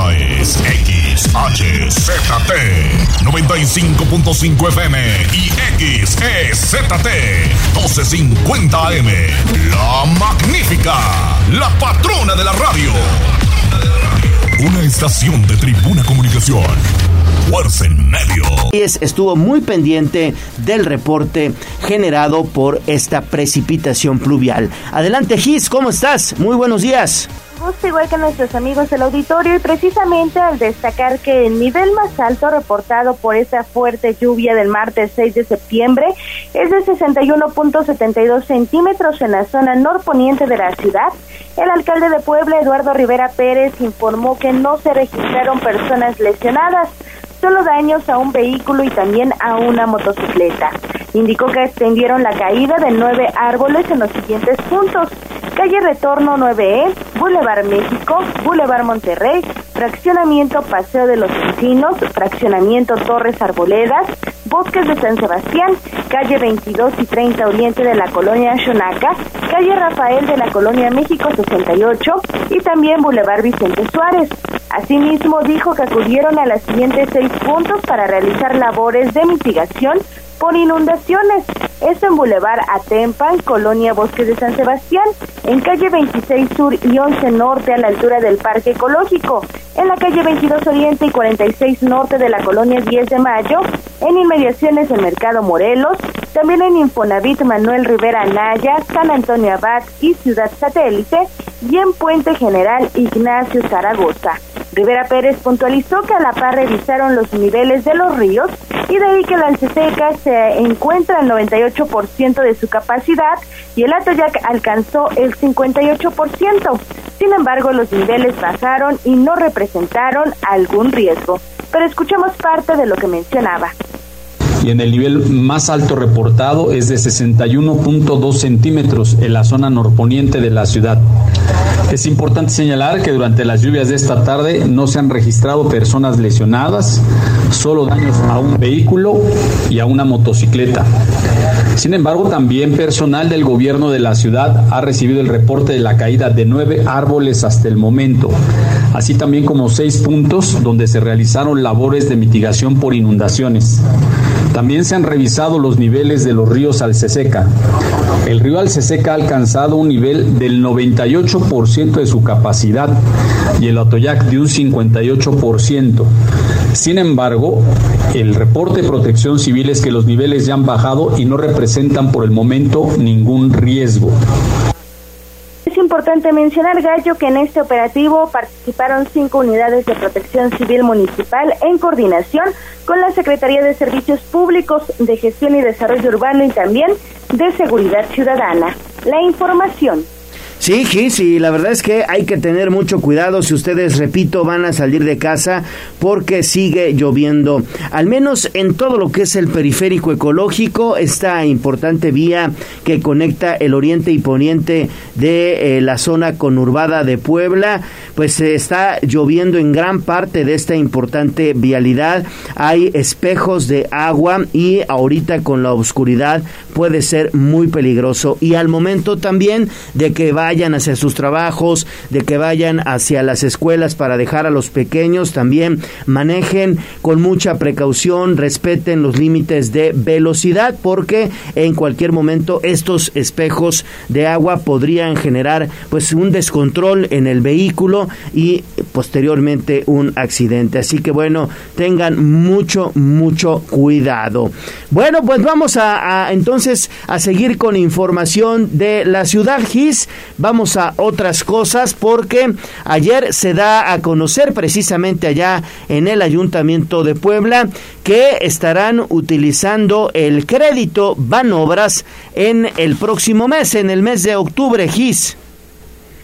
Esta es XHZT 95.5 FM y XEZT 1250 AM. La magnífica, la patrona de la radio. Una estación de tribuna comunicación. Fuerza en medio. Estuvo muy pendiente del reporte generado por esta precipitación pluvial. Adelante, Gis, ¿cómo estás? Muy buenos días gusto igual que nuestros amigos del auditorio y precisamente al destacar que el nivel más alto reportado por esta fuerte lluvia del martes 6 de septiembre es de 61.72 centímetros en la zona norponiente de la ciudad. El alcalde de Puebla, Eduardo Rivera Pérez, informó que no se registraron personas lesionadas solo daños a un vehículo y también a una motocicleta. Indicó que extendieron la caída de nueve árboles en los siguientes puntos. Calle Retorno 9E, Boulevard México, Boulevard Monterrey, Fraccionamiento Paseo de los Encinos, Fraccionamiento Torres Arboledas, Bosques de San Sebastián, Calle 22 y 30 Oriente de la Colonia Xonaca, Calle Rafael de la Colonia México 68 y también Boulevard Vicente Suárez. Asimismo, dijo que acudieron a las siguientes seis puntos para realizar labores de mitigación por inundaciones. Esto en Boulevard Atempan, Colonia Bosque de San Sebastián, en calle 26 Sur y 11 Norte a la altura del Parque Ecológico, en la calle 22 Oriente y 46 Norte de la Colonia 10 de Mayo, en inmediaciones del Mercado Morelos, también en Infonavit Manuel Rivera Naya, San Antonio Abad y Ciudad Satélite, y en Puente General Ignacio Zaragoza. Rivera Pérez puntualizó que a la par revisaron los niveles de los ríos y de ahí que la Alceseca se encuentra al 98% de su capacidad y el Atoyac alcanzó el 58%. Sin embargo, los niveles bajaron y no representaron algún riesgo. Pero escuchemos parte de lo que mencionaba y en el nivel más alto reportado es de 61.2 centímetros en la zona norponiente de la ciudad. Es importante señalar que durante las lluvias de esta tarde no se han registrado personas lesionadas, solo daños a un vehículo y a una motocicleta. Sin embargo, también personal del gobierno de la ciudad ha recibido el reporte de la caída de nueve árboles hasta el momento, así también como seis puntos donde se realizaron labores de mitigación por inundaciones. También se han revisado los niveles de los ríos Alceseca. El río Alceseca ha alcanzado un nivel del 98% de su capacidad y el Atoyac de un 58%. Sin embargo, el reporte de protección civil es que los niveles ya han bajado y no representan por el momento ningún riesgo importante mencionar, Gallo, que en este operativo participaron cinco unidades de protección civil municipal en coordinación con la Secretaría de Servicios Públicos, de Gestión y Desarrollo Urbano y también de Seguridad Ciudadana. La información. Sí, sí, la verdad es que hay que tener mucho cuidado si ustedes, repito, van a salir de casa porque sigue lloviendo. Al menos en todo lo que es el periférico ecológico, esta importante vía que conecta el oriente y poniente de eh, la zona conurbada de Puebla, pues está lloviendo en gran parte de esta importante vialidad. Hay espejos de agua y ahorita con la oscuridad puede ser muy peligroso. Y al momento también de que va vayan hacia sus trabajos, de que vayan hacia las escuelas para dejar a los pequeños, también manejen con mucha precaución, respeten los límites de velocidad, porque en cualquier momento estos espejos de agua podrían generar pues un descontrol en el vehículo y posteriormente un accidente. Así que bueno, tengan mucho, mucho cuidado. Bueno, pues vamos a, entonces a seguir con información de la ciudad GIS vamos a otras cosas porque ayer se da a conocer precisamente allá en el Ayuntamiento de Puebla que estarán utilizando el crédito Banobras en el próximo mes, en el mes de octubre, GIS.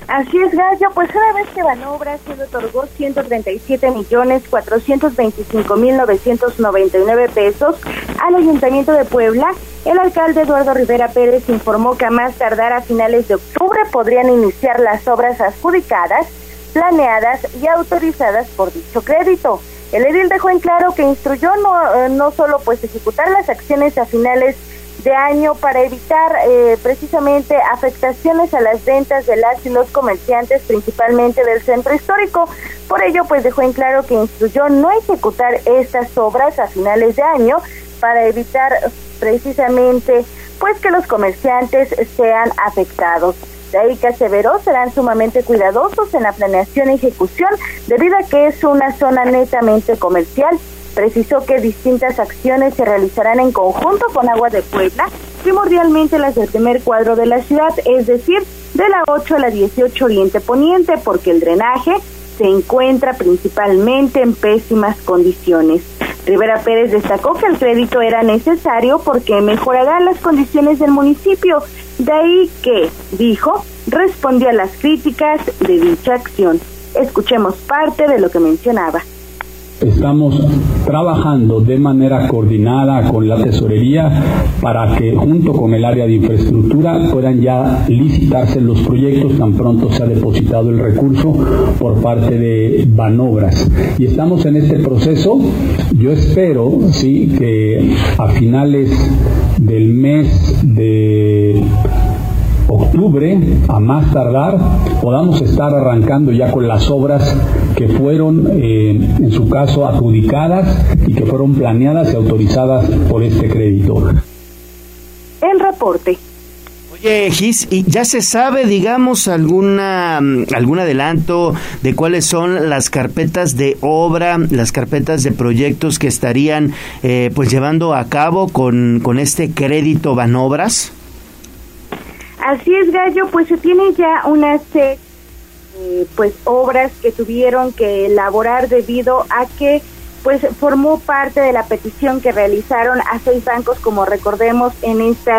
Así es, Gallo, pues una vez que Banobras se le otorgó 137 millones 425 mil 999 pesos al Ayuntamiento de Puebla, el alcalde Eduardo Rivera Pérez informó que a más tardar a finales de octubre podrían iniciar las obras adjudicadas, planeadas y autorizadas por dicho crédito. El edil dejó en claro que instruyó no, eh, no solo pues ejecutar las acciones a finales de año para evitar eh, precisamente afectaciones a las ventas de las y los comerciantes, principalmente del centro histórico. Por ello, pues dejó en claro que instruyó no ejecutar estas obras a finales de año para evitar precisamente pues que los comerciantes sean afectados. De ahí que aseveró serán sumamente cuidadosos en la planeación y ejecución debido a que es una zona netamente comercial Precisó que distintas acciones se realizarán en conjunto con Agua de Puebla, primordialmente las del primer cuadro de la ciudad, es decir, de la 8 a la 18 Oriente Poniente, porque el drenaje se encuentra principalmente en pésimas condiciones. Rivera Pérez destacó que el crédito era necesario porque mejorará las condiciones del municipio, de ahí que, dijo, respondió a las críticas de dicha acción. Escuchemos parte de lo que mencionaba. Estamos trabajando de manera coordinada con la tesorería para que junto con el área de infraestructura puedan ya licitarse los proyectos tan pronto se ha depositado el recurso por parte de Banobras. Y estamos en este proceso. Yo espero sí que a finales del mes de octubre, a más tardar, podamos estar arrancando ya con las obras que fueron, eh, en su caso, adjudicadas y que fueron planeadas y autorizadas por este crédito. El reporte. Oye, Gis, ¿y ya se sabe, digamos, alguna algún adelanto de cuáles son las carpetas de obra, las carpetas de proyectos que estarían eh, pues llevando a cabo con, con este crédito Banobras? Así es, Gallo, pues se tiene ya una serie eh, pues obras que tuvieron que elaborar debido a que pues formó parte de la petición que realizaron a seis bancos como recordemos en este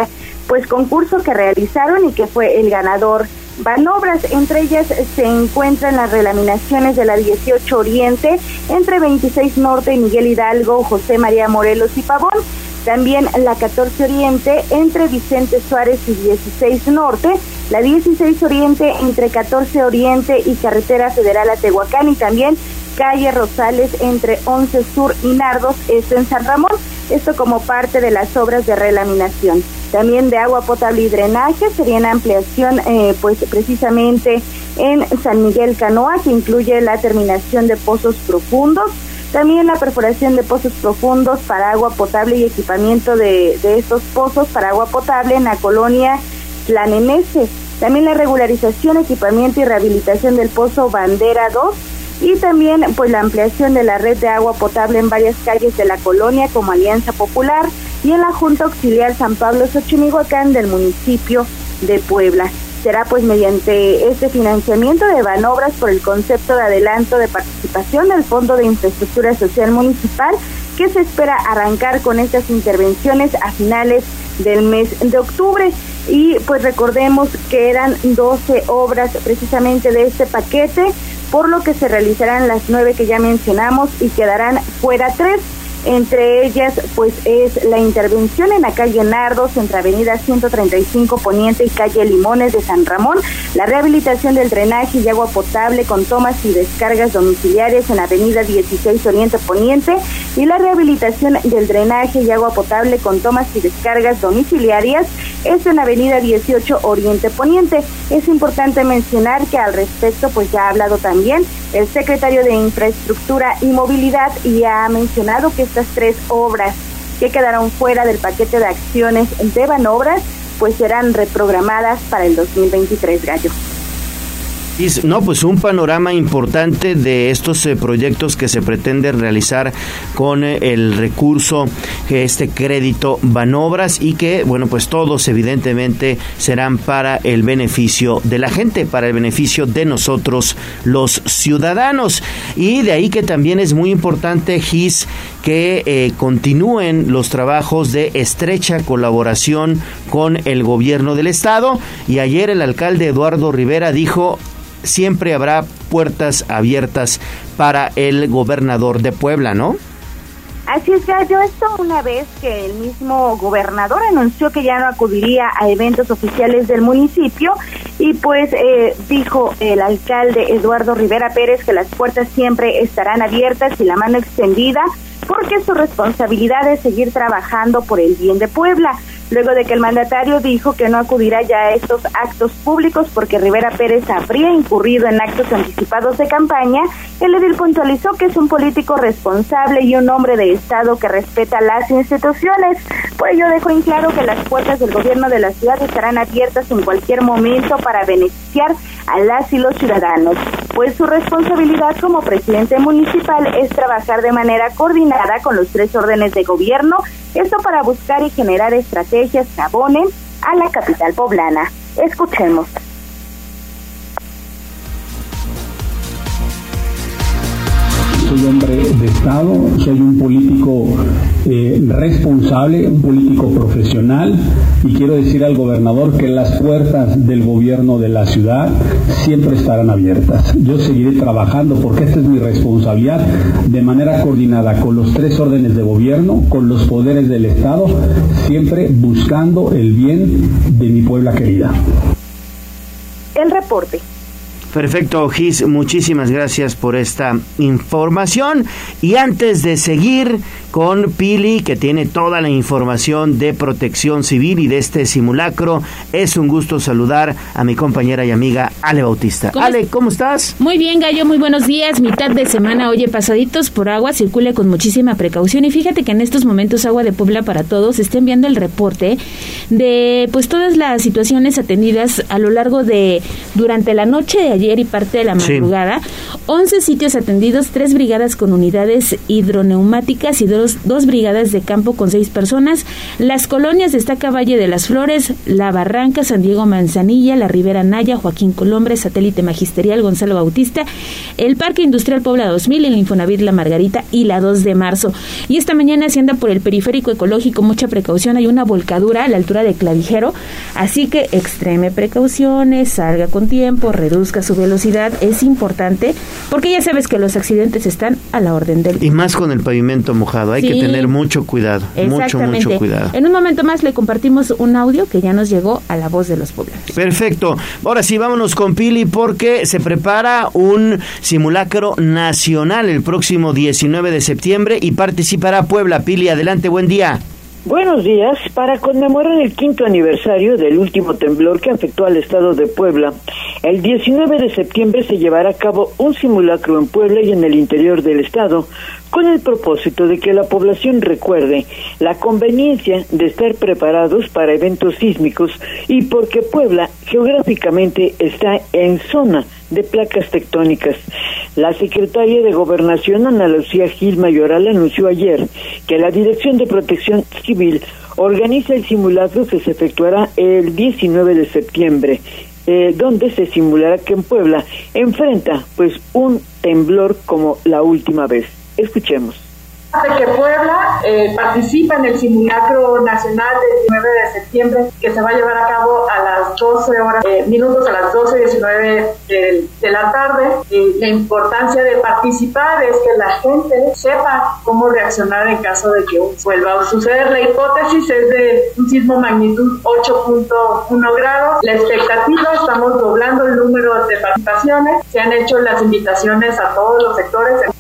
pues concurso que realizaron y que fue el ganador Banobras, entre ellas se encuentran las relaminaciones de la 18 Oriente entre 26 Norte Miguel Hidalgo, José María Morelos y Pavón también la 14 Oriente entre Vicente Suárez y 16 Norte, la 16 Oriente entre 14 Oriente y Carretera Federal a Tehuacán y también calle Rosales entre 11 Sur y Nardos, esto en San Ramón, esto como parte de las obras de relaminación. También de agua potable y drenaje sería una ampliación eh, pues precisamente en San Miguel Canoa que incluye la terminación de pozos profundos, también la perforación de pozos profundos para agua potable y equipamiento de, estos pozos para agua potable en la colonia Tlanemese. También la regularización, equipamiento y rehabilitación del pozo Bandera 2 y también pues la ampliación de la red de agua potable en varias calles de la colonia como Alianza Popular y en la Junta Auxiliar San Pablo Xochimilhuacán del municipio de Puebla será pues mediante este financiamiento de Banobras por el concepto de adelanto de participación del Fondo de Infraestructura Social Municipal que se espera arrancar con estas intervenciones a finales del mes de octubre. Y pues recordemos que eran 12 obras precisamente de este paquete por lo que se realizarán las nueve que ya mencionamos y quedarán fuera tres entre ellas, pues es la intervención en la calle Nardos, entre Avenida 135 Poniente y calle Limones de San Ramón, la rehabilitación del drenaje y agua potable con tomas y descargas domiciliarias en Avenida 16 Oriente Poniente y la rehabilitación del drenaje y agua potable con tomas y descargas domiciliarias es en Avenida 18 Oriente Poniente. Es importante mencionar que al respecto, pues ya ha hablado también el secretario de Infraestructura y Movilidad y ha mencionado que estas tres obras que quedaron fuera del paquete de acciones de Banobras, pues serán reprogramadas para el 2023, Gallo. No, pues un panorama importante de estos eh, proyectos que se pretende realizar con eh, el recurso, este crédito Banobras y que, bueno, pues todos evidentemente serán para el beneficio de la gente, para el beneficio de nosotros los ciudadanos. Y de ahí que también es muy importante, Gis, que eh, continúen los trabajos de estrecha colaboración con el gobierno del estado. Y ayer el alcalde Eduardo Rivera dijo siempre habrá puertas abiertas para el gobernador de Puebla, ¿no? Así es, Gallo, esto una vez que el mismo gobernador anunció que ya no acudiría a eventos oficiales del municipio y pues eh, dijo el alcalde Eduardo Rivera Pérez que las puertas siempre estarán abiertas y la mano extendida porque su responsabilidad es seguir trabajando por el bien de Puebla. Luego de que el mandatario dijo que no acudirá ya a estos actos públicos porque Rivera Pérez habría incurrido en actos anticipados de campaña, el edil puntualizó que es un político responsable y un hombre de Estado que respeta las instituciones. Por ello dejó en claro que las puertas del gobierno de la ciudad estarán abiertas en cualquier momento para beneficiar a las y los ciudadanos, pues su responsabilidad como presidente municipal es trabajar de manera coordinada con los tres órdenes de gobierno, esto para buscar y generar estrategias que abonen a la capital poblana. Escuchemos. Soy hombre de Estado, soy un político eh, responsable, un político profesional y quiero decir al gobernador que las puertas del gobierno de la ciudad siempre estarán abiertas. Yo seguiré trabajando porque esta es mi responsabilidad de manera coordinada con los tres órdenes de gobierno, con los poderes del Estado, siempre buscando el bien de mi puebla querida. El reporte. Perfecto, Gis, muchísimas gracias por esta información. Y antes de seguir con Pili, que tiene toda la información de protección civil y de este simulacro, es un gusto saludar a mi compañera y amiga Ale Bautista. Ale, ¿cómo estás? Muy bien, Gallo, muy buenos días. Mitad de semana, oye, pasaditos por agua, circule con muchísima precaución. Y fíjate que en estos momentos Agua de Puebla para Todos está enviando el reporte de pues todas las situaciones atendidas a lo largo de durante la noche de ayer y parte de la madrugada. 11 sitios atendidos, tres brigadas con unidades hidroneumáticas y dos, dos brigadas de campo con seis personas. Las colonias destaca Valle de las Flores, La Barranca, San Diego Manzanilla, La Ribera Naya, Joaquín Colombre, Satélite Magisterial, Gonzalo Bautista, el Parque Industrial Puebla 2000, el Infonavit La Margarita y la 2 de marzo. Y esta mañana se anda por el periférico ecológico, mucha precaución, hay una volcadura a la altura de Clavijero, así que extreme precauciones, salga con tiempo, reduzca su velocidad, es importante porque ya sabes que los accidentes están a la orden del Y más con el pavimento mojado, hay que tener mucho cuidado, mucho, mucho cuidado. En un momento más le compartimos un audio que ya nos llegó a la voz de los poblanos. Perfecto. Ahora sí, vámonos con Pili porque se prepara un simulacro nacional el próximo 19 de septiembre y participará Puebla. Pili, adelante, buen día. Buenos días. Para conmemorar el quinto aniversario del último temblor que afectó al estado de Puebla, el 19 de septiembre se llevará a cabo un simulacro en Puebla y en el interior del estado, con el propósito de que la población recuerde la conveniencia de estar preparados para eventos sísmicos y porque Puebla geográficamente está en zona de placas tectónicas. La secretaria de Gobernación, Ana Lucía Gil Mayoral, anunció ayer que la Dirección de Protección Civil organiza el simulacro que se efectuará el 19 de septiembre, eh, donde se simulará que en Puebla enfrenta pues un temblor como la última vez. Escuchemos de que Puebla eh, participa en el simulacro nacional del 19 de septiembre que se va a llevar a cabo a las 12 horas, eh, minutos a las 12 y 19 de, la tarde. la importancia de participar es que la gente sepa cómo reaccionar en caso de que vuelva a suceder. La hipótesis es de un sismo magnitud 8.1 grados. La expectativa, estamos doblando el número de participaciones. Se han hecho las invitaciones a todos los sectores.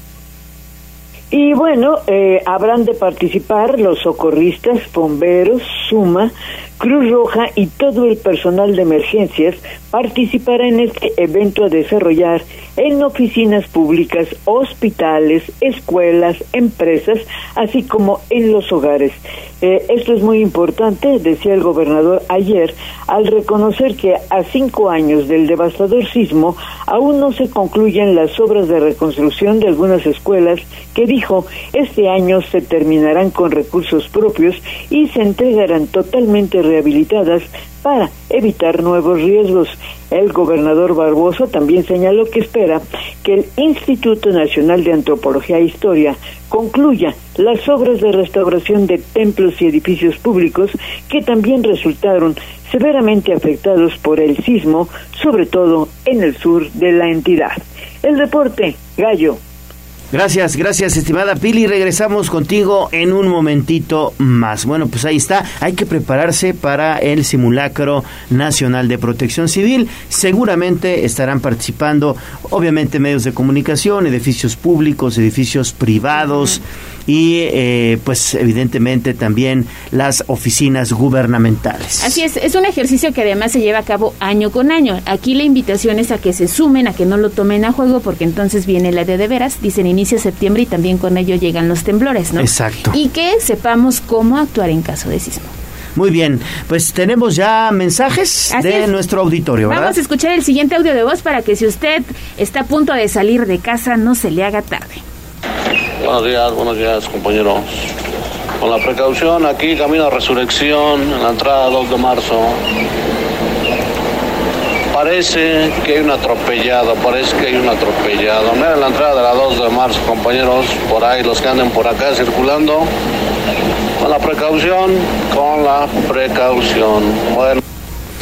Y bueno, eh, habrán de participar los socorristas, bomberos, Suma, Cruz Roja y todo el personal de emergencias participará en este evento a desarrollar en oficinas públicas, hospitales, escuelas, empresas, así como en los hogares. Eh, esto es muy importante, decía el gobernador ayer, al reconocer que a cinco años del devastador sismo aún no se concluyen las obras de reconstrucción de algunas escuelas que dijo este año se terminarán con recursos propios y se entregarán totalmente rehabilitadas para evitar nuevos riesgos. El gobernador Barbosa también señaló que espera que el Instituto Nacional de Antropología e Historia concluya las obras de restauración de templos y edificios públicos que también resultaron severamente afectados por el sismo, sobre todo en el sur de la entidad. El deporte, Gallo. Gracias, gracias, estimada Pili. Regresamos contigo en un momentito más. Bueno, pues ahí está. Hay que prepararse para el simulacro nacional de protección civil. Seguramente estarán participando, obviamente, medios de comunicación, edificios públicos, edificios privados y eh, pues evidentemente también las oficinas gubernamentales. Así es, es un ejercicio que además se lleva a cabo año con año. Aquí la invitación es a que se sumen, a que no lo tomen a juego porque entonces viene la de de veras, dicen inicia septiembre y también con ello llegan los temblores, ¿no? Exacto. Y que sepamos cómo actuar en caso de sismo. Muy bien, pues tenemos ya mensajes de nuestro auditorio, ¿verdad? Vamos a escuchar el siguiente audio de voz para que si usted está a punto de salir de casa no se le haga tarde. Buenos días, buenos días, compañeros. Con la precaución, aquí camino a Resurrección, en la entrada 2 de marzo. Parece que hay un atropellado, parece que hay un atropellado. Miren la entrada de la 2 de marzo, compañeros, por ahí, los que anden por acá circulando. Con la precaución, con la precaución. Bueno.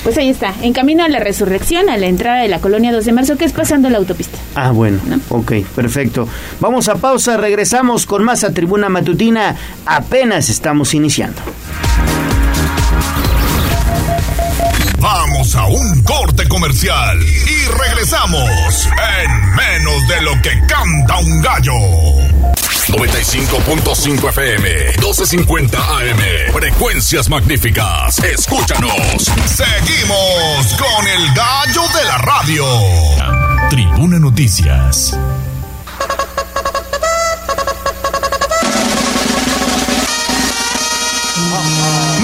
Pues ahí está, en camino a la resurrección, a la entrada de la colonia 2 de marzo, que es pasando la autopista. Ah, bueno, ok, perfecto. Vamos a pausa, regresamos con más a Tribuna Matutina, apenas estamos iniciando. Vamos a un corte comercial y regresamos en menos de lo que canta un gallo. 95.5 FM, 12.50 AM. Frecuencias magníficas. Escúchanos. Seguimos con el gallo de la radio. Tribuna Noticias.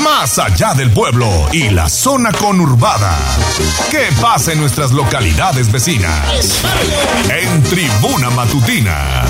Más allá del pueblo y la zona conurbada. ¿Qué pasa en nuestras localidades vecinas? En Tribuna Matutina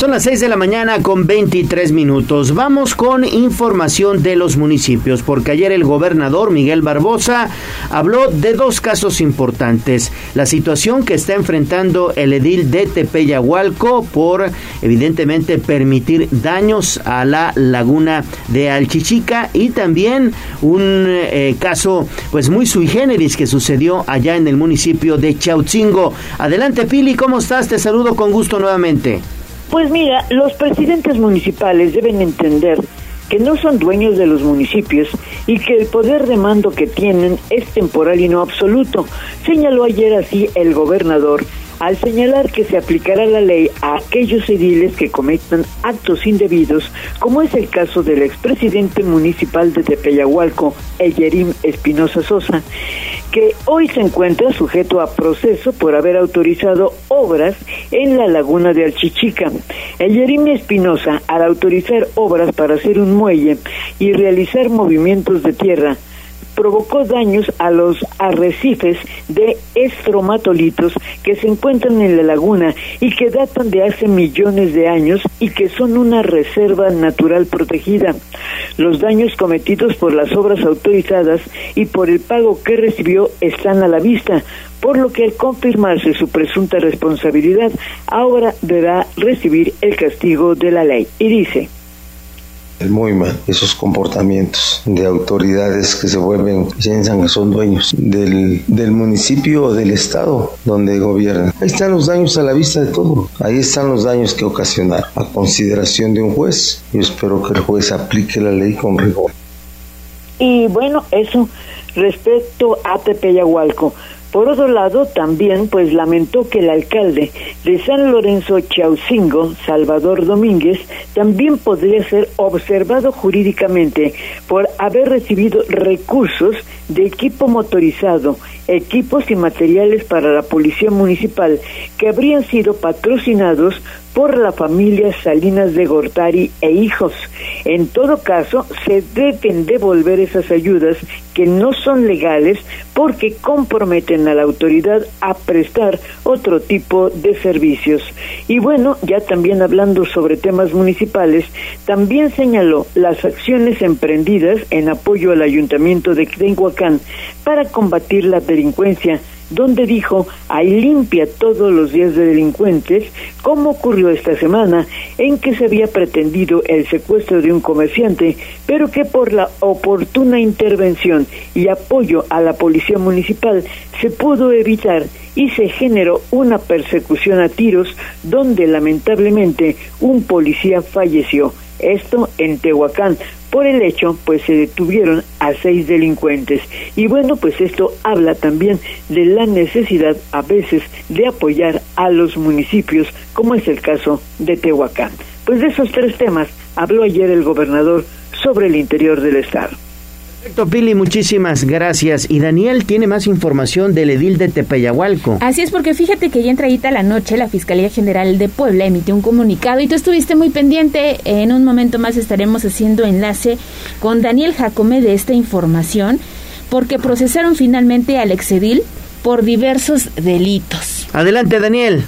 Son las 6 de la mañana con 23 minutos. Vamos con información de los municipios, porque ayer el gobernador Miguel Barbosa habló de dos casos importantes. La situación que está enfrentando el edil de Tepeyahualco por, evidentemente, permitir daños a la laguna de Alchichica y también un eh, caso, pues muy sui generis que sucedió allá en el municipio de Chautzingo. Adelante, Pili, ¿cómo estás? Te saludo con gusto nuevamente. Pues mira, los presidentes municipales deben entender que no son dueños de los municipios y que el poder de mando que tienen es temporal y no absoluto. Señaló ayer así el gobernador al señalar que se aplicará la ley a aquellos ediles que cometan actos indebidos, como es el caso del expresidente municipal de Tepeyahualco, Eyerim Espinosa Sosa, que hoy se encuentra sujeto a proceso por haber autorizado obras en la laguna de Alchichica. Eyerim Espinosa, al autorizar obras para hacer un muelle y realizar movimientos de tierra, provocó daños a los arrecifes de estromatolitos que se encuentran en la laguna y que datan de hace millones de años y que son una reserva natural protegida. Los daños cometidos por las obras autorizadas y por el pago que recibió están a la vista, por lo que al confirmarse su presunta responsabilidad, ahora deberá recibir el castigo de la ley. Y dice, muy mal esos comportamientos de autoridades que se vuelven, piensan que son dueños del, del municipio o del estado donde gobiernan. Ahí están los daños a la vista de todo. Ahí están los daños que ocasionar a consideración de un juez. Yo espero que el juez aplique la ley con rigor. Y bueno, eso respecto a Tepeyahualco. Por otro lado, también pues lamentó que el alcalde de San Lorenzo Chaucingo, Salvador Domínguez, también podría ser observado jurídicamente por haber recibido recursos de equipo motorizado, equipos y materiales para la policía municipal que habrían sido patrocinados por la familia Salinas de Gortari e hijos. En todo caso, se deben devolver esas ayudas que no son legales porque comprometen a la autoridad a prestar otro tipo de servicios. Y bueno, ya también hablando sobre temas municipales, también señaló las acciones emprendidas en apoyo al ayuntamiento de Tenhuacán para combatir la delincuencia donde dijo hay limpia todos los días de delincuentes, como ocurrió esta semana, en que se había pretendido el secuestro de un comerciante, pero que por la oportuna intervención y apoyo a la policía municipal se pudo evitar y se generó una persecución a tiros donde lamentablemente un policía falleció. Esto en Tehuacán. Por el hecho, pues se detuvieron a seis delincuentes. Y bueno, pues esto habla también de la necesidad a veces de apoyar a los municipios, como es el caso de Tehuacán. Pues de esos tres temas habló ayer el gobernador sobre el interior del estado. Perfecto, Pili, muchísimas gracias. Y Daniel tiene más información del edil de Tepeyahualco. Así es, porque fíjate que ya entradita la noche la Fiscalía General de Puebla emitió un comunicado y tú estuviste muy pendiente. En un momento más estaremos haciendo enlace con Daniel Jacome de esta información, porque procesaron finalmente al exedil por diversos delitos. Adelante, Daniel.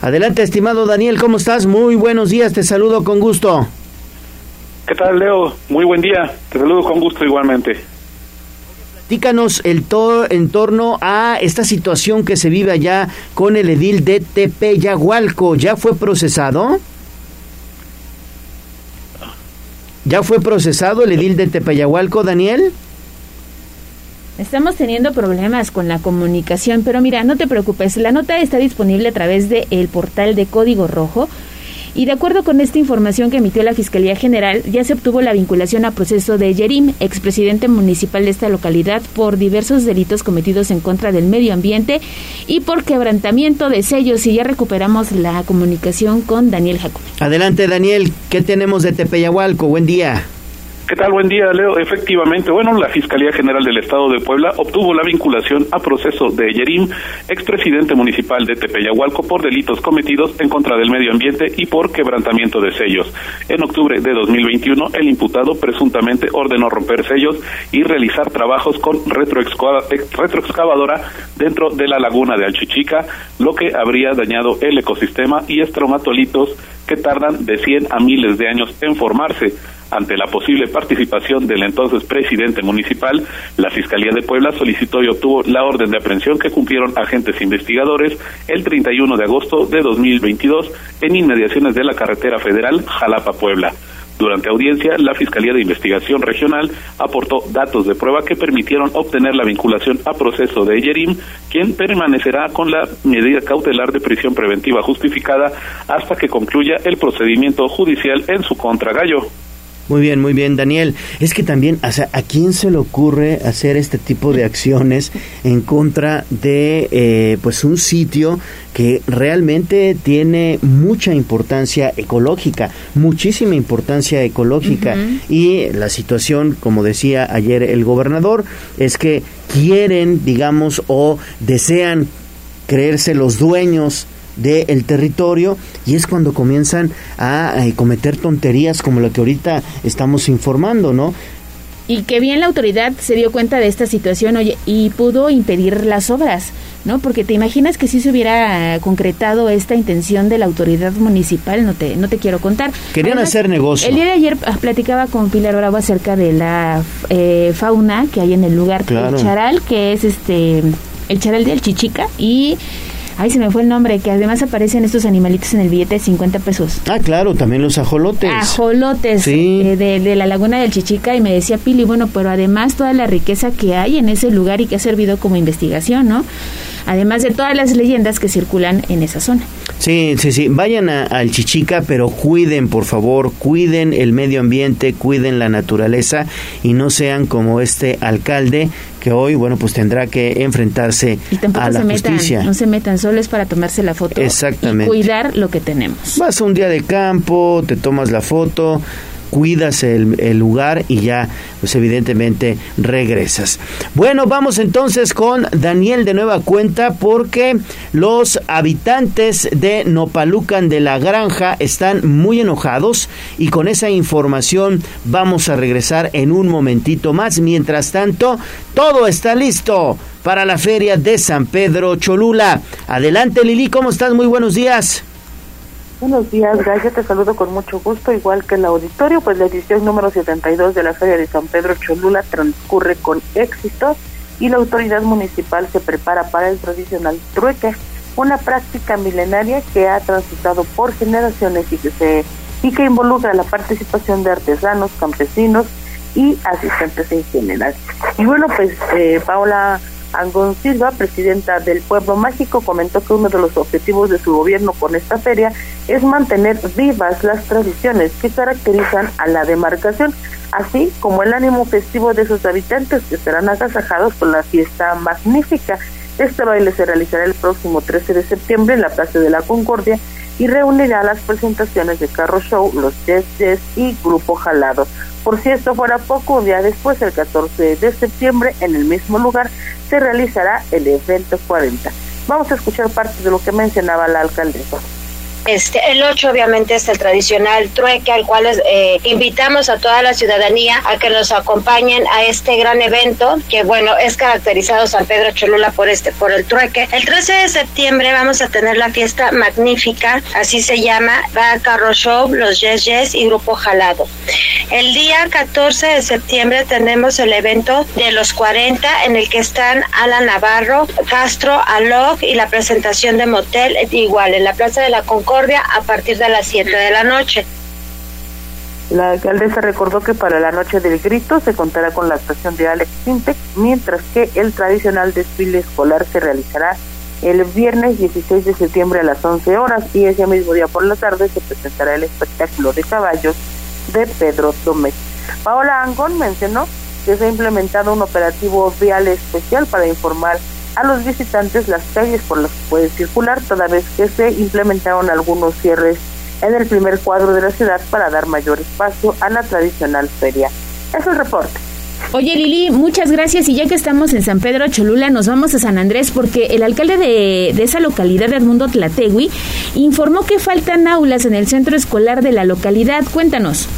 Adelante, estimado Daniel, ¿cómo estás? Muy buenos días, te saludo con gusto. ¿Qué tal, Leo? Muy buen día. Te saludo con gusto igualmente. Dícanos el todo en torno a esta situación que se vive allá con el edil de Tepeyagualco. ¿Ya fue procesado? ¿Ya fue procesado el edil de Tepeyagualco, Daniel? Estamos teniendo problemas con la comunicación, pero mira, no te preocupes, la nota está disponible a través del portal de Código Rojo y de acuerdo con esta información que emitió la Fiscalía General, ya se obtuvo la vinculación a proceso de Yerim, expresidente municipal de esta localidad, por diversos delitos cometidos en contra del medio ambiente y por quebrantamiento de sellos. Y ya recuperamos la comunicación con Daniel Jacob. Adelante, Daniel. ¿Qué tenemos de Tepeyahualco? Buen día. ¿Qué tal? Buen día, Leo. Efectivamente, bueno, la Fiscalía General del Estado de Puebla obtuvo la vinculación a proceso de Yerim, expresidente municipal de Tepeyahualco, por delitos cometidos en contra del medio ambiente y por quebrantamiento de sellos. En octubre de 2021, el imputado presuntamente ordenó romper sellos y realizar trabajos con retroexcavadora dentro de la laguna de Alchichica, lo que habría dañado el ecosistema y estromatolitos que tardan de 100 a miles de años en formarse. Ante la posible participación del entonces presidente municipal, la Fiscalía de Puebla solicitó y obtuvo la orden de aprehensión que cumplieron agentes investigadores el 31 de agosto de 2022 en inmediaciones de la carretera federal Jalapa-Puebla. Durante audiencia, la Fiscalía de Investigación Regional aportó datos de prueba que permitieron obtener la vinculación a proceso de Yerim, quien permanecerá con la medida cautelar de prisión preventiva justificada hasta que concluya el procedimiento judicial en su contra Gallo. Muy bien, muy bien, Daniel. Es que también, o sea, ¿a quién se le ocurre hacer este tipo de acciones en contra de, eh, pues, un sitio que realmente tiene mucha importancia ecológica, muchísima importancia ecológica? Y la situación, como decía ayer el gobernador, es que quieren, digamos, o desean creerse los dueños del territorio y es cuando comienzan a, cometer tonterías como lo que ahorita estamos informando, ¿no? Y que bien la autoridad se dio cuenta de esta situación oye, y pudo impedir las obras, ¿no? Porque te imaginas que si se hubiera concretado esta intención de la autoridad municipal, no te, no te quiero contar. Querían hacer negocio. El día de ayer ah, platicaba con Pilar Bravo acerca de la eh, fauna que hay en el lugar, el charal, que es este el charal del Chichica, y Ay, se me fue el nombre, que además aparecen estos animalitos en el billete de 50 pesos. Ah, claro, también los ajolotes. Ajolotes eh, de, la laguna del Chichica y me decía Pili, bueno, pero además toda la riqueza que hay en ese lugar y que ha servido como investigación, ¿no? Además de todas las leyendas que circulan en esa zona. Sí, sí, sí. Vayan al Chichica, pero cuiden, por favor, cuiden el medio ambiente, cuiden la naturaleza y no sean como este alcalde que hoy, bueno, pues tendrá que enfrentarse a la justicia. No se metan, solo es para tomarse la foto. Exactamente. Y cuidar lo que tenemos. Vas a un día de campo, te tomas la foto, cuidas el, lugar y ya, pues evidentemente regresas. Bueno, vamos entonces con Daniel de nueva cuenta porque los habitantes de Nopalucan de la Granja están muy enojados y con esa información vamos a regresar en un momentito más. Mientras tanto, todo está listo para la feria de San Pedro Cholula. Adelante Lili, ¿cómo estás? Muy buenos días. Buenos días, Gaya, te saludo con mucho gusto, igual que el auditorio, pues la edición número 72 de la Feria de San Pedro Cholula transcurre con éxito y la autoridad municipal se prepara para el tradicional trueque, una práctica milenaria que ha transitado por generaciones y que se y que involucra la participación de artesanos, campesinos y asistentes en general. Y bueno, pues eh, Paola Angón Silva, presidenta del Pueblo Mágico, comentó que uno de los objetivos de su gobierno con esta feria es mantener vivas las tradiciones que caracterizan a la demarcación, así como el ánimo festivo de sus habitantes que serán agasajados con la fiesta magnífica. Este baile se realizará el próximo 13 de septiembre en la Plaza de la Concordia y reunirá las presentaciones de Carro Show, Los Jazz Jazz y Grupo Jalado. Por si esto fuera poco, un día después, el 14 de septiembre, en el mismo lugar, se realizará el evento 40. Vamos a escuchar parte de lo que mencionaba la alcaldesa. Este, el 8 obviamente es el tradicional trueque al cual eh, invitamos a toda la ciudadanía a que nos acompañen a este gran evento que bueno es caracterizado San Pedro Cholula por este por el trueque. El 13 de septiembre vamos a tener la fiesta magnífica, así se llama, va Carro Show, los Yes Yes y Grupo Jalado. El día 14 de septiembre tenemos el evento de los 40 en el que están Alan Navarro, Castro, Alog y la presentación de Motel igual en la Plaza de la Concordia a partir de las 7 de la noche. La alcaldesa recordó que para la noche del grito se contará con la actuación de Alex Sintek, mientras que el tradicional desfile escolar se realizará el viernes 16 de septiembre a las 11 horas y ese mismo día por la tarde se presentará el espectáculo de caballos de Pedro Domecq. Paola Angón mencionó que se ha implementado un operativo vial especial para informar a los visitantes las calles por las que pueden circular, toda vez que se implementaron algunos cierres en el primer cuadro de la ciudad para dar mayor espacio a la tradicional feria. Es el reporte. Oye Lili, muchas gracias y ya que estamos en San Pedro Cholula nos vamos a San Andrés porque el alcalde de, de esa localidad, Edmundo Tlategui, informó que faltan aulas en el centro escolar de la localidad. Cuéntanos.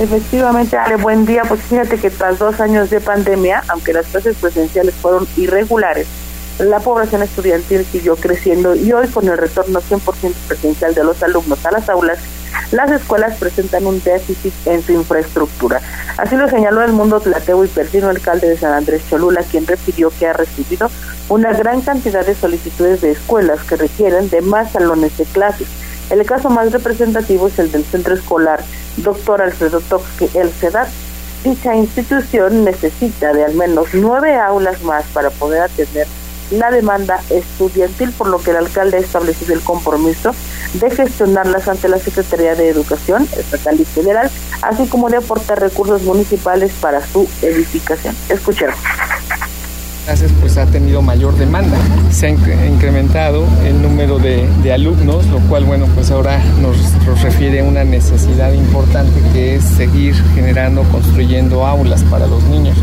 Efectivamente, Ale, buen día. Pues fíjate que tras dos años de pandemia, aunque las clases presenciales fueron irregulares, la población estudiantil siguió creciendo y hoy con el retorno 100% presencial de los alumnos a las aulas, las escuelas presentan un déficit en su infraestructura. Así lo señaló el mundo Tlateo y Persino, alcalde de San Andrés Cholula, quien refirió que ha recibido una gran cantidad de solicitudes de escuelas que requieren de más salones de clases el caso más representativo es el del centro escolar Dr. Alfredo Toxque, el CEDAT. Dicha institución necesita de al menos nueve aulas más para poder atender la demanda estudiantil, por lo que el alcalde ha establecido el compromiso de gestionarlas ante la Secretaría de Educación Estatal y Federal, así como de aportar recursos municipales para su edificación. Escuchemos pues ha tenido mayor demanda. Se ha incrementado el número de, alumnos, lo cual bueno pues ahora nos, nos, refiere a una necesidad importante que es seguir generando, construyendo aulas para los niños.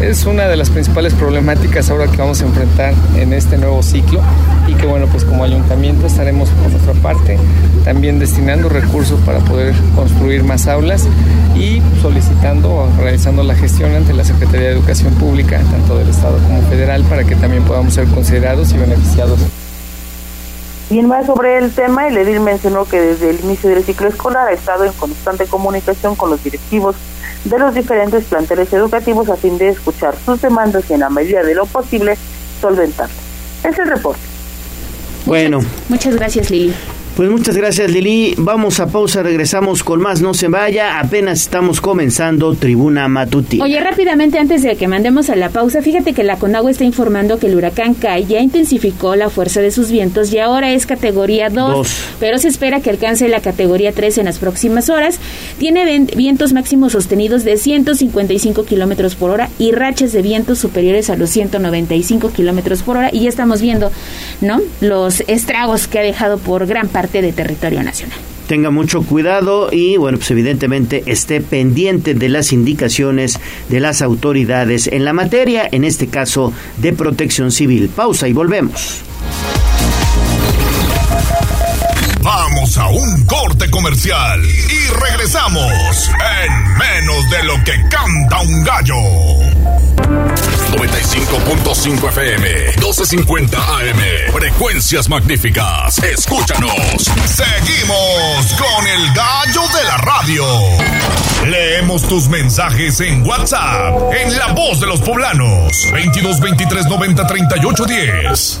Es una de las principales problemáticas ahora que vamos a enfrentar en este nuevo ciclo y que bueno pues como ayuntamiento estaremos por nuestra parte también destinando recursos para poder construir más aulas y solicitando o realizando la gestión ante la Secretaría de Educación Pública, tanto del Estado como federal, para que también podamos ser considerados y beneficiados. Bien más sobre el tema, el edil mencionó que desde el inicio del ciclo escolar ha estado en constante comunicación con los directivos de los diferentes planteles educativos a fin de escuchar sus demandas y en la medida de lo posible solventarlas. Es el reporte. Bueno. muchas gracias, Lili. Pues muchas gracias Lili. Vamos a pausa, regresamos con más. No se vaya, apenas estamos comenzando Tribuna Matutina. Oye, rápidamente antes de que mandemos a la pausa, fíjate que la Conagua está informando que el huracán Kai ya intensificó la fuerza de sus vientos y ahora es categoría 2, pero se espera que alcance la categoría 3 en las próximas horas. Tiene vientos máximos sostenidos de 155 kilómetros por hora y rachas de vientos superiores a los 195 kilómetros por hora. Y ya estamos viendo, ¿no? Los estragos que ha dejado por gran parte de territorio nacional tenga mucho cuidado y, bueno, pues evidentemente esté pendiente de las indicaciones de las autoridades en la materia, en este caso de protección civil. Pausa y volvemos. Vamos a un corte comercial y regresamos en menos de lo que canta un gallo. 95.5 FM, 1250 AM. Frecuencias magníficas. Escúchanos. Seguimos con el gallo de la radio. Leemos tus mensajes en WhatsApp, en La Voz de los Poblanos. 22 23 90 38 10.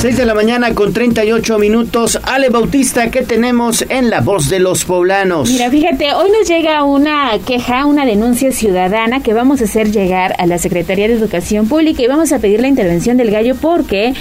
6 de la mañana con 38 minutos. Ale Bautista, ¿qué tenemos en la voz de los poblanos? Mira, fíjate, hoy nos llega una queja, una denuncia ciudadana que vamos a hacer llegar a la Secretaría de Educación Pública y vamos a pedir la intervención del gallo porque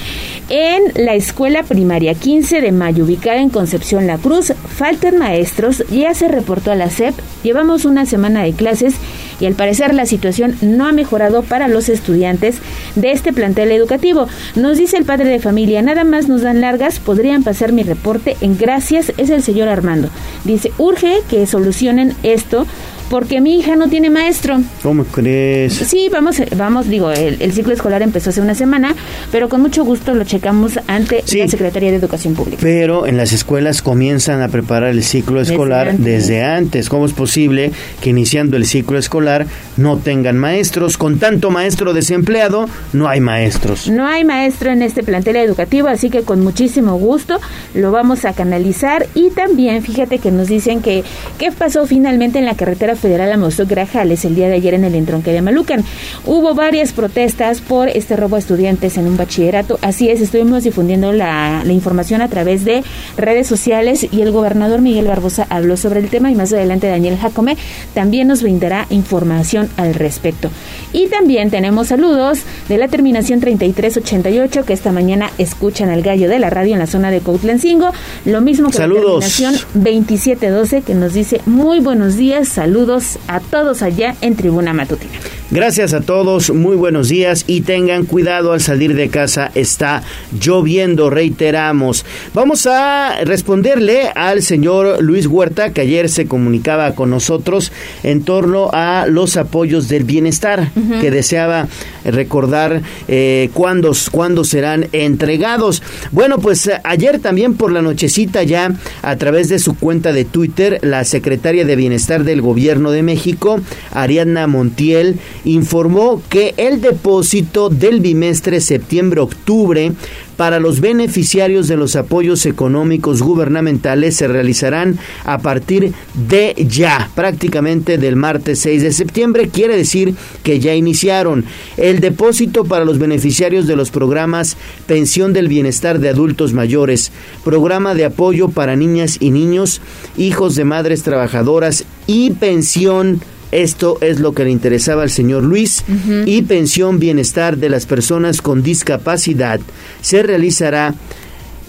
en la escuela primaria 15 de mayo, ubicada en Concepción La Cruz, faltan maestros, ya se reportó a la SEP, llevamos una semana de clases y al parecer la situación no ha mejorado para los estudiantes de este plantel educativo. Nos dice el padre de familia, nada más nos dan largas, podrían pasar mi reporte en gracias, es el señor Armando. Dice, urge que solucionen esto porque mi hija no tiene maestro. ¿Cómo crees? Sí, vamos, vamos, digo, el, ciclo escolar empezó hace una semana, pero con mucho gusto lo checamos ante la Secretaría de Educación Pública. Pero en las escuelas comienzan a preparar el ciclo escolar desde antes. ¿Cómo es posible que iniciando el ciclo escolar no tengan maestros? Con tanto maestro desempleado, no hay maestros. No hay maestro en este plantel educativo, así que con muchísimo gusto lo vamos a canalizar y también fíjate que nos dicen que qué pasó finalmente en la carretera Federal Amosto Grajales el día de ayer en el entronque de Malucan. Hubo varias protestas por este robo a estudiantes en un bachillerato. Así es, estuvimos difundiendo la, información a través de redes sociales y el gobernador Miguel Barbosa habló sobre el tema y más adelante Daniel Jacome también nos brindará información al respecto. Y también tenemos saludos de la terminación 3388 que esta mañana escuchan al gallo de la radio en la zona de Coutlencingo. Lo mismo que la terminación 2712 que nos dice muy buenos días, saludos a todos allá en Tribuna Matutina. Gracias a todos, muy buenos días y tengan cuidado al salir de casa, está lloviendo, reiteramos. Vamos a responderle al señor Luis Huerta, que ayer se comunicaba con nosotros en torno a los apoyos del bienestar, que deseaba recordar eh, cuándo, cuándo serán entregados. Bueno, pues ayer también por la nochecita ya, a través de su cuenta de Twitter, la secretaria de Bienestar del Gobierno de México, Ariadna Montiel, informó que el depósito del bimestre septiembre-octubre para los beneficiarios de los apoyos económicos gubernamentales se realizarán a partir de ya, prácticamente del martes 6 de septiembre, quiere decir que ya iniciaron. El depósito para los beneficiarios de los programas Pensión del Bienestar de Adultos Mayores, Programa de Apoyo para Niñas y Niños, Hijos de Madres Trabajadoras y Pensión esto es lo que le interesaba al señor Luis y pensión bienestar de las personas con discapacidad se realizará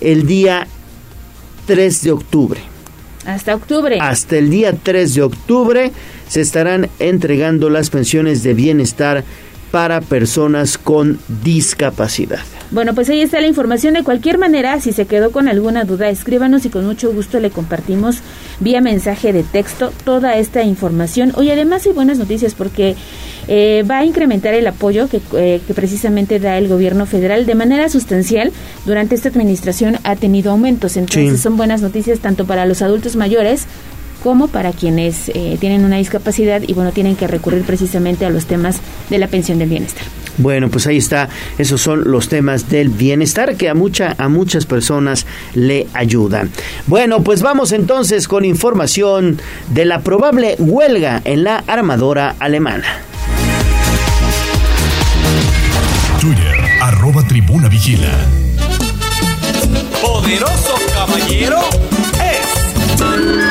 el día 3 de octubre. Hasta octubre. Hasta el día 3 de octubre se estarán entregando las pensiones de bienestar para personas con discapacidad. Bueno, pues ahí está la información. De cualquier manera, si se quedó con alguna duda, escríbanos y con mucho gusto le compartimos vía mensaje de texto toda esta información. Hoy además hay buenas noticias porque eh, va a incrementar el apoyo que, eh, que, precisamente da el gobierno federal de manera sustancial. Durante esta administración ha tenido aumentos, entonces son buenas noticias tanto para los adultos mayores como para quienes eh, tienen una discapacidad y bueno, tienen que recurrir precisamente a los temas de la pensión del bienestar. Bueno, pues ahí está, esos son los temas del bienestar que a mucha a muchas personas le ayudan. Bueno, pues vamos entonces con información de la probable huelga en la armadora alemana. Twitter, arroba tribuna vigila. Poderoso caballero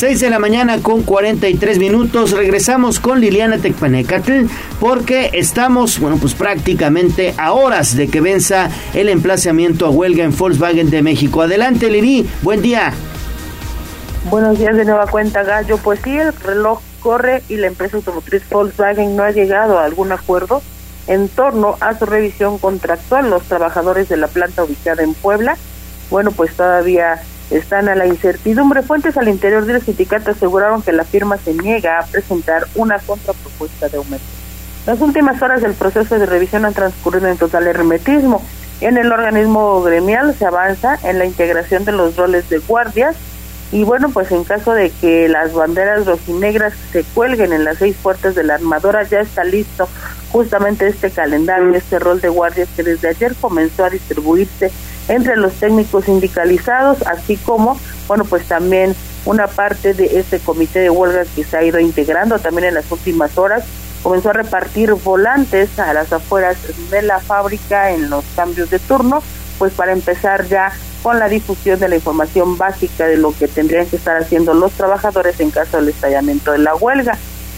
6 de la mañana con 43 minutos. Regresamos con Liliana Tecpanecatl porque estamos, bueno, pues prácticamente a horas de que venza el emplazamiento a huelga en Volkswagen de México. Adelante, Lili. Buen día. Buenos días de nueva cuenta, Gallo. Pues sí, el reloj corre y la empresa automotriz Volkswagen no ha llegado a algún acuerdo en torno a su revisión contractual. Los trabajadores de la planta ubicada en Puebla, bueno, pues todavía están a la incertidumbre. Fuentes al interior del sindicato aseguraron que la firma se niega a presentar una contrapropuesta de aumento. Las últimas horas del proceso de revisión han transcurrido en total hermetismo. En el organismo gremial se avanza en la integración de los roles de guardias y bueno, pues en caso de que las banderas rojinegras se cuelguen en las seis puertas de la armadora, ya está listo justamente este calendario, este rol de guardias que desde ayer comenzó a distribuirse entre los técnicos sindicalizados, así como, bueno, pues también una parte de este comité de huelga que se ha ido integrando también en las últimas horas, comenzó a repartir volantes a las afueras de la fábrica en los cambios de turno, pues para empezar ya con la difusión de la información básica de lo que tendrían que estar haciendo los trabajadores en caso del estallamiento de la huelga.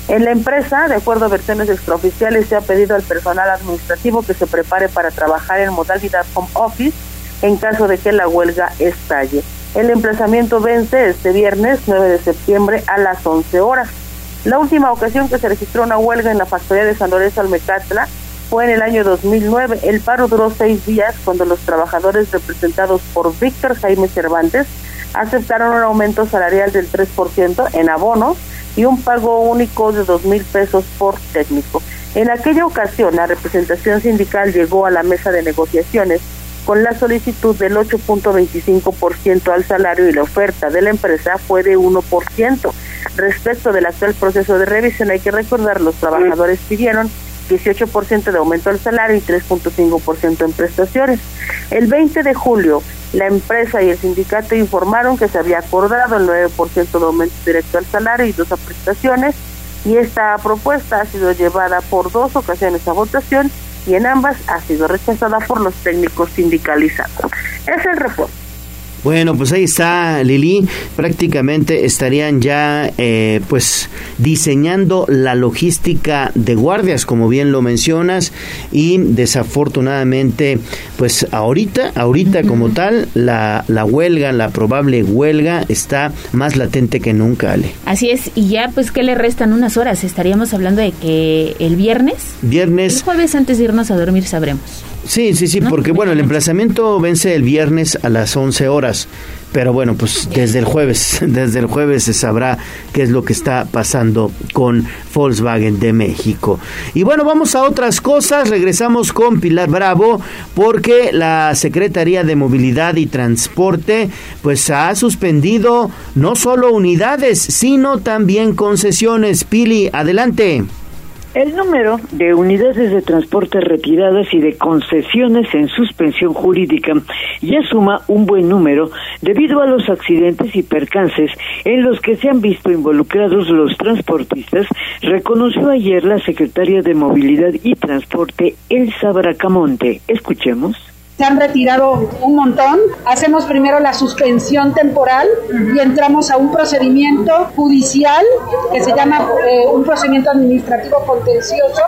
En la empresa, de acuerdo a versiones extraoficiales, se ha pedido al personal administrativo que se prepare para trabajar en modalidad home office en caso de que la huelga estalle. El emplazamiento vence este viernes 9 de septiembre a las 11 horas. La última ocasión que se registró una huelga en la factoría de San Lorenzo Almecatla fue en el año 2009. El paro duró seis días cuando los trabajadores representados por Víctor Jaime Cervantes aceptaron un aumento salarial del 3% en abono y un pago único de dos mil pesos por técnico. En aquella ocasión, la representación sindical llegó a la mesa de negociaciones con la solicitud del 8.25% al salario y la oferta de la empresa fue de 1%. Respecto del actual proceso de revisión, hay que recordar, los trabajadores pidieron 18% de aumento al salario y 3.5% en prestaciones. El 20 de julio, la empresa y el sindicato informaron que se había acordado el 9% de aumento directo al salario y dos a prestaciones, y esta propuesta ha sido llevada por dos ocasiones a votación y en ambas ha sido rechazada por los técnicos sindicalizados. Es el reporte. Bueno, pues ahí está Lili. Prácticamente estarían ya, eh, pues, diseñando la logística de guardias, como bien lo mencionas, y desafortunadamente, pues, ahorita, ahorita como tal, la, la huelga, la probable huelga, está más latente que nunca, Ale. Así es, y ya, pues, ¿qué le restan unas horas? Estaríamos hablando de que el viernes. Viernes. El jueves antes de irnos a dormir sabremos. Sí, sí, sí, porque bueno, el emplazamiento vence el viernes a las 11 horas, pero bueno, pues desde el jueves, desde el jueves se sabrá qué es lo que está pasando con Volkswagen de México. Y bueno, vamos a otras cosas, regresamos con Pilar Bravo, porque la Secretaría de Movilidad y Transporte pues ha suspendido no solo unidades, sino también concesiones. Pili, adelante. El número de unidades de transporte retiradas y de concesiones en suspensión jurídica ya suma un buen número debido a los accidentes y percances en los que se han visto involucrados los transportistas, reconoció ayer la secretaria de Movilidad y Transporte, Elsa Bracamonte. Escuchemos se han retirado un montón. Hacemos primero la suspensión temporal y entramos a un procedimiento judicial que se llama eh, un procedimiento administrativo contencioso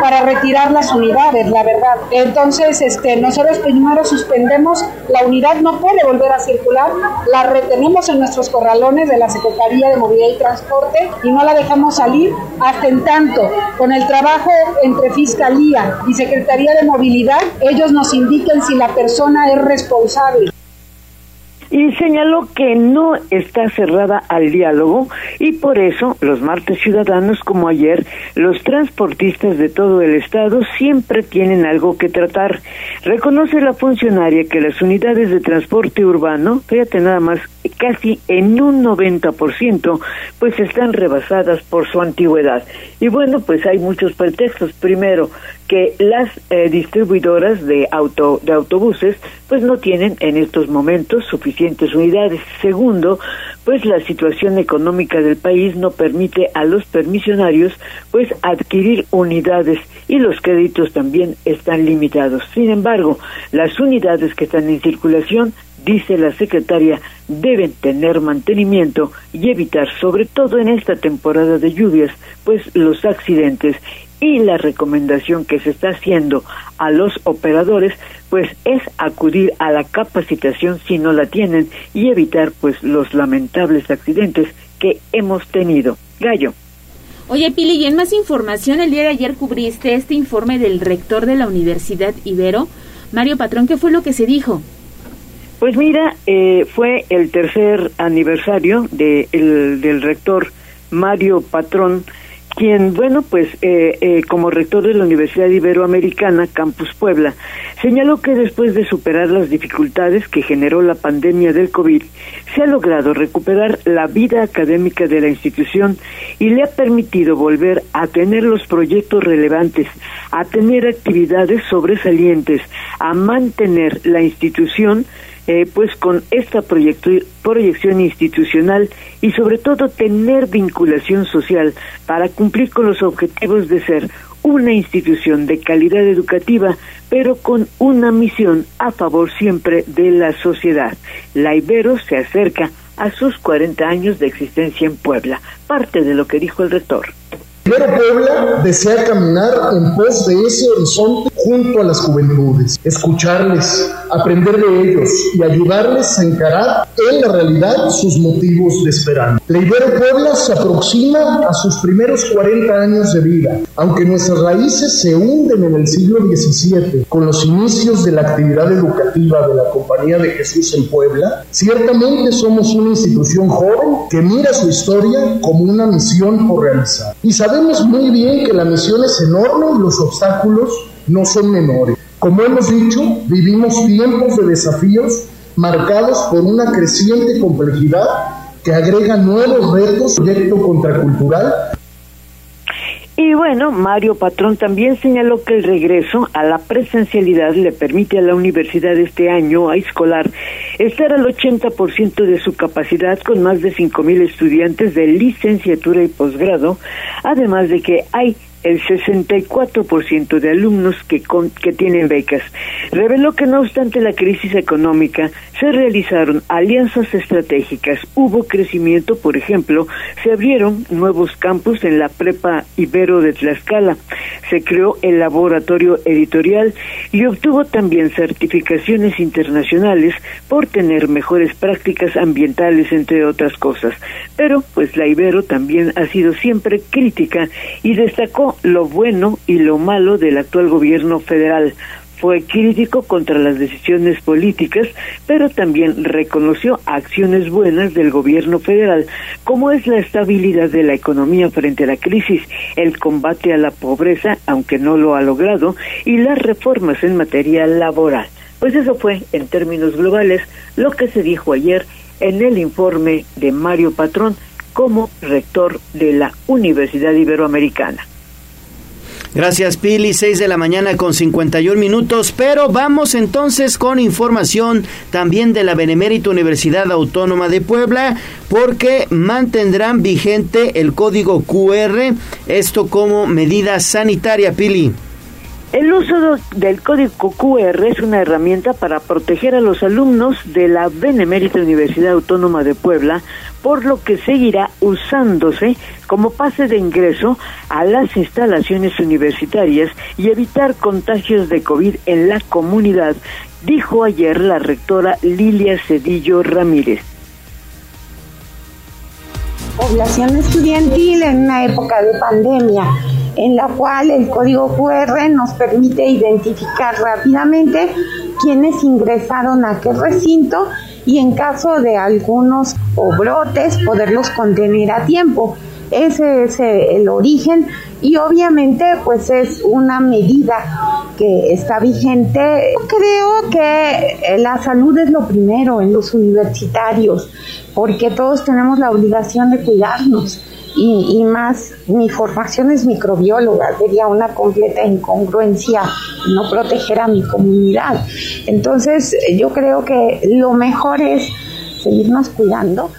para retirar las unidades, la verdad. Entonces, este, nosotros primero suspendemos, la unidad no puede volver a circular, la retenemos en nuestros corralones de la Secretaría de Movilidad y Transporte y no la dejamos salir hasta en tanto con el trabajo entre Fiscalía y Secretaría de Movilidad, ellos nos indiquen si la persona es responsable y señaló que no está cerrada al diálogo y por eso los martes ciudadanos como ayer los transportistas de todo el estado siempre tienen algo que tratar. Reconoce la funcionaria que las unidades de transporte urbano, fíjate nada más, casi en un 90%, pues están rebasadas por su antigüedad. Y bueno, pues hay muchos pretextos. Primero, que las eh, distribuidoras de auto de autobuses pues no tienen en estos momentos suficientes unidades. Segundo, pues la situación económica del país no permite a los permisionarios pues adquirir unidades y los créditos también están limitados. Sin embargo, las unidades que están en circulación dice la secretaria, deben tener mantenimiento y evitar, sobre todo en esta temporada de lluvias, pues los accidentes y la recomendación que se está haciendo a los operadores pues es acudir a la capacitación si no la tienen y evitar pues los lamentables accidentes que hemos tenido. Gallo. Oye, Pili, y en más información, el día de ayer cubriste este informe del rector de la Universidad Ibero, Mario Patrón. ¿Qué fue lo que se dijo? Pues mira, eh, fue el tercer aniversario de del rector Mario Patrón, quien, bueno, pues eh, eh, como rector de la Universidad Iberoamericana, Campus Puebla, señaló que después de superar las dificultades que generó la pandemia del COVID, se ha logrado recuperar la vida académica de la institución y le ha permitido volver a tener los proyectos relevantes, a tener actividades sobresalientes, a mantener la institución eh, pues con esta proyección institucional y sobre todo tener vinculación social para cumplir con los objetivos de ser una institución de calidad educativa, pero con una misión a favor siempre de la sociedad. La Ibero se acerca a sus 40 años de existencia en Puebla, parte de lo que dijo el rector. Ibero Puebla desea caminar en pos de ese horizonte junto a las juventudes, escucharles, aprender de ellos y ayudarles a encarar en la realidad sus motivos de esperanza. La Ibero Puebla se aproxima a sus primeros 40 años de vida, aunque nuestras raíces se hunden en el siglo XVII con los inicios de la actividad educativa de la Compañía de Jesús en Puebla, ciertamente somos una institución joven que mira su historia como una misión por realizar. Y sabemos muy bien que la misión es enorme y los obstáculos no son menores. Como hemos dicho, vivimos tiempos de desafíos marcados por una creciente complejidad que agrega nuevos retos, proyecto contracultural y bueno, Mario Patrón también señaló que el regreso a la presencialidad le permite a la universidad este año a escolar estar al 80% de su capacidad con más de 5.000 estudiantes de licenciatura y posgrado, además de que hay el 64% de alumnos que, que tienen becas. Reveló que no obstante la crisis económica, se realizaron alianzas estratégicas, hubo crecimiento, por ejemplo, se abrieron nuevos campus en la Prepa Ibero de Tlaxcala, se creó el laboratorio editorial y obtuvo también certificaciones internacionales por tener mejores prácticas ambientales, entre otras cosas. Pero, pues la Ibero también ha sido siempre crítica y destacó lo bueno y lo malo del actual gobierno federal. Fue crítico contra las decisiones políticas, pero también reconoció acciones buenas del gobierno federal, como es la estabilidad de la economía frente a la crisis, el combate a la pobreza, aunque no lo ha logrado, y las reformas en materia laboral. Pues eso fue, en términos globales, lo que se dijo ayer en el informe de Mario Patrón como rector de la Universidad Iberoamericana. Gracias Pili, 6 de la mañana con 51 minutos, pero vamos entonces con información también de la Benemérita Universidad Autónoma de Puebla, porque mantendrán vigente el código QR, esto como medida sanitaria, Pili. El uso del código QR es una herramienta para proteger a los alumnos de la Benemérita Universidad Autónoma de Puebla, por lo que seguirá usándose como pase de ingreso a las instalaciones universitarias y evitar contagios de COVID en la comunidad, dijo ayer la rectora Lilia Cedillo Ramírez. Población estudiantil en una época de pandemia en la cual el código QR nos permite identificar rápidamente quienes ingresaron a aquel recinto y en caso de algunos o brotes poderlos contener a tiempo. Ese es eh, el origen y obviamente pues es una medida que está vigente. Creo que eh, la salud es lo primero en los universitarios porque todos tenemos la obligación de cuidarnos y, más mi formación es microbióloga, sería una completa incongruencia no proteger a mi comunidad. Entonces yo creo que lo mejor es seguirnos cuidando.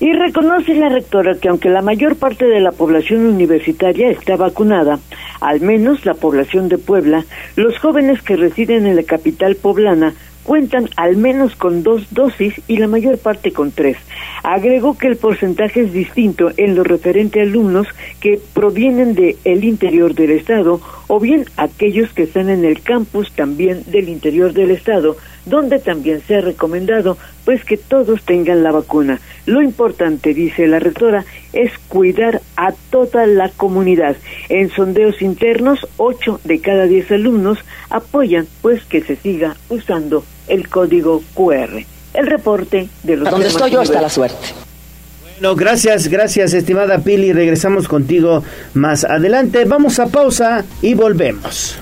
Y reconoce la rectora que aunque la mayor parte de la población universitaria está vacunada, al menos la población de Puebla, los jóvenes que residen en la capital poblana cuentan al menos con dos dosis y la mayor parte con tres. Agregó que el porcentaje es distinto en lo referente a alumnos que provienen del el interior del estado o bien aquellos que están en el campus también del interior del estado, donde también se ha recomendado pues que todos tengan la vacuna. Lo importante, dice la rectora, es cuidar a toda la comunidad. En sondeos internos, 8 de cada 10 alumnos apoyan pues que se siga usando el código QR. El reporte de los Donde estoy yo está la suerte. Bueno, gracias, gracias, estimada Pili. Regresamos contigo más adelante. Vamos a pausa y volvemos.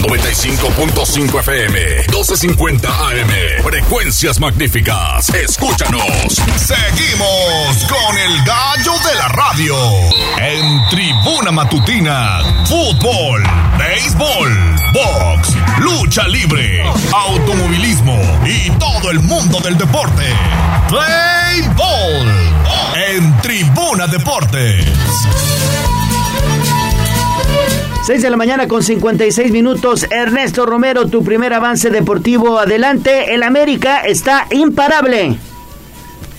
95.5 FM, 12.50 AM. Frecuencias magníficas. Escúchanos. Seguimos con el gallo de la radio. En Tribuna Matutina. Fútbol, béisbol, box, lucha libre, automovilismo y todo el mundo del deporte. Play Ball. En Tribuna Deportes. 6 de la mañana con 56 minutos. Ernesto Romero, tu primer avance deportivo. Adelante, el América está imparable.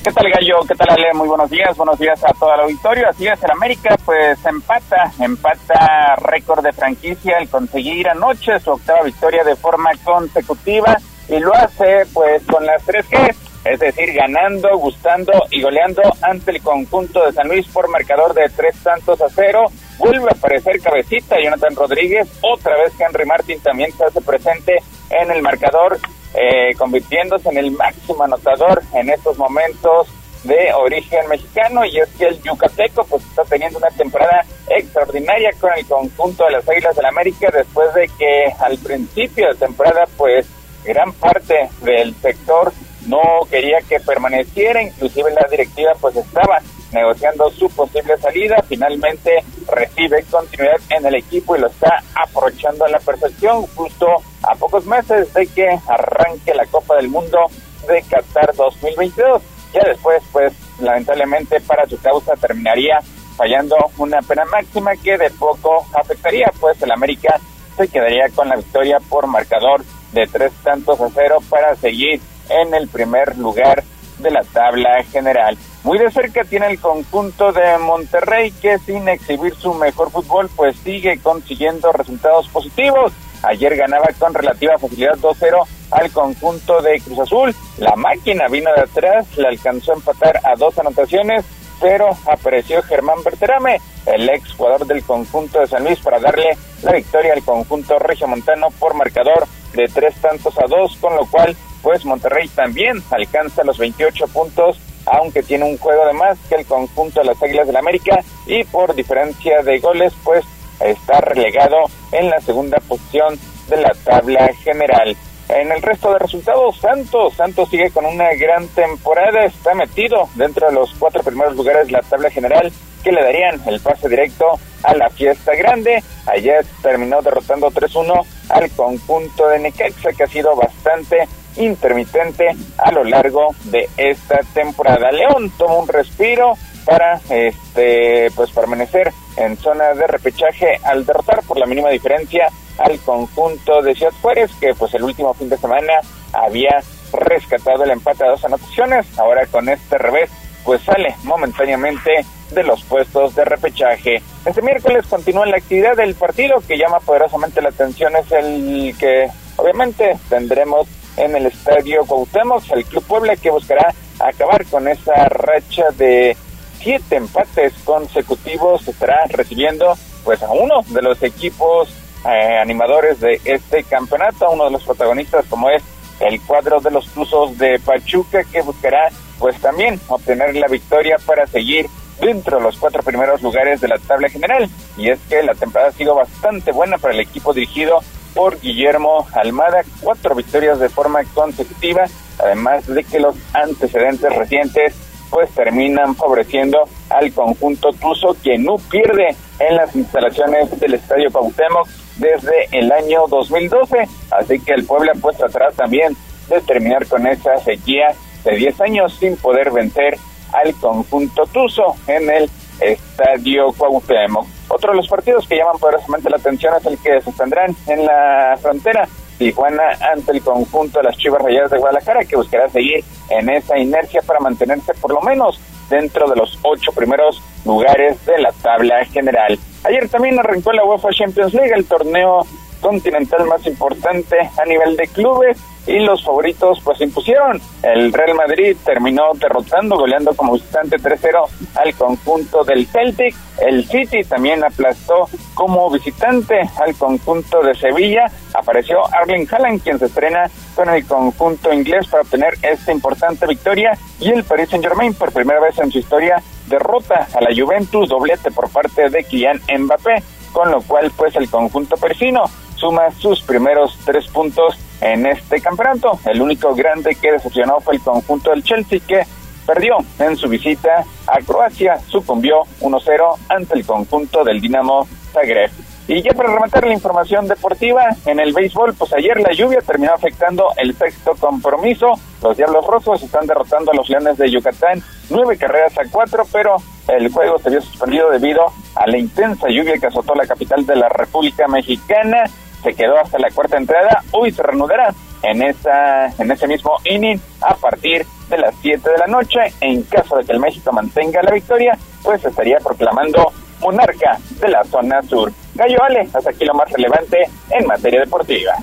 ¿Qué tal, Gallo? ¿Qué tal, Ale? Muy buenos días. Buenos días a todo el auditorio. Así es, el América, pues empata, empata récord de franquicia al conseguir anoche su octava victoria de forma consecutiva y lo hace, pues, con las tres G, es decir, ganando, gustando y goleando ante el conjunto de San Luis por marcador de tres tantos a cero. Vuelve a aparecer cabecita Jonathan Rodríguez, otra vez Henry Martin también se hace presente en el marcador, eh, convirtiéndose en el máximo anotador en estos momentos de origen mexicano. Y es que el yucateco pues está teniendo una temporada extraordinaria con el conjunto de las Águilas del la América después de que al principio de temporada pues gran parte del sector no quería que permaneciera, inclusive la directiva pues estaba negociando su posible salida, finalmente recibe continuidad en el equipo y lo está aprovechando a la perfección justo a pocos meses de que arranque la Copa del Mundo de Qatar 2022. Ya después, pues lamentablemente para su causa terminaría fallando una pena máxima que de poco afectaría, pues el América se quedaría con la victoria por marcador de tres tantos a cero para seguir en el primer lugar de la tabla general. Muy de cerca tiene el conjunto de Monterrey que sin exhibir su mejor fútbol pues sigue consiguiendo resultados positivos. Ayer ganaba con relativa facilidad 2-0 al conjunto de Cruz Azul. La máquina vino de atrás, le alcanzó a empatar a dos anotaciones, pero apareció Germán Berterame, el ex jugador del conjunto de San Luis, para darle la victoria al conjunto regiomontano por marcador de tres tantos a dos, con lo cual pues Monterrey también alcanza los 28 puntos, aunque tiene un juego de más que el conjunto de las Águilas del la América y por diferencia de goles, pues está relegado en la segunda posición de la tabla general. En el resto de resultados, Santos, Santos sigue con una gran temporada, está metido dentro de los cuatro primeros lugares de la tabla general que le darían el pase directo a la fiesta grande. Ayer terminó derrotando 3-1 al conjunto de Necaxa, que ha sido bastante intermitente a lo largo de esta temporada. León toma un respiro para este pues permanecer en zona de repechaje al derrotar por la mínima diferencia al conjunto de Ciudad Juárez que pues el último fin de semana había rescatado el empate a dos anotaciones ahora con este revés pues sale momentáneamente de los puestos de repechaje. Este miércoles continúa la actividad del partido que llama poderosamente la atención es el que obviamente tendremos en el estadio Cuauhtémoc, el Club Puebla que buscará acabar con esa racha de siete empates consecutivos, estará recibiendo pues a uno de los equipos eh, animadores de este campeonato, uno de los protagonistas como es el cuadro de los Tuzos de Pachuca que buscará pues también obtener la victoria para seguir dentro de los cuatro primeros lugares de la tabla general. Y es que la temporada ha sido bastante buena para el equipo dirigido por Guillermo Almada, cuatro victorias de forma consecutiva, además de que los antecedentes recientes pues terminan favoreciendo al conjunto Tuzo, que no pierde en las instalaciones del Estadio Cuauhtémoc desde el año 2012, así que el Puebla pues tratará también de terminar con esa sequía de 10 años sin poder vencer al conjunto Tuzo en el Estadio Cuauhtémoc. Otro de los partidos que llaman poderosamente la atención es el que se tendrán en la frontera Tijuana ante el conjunto de las Chivas Rayadas de Guadalajara, que buscará seguir en esa inercia para mantenerse por lo menos dentro de los ocho primeros lugares de la tabla general. Ayer también arrancó la UEFA Champions League, el torneo continental más importante a nivel de clubes y los favoritos pues impusieron. El Real Madrid terminó derrotando, goleando como visitante 3-0 al conjunto del Celtic. El City también aplastó como visitante al conjunto de Sevilla. Apareció Arlen Haaland, quien se estrena con el conjunto inglés para obtener esta importante victoria. Y el Paris Saint-Germain, por primera vez en su historia, derrota a la Juventus, doblete por parte de Kylian Mbappé, con lo cual pues el conjunto persino suma sus primeros tres puntos en este campeonato. El único grande que decepcionó fue el conjunto del Chelsea que perdió en su visita a Croacia, sucumbió 1-0 ante el conjunto del Dinamo Zagreb. Y ya para rematar la información deportiva, en el béisbol, pues ayer la lluvia terminó afectando el sexto compromiso. Los Diablos Rojos están derrotando a los Leones de Yucatán, nueve carreras a cuatro, pero el juego se vio suspendido debido a la intensa lluvia que azotó la capital de la República Mexicana se quedó hasta la cuarta entrada, hoy se reanudará en esa en ese mismo inning a partir de las 7 de la noche. En caso de que el México mantenga la victoria, pues estaría proclamando monarca de la zona sur. Gallo Ale, hasta aquí lo más relevante en materia deportiva.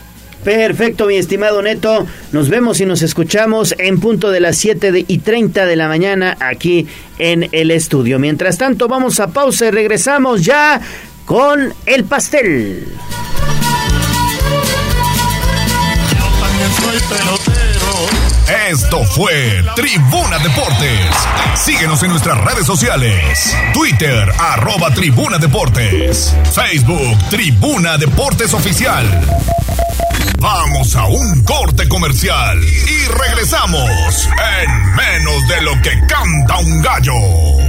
Perfecto, mi estimado Neto. Nos vemos y nos escuchamos en punto de las 7 y 30 de la mañana aquí en el estudio. Mientras tanto, vamos a pausa y regresamos ya con el pastel. Esto fue Tribuna Deportes. Síguenos en nuestras redes sociales. Twitter, arroba Tribuna Deportes. Facebook, Tribuna Deportes Oficial. Vamos a un corte comercial y regresamos en menos de lo que canta un gallo.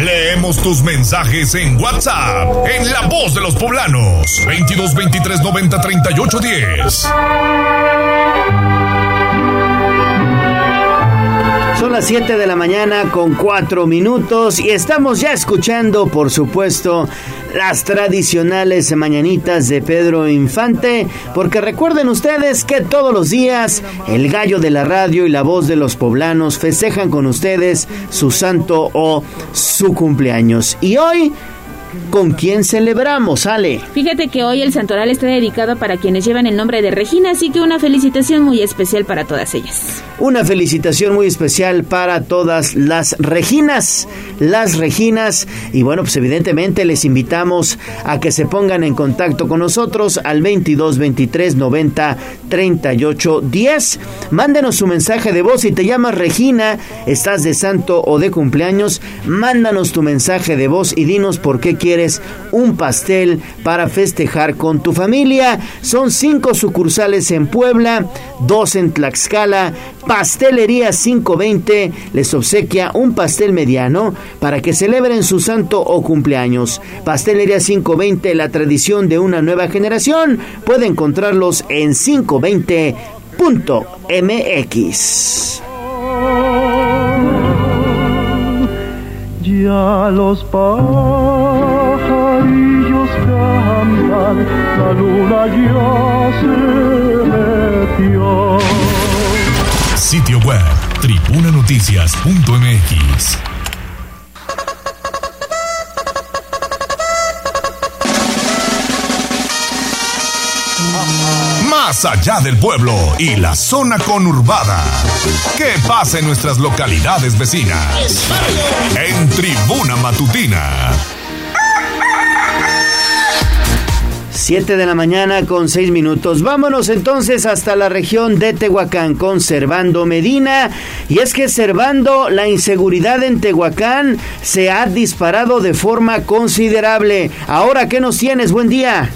Leemos tus mensajes en WhatsApp, en La Voz de los Poblanos, 22 23 90 38 10. Son las 7 de la mañana con 4 minutos y estamos ya escuchando, por supuesto, las tradicionales mañanitas de Pedro Infante, porque recuerden ustedes que todos los días el gallo de la radio y la voz de los poblanos festejan con ustedes su santo o su cumpleaños. Y hoy ¿Con quién celebramos, Ale? Fíjate que hoy el santoral está dedicado para quienes llevan el nombre de Regina, así que una felicitación muy especial para todas ellas. Una felicitación muy especial para todas las Reginas, las Reginas. Y bueno, pues evidentemente les invitamos a que se pongan en contacto con nosotros al 22 23 90 38 10. Mándenos su mensaje de voz si te llamas Regina, estás de santo o de cumpleaños. Mándanos tu mensaje de voz y dinos por qué quieres un pastel para festejar con tu familia. Son cinco sucursales en Puebla, dos en Tlaxcala. Pastelería 520 les obsequia un pastel mediano para que celebren su santo o cumpleaños. Pastelería 520, la tradición de una nueva generación. Puede encontrarlos en 520.mx. Ya los pajarillos cantan, la luna ya se metió. Sitio web, tribunanoticias.mx. Más allá del pueblo y la zona conurbada. ¿Qué pasa en nuestras localidades vecinas? En Tribuna Matutina. 7 de la mañana con 6 minutos. Vámonos entonces hasta la región de Tehuacán con Servando Medina. Y es que Servando, la inseguridad en Tehuacán se ha disparado de forma considerable. Ahora, ¿qué nos tienes? Buen día.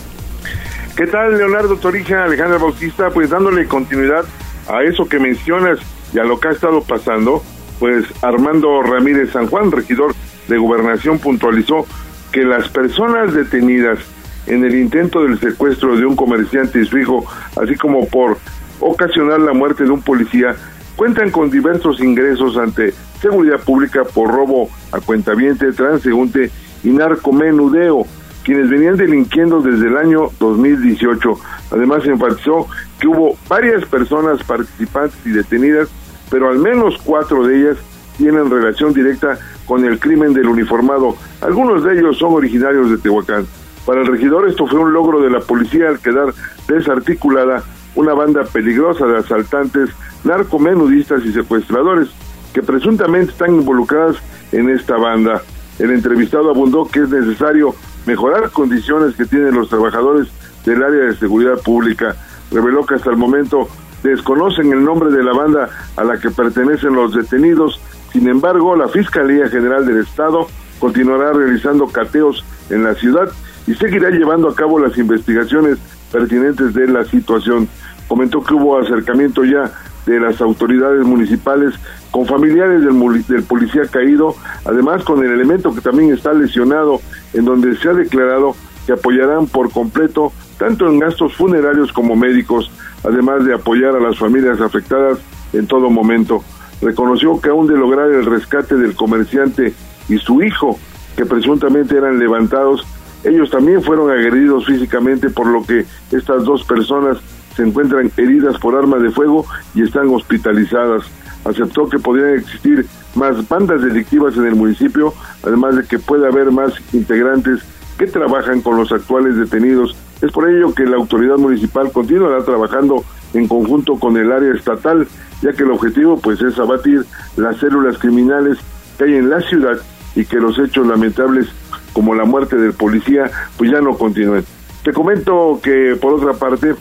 ¿Qué tal, Leonardo Torija, Alejandra Bautista? Pues dándole continuidad a eso que mencionas y a lo que ha estado pasando, pues Armando Ramírez San Juan, regidor de Gobernación, puntualizó que las personas detenidas en el intento del secuestro de un comerciante y su hijo, así como por ocasionar la muerte de un policía, cuentan con diversos ingresos ante seguridad pública por robo a cuentaviente, transeúnte y narcomenudeo, quienes venían delinquiendo desde el año 2018. Además, enfatizó que hubo varias personas participantes y detenidas, pero al menos cuatro de ellas tienen relación directa con el crimen del uniformado. Algunos de ellos son originarios de Tehuacán. Para el regidor esto fue un logro de la policía al quedar desarticulada una banda peligrosa de asaltantes, narcomenudistas y secuestradores que presuntamente están involucradas en esta banda. El entrevistado abundó que es necesario mejorar condiciones que tienen los trabajadores del área de seguridad pública. Reveló que hasta el momento desconocen el nombre de la banda a la que pertenecen los detenidos. Sin embargo, la Fiscalía General del Estado continuará realizando cateos en la ciudad y seguirá llevando a cabo las investigaciones pertinentes de la situación. Comentó que hubo acercamiento ya de las autoridades municipales con familiares del, policía caído, además con el elemento que también está lesionado, en donde se ha declarado que apoyarán por completo tanto en gastos funerarios como médicos, además de apoyar a las familias afectadas en todo momento. Reconoció que aún de lograr el rescate del comerciante y su hijo, que presuntamente eran levantados, ellos también fueron agredidos físicamente, por lo que estas dos personas se encuentran heridas por arma de fuego y están hospitalizadas. Aceptó que podrían existir más bandas delictivas en el municipio, además de que puede haber más integrantes que trabajan con los actuales detenidos. Es por ello que la autoridad municipal continuará trabajando en conjunto con el área estatal, ya que el objetivo pues es abatir las células criminales que hay en la ciudad y que los hechos lamentables como la muerte del policía, pues ya no continúen. Te comento que por otra parte,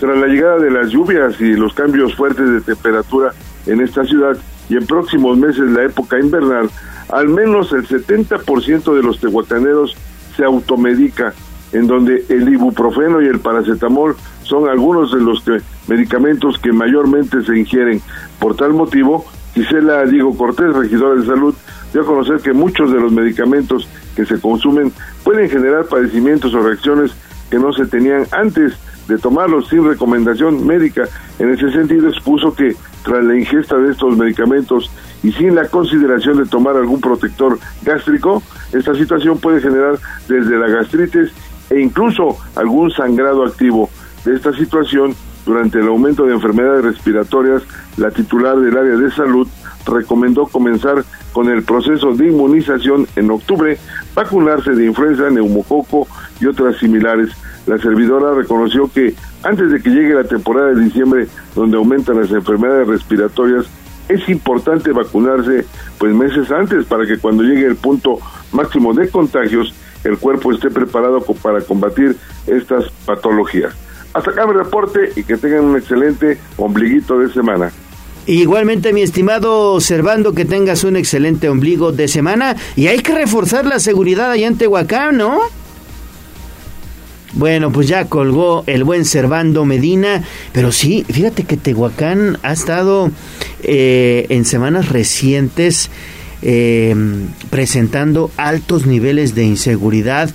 tras la llegada de las lluvias y los cambios fuertes de temperatura en esta ciudad y en próximos meses la época invernal, al menos el 70% de los tehuacaneros se automedica, en donde el ibuprofeno y el paracetamol son algunos de los medicamentos que mayormente se ingieren. Por tal motivo, Gisela Diego Cortés, regidora de salud, dio a conocer que muchos de los medicamentos que se consumen pueden generar padecimientos o reacciones que no se tenían antes de tomarlos sin recomendación médica. En ese sentido expuso que tras la ingesta de estos medicamentos y sin la consideración de tomar algún protector gástrico, esta situación puede generar desde la gastritis e incluso algún sangrado activo. De esta situación, durante el aumento de enfermedades respiratorias, la titular del área de salud recomendó comenzar con el proceso de inmunización en octubre, vacunarse de influenza, neumococo y otras similares. La servidora reconoció que antes de que llegue la temporada de diciembre, donde aumentan las enfermedades respiratorias, es importante vacunarse pues meses antes para que cuando llegue el punto máximo de contagios, el cuerpo esté preparado para combatir estas patologías. Hasta acá mi reporte y que tengan un excelente ombliguito de semana. Igualmente, mi estimado Servando, que tengas un excelente ombligo de semana. Y hay que reforzar la seguridad allá en Tehuacán, ¿no? Bueno, pues ya colgó el buen Servando Medina, pero sí, fíjate que Tehuacán ha estado eh, en semanas recientes eh, presentando altos niveles de inseguridad.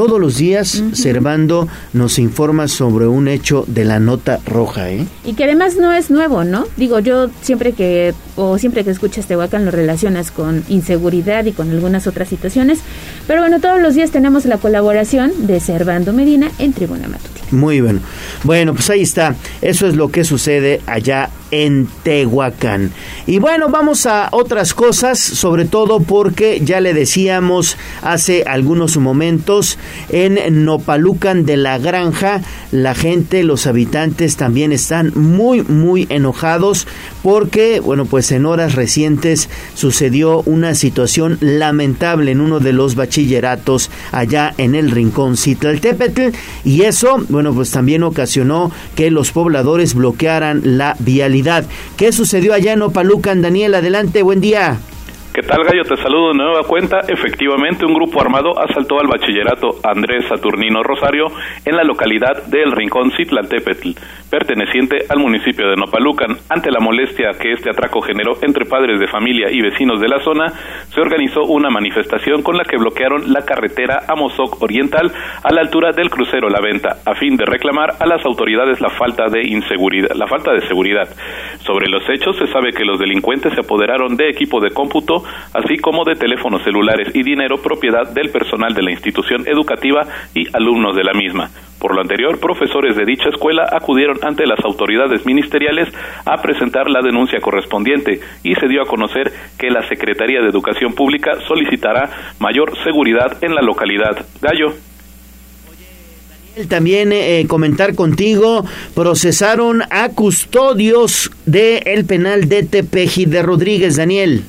Todos los días, Servando nos informa sobre un hecho de la nota roja, ¿eh? Y que además no es nuevo, ¿no? Digo, yo siempre que, o siempre que escuchas Tehuacán lo relacionas con inseguridad y con algunas otras situaciones. Pero bueno, todos los días tenemos la colaboración de Servando Medina en Tribuna Matutina. Muy bueno. Bueno, pues ahí está. Eso es lo que sucede allá en Tehuacán. Y bueno, vamos a otras cosas, sobre todo porque ya le decíamos hace algunos momentos en Nopalucan de la Granja. La gente, los habitantes también están muy, muy enojados porque, bueno, pues en horas recientes sucedió una situación lamentable en uno de los bachilleratos allá en el rincón Citlaltépetl y eso, bueno, pues también ocasionó que los pobladores bloquearan la vialidad. ¿Qué sucedió allá en Opalucan? Daniel, adelante, buen día. ¿Qué tal, Gallo? Te saludo de nueva cuenta. Efectivamente, un grupo armado asaltó al bachillerato Andrés Saturnino Rosario en la localidad del Rincón Citlantepetl, perteneciente al municipio de Nopalucan. Ante la molestia que este atraco generó entre padres de familia y vecinos de la zona, se organizó una manifestación con la que bloquearon la carretera a Mozoc Oriental a la altura del crucero La Venta, a fin de reclamar a las autoridades la falta de inseguridad, la falta de seguridad. Sobre los hechos, se sabe que los delincuentes se apoderaron de equipo de cómputo así como de teléfonos celulares y dinero propiedad del personal de la institución educativa y alumnos de la misma. Por lo anterior, profesores de dicha escuela acudieron ante las autoridades ministeriales a presentar la denuncia correspondiente y se dio a conocer que la Secretaría de Educación Pública solicitará mayor seguridad en la localidad. Gallo. También eh, comentar contigo, procesaron a custodios del penal de Tepeji de Rodríguez, Daniel.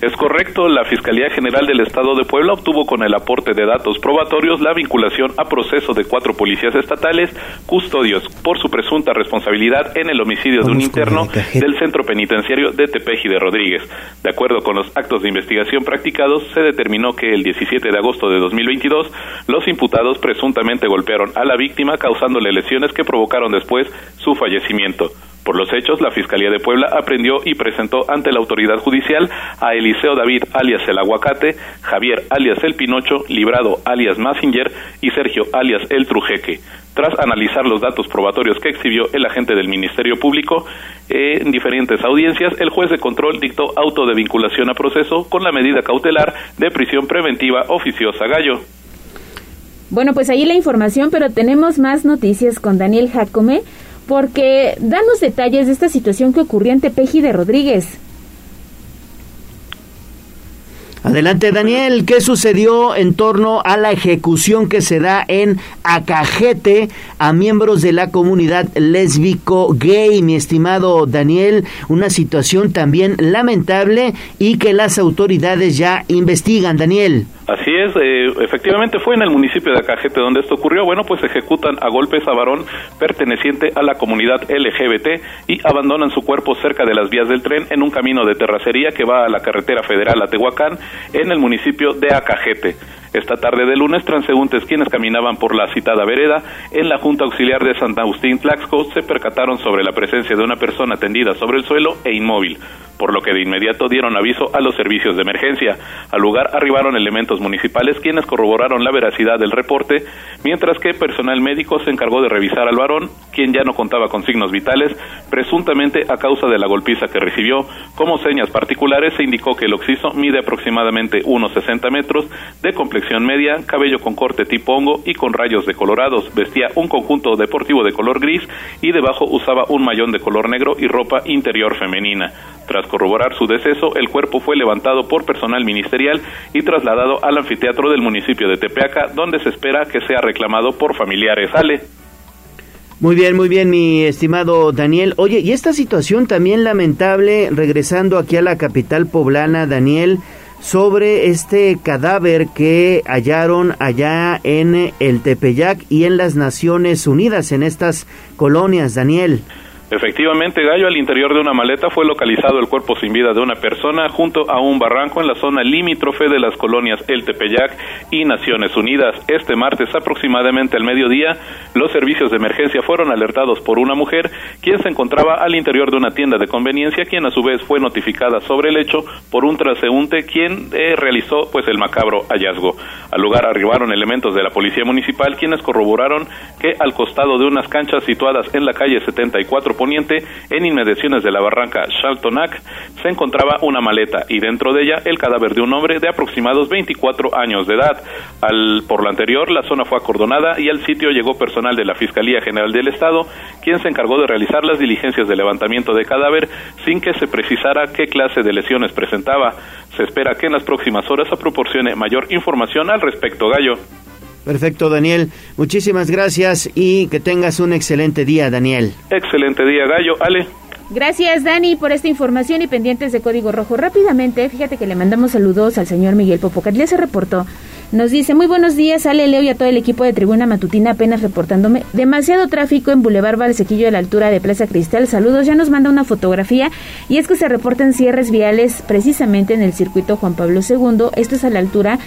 Es correcto, la Fiscalía General del Estado de Puebla obtuvo con el aporte de datos probatorios la vinculación a proceso de cuatro policías estatales custodios por su presunta responsabilidad en el homicidio de un interno del centro penitenciario de Tepeji de Rodríguez. De acuerdo con los actos de investigación practicados, se determinó que el 17 de agosto de 2022 los imputados presuntamente golpearon a la víctima causándole lesiones que provocaron después su fallecimiento. Por los hechos, la Fiscalía de Puebla aprendió y presentó ante la autoridad judicial a Eliseo David alias el Aguacate, Javier alias el Pinocho, Librado alias Massinger y Sergio alias el Trujeque. Tras analizar los datos probatorios que exhibió el agente del Ministerio Público en diferentes audiencias, el juez de control dictó auto de vinculación a proceso con la medida cautelar de prisión preventiva oficiosa Gallo. Bueno, pues ahí la información, pero tenemos más noticias con Daniel Jacome porque danos detalles de esta situación que ocurrió en Tepeji de Rodríguez. Adelante Daniel, ¿qué sucedió en torno a la ejecución que se da en Acajete a miembros de la comunidad lésbico gay, mi estimado Daniel? Una situación también lamentable y que las autoridades ya investigan, Daniel. Así es, eh, efectivamente fue en el municipio de Acajete donde esto ocurrió. Bueno, pues ejecutan a golpes a varón perteneciente a la comunidad LGBT y abandonan su cuerpo cerca de las vías del tren en un camino de terracería que va a la carretera federal a Tehuacán en el municipio de Acajete. Esta tarde de lunes, transeúntes quienes caminaban por la citada vereda en la Junta Auxiliar de Santa Agustín Tlaxco se percataron sobre la presencia de una persona tendida sobre el suelo e inmóvil, por lo que de inmediato dieron aviso a los servicios de emergencia. Al lugar arribaron elementos municipales quienes corroboraron la veracidad del reporte, mientras que personal médico se encargó de revisar al varón, quien ya no contaba con signos vitales, presuntamente a causa de la golpiza que recibió. Como señas particulares se indicó que el occiso mide aproximadamente unos 60 metros de complexión media, cabello con corte tipo hongo y con rayos decolorados. Vestía un conjunto deportivo de color gris y debajo usaba un mayón de color negro y ropa interior femenina. Tras corroborar su deceso, el cuerpo fue levantado por personal ministerial y trasladado al anfiteatro del municipio de Tepeaca, donde se espera que sea reclamado por familiares. Ale. Muy bien, muy bien, mi estimado Daniel. Oye, y esta situación también lamentable, regresando aquí a la capital poblana, Daniel, sobre este cadáver que hallaron allá en el Tepeyac y en las Naciones Unidas, en estas colonias, Daniel. Efectivamente, Gallo, al interior de una maleta fue localizado el cuerpo sin vida de una persona junto a un barranco en la zona limítrofe de las colonias El Tepeyac y Naciones Unidas. Este martes, aproximadamente al mediodía, los servicios de emergencia fueron alertados por una mujer quien se encontraba al interior de una tienda de conveniencia, quien a su vez fue notificada sobre el hecho por un transeúnte quien eh, realizó pues el macabro hallazgo. Al lugar arribaron elementos de la policía municipal quienes corroboraron que al costado de unas canchas situadas en la calle 74 poniente, en inmediaciones de la barranca Shaltonac, se encontraba una maleta y dentro de ella el cadáver de un hombre de aproximados 24 años de edad. Al, por lo anterior, la zona fue acordonada y al sitio llegó personal de la Fiscalía General del Estado, quien se encargó de realizar las diligencias de levantamiento de cadáver sin que se precisara qué clase de lesiones presentaba. Se espera que en las próximas horas se proporcione mayor información al respecto, Gallo. Perfecto, Daniel. Muchísimas gracias y que tengas un excelente día, Daniel. Excelente día, Gallo. Ale. Gracias, Dani, por esta información y pendientes de Código Rojo. Rápidamente, fíjate que le mandamos saludos al señor Miguel Popocat. Ya se reportó. Nos dice, muy buenos días, Ale, Leo y a todo el equipo de Tribuna Matutina, apenas reportándome. Demasiado tráfico en Boulevard Valsequillo a la altura de Plaza Cristal. Saludos, ya nos manda una fotografía y es que se reportan cierres viales precisamente en el circuito Juan Pablo II. Esto es a la altura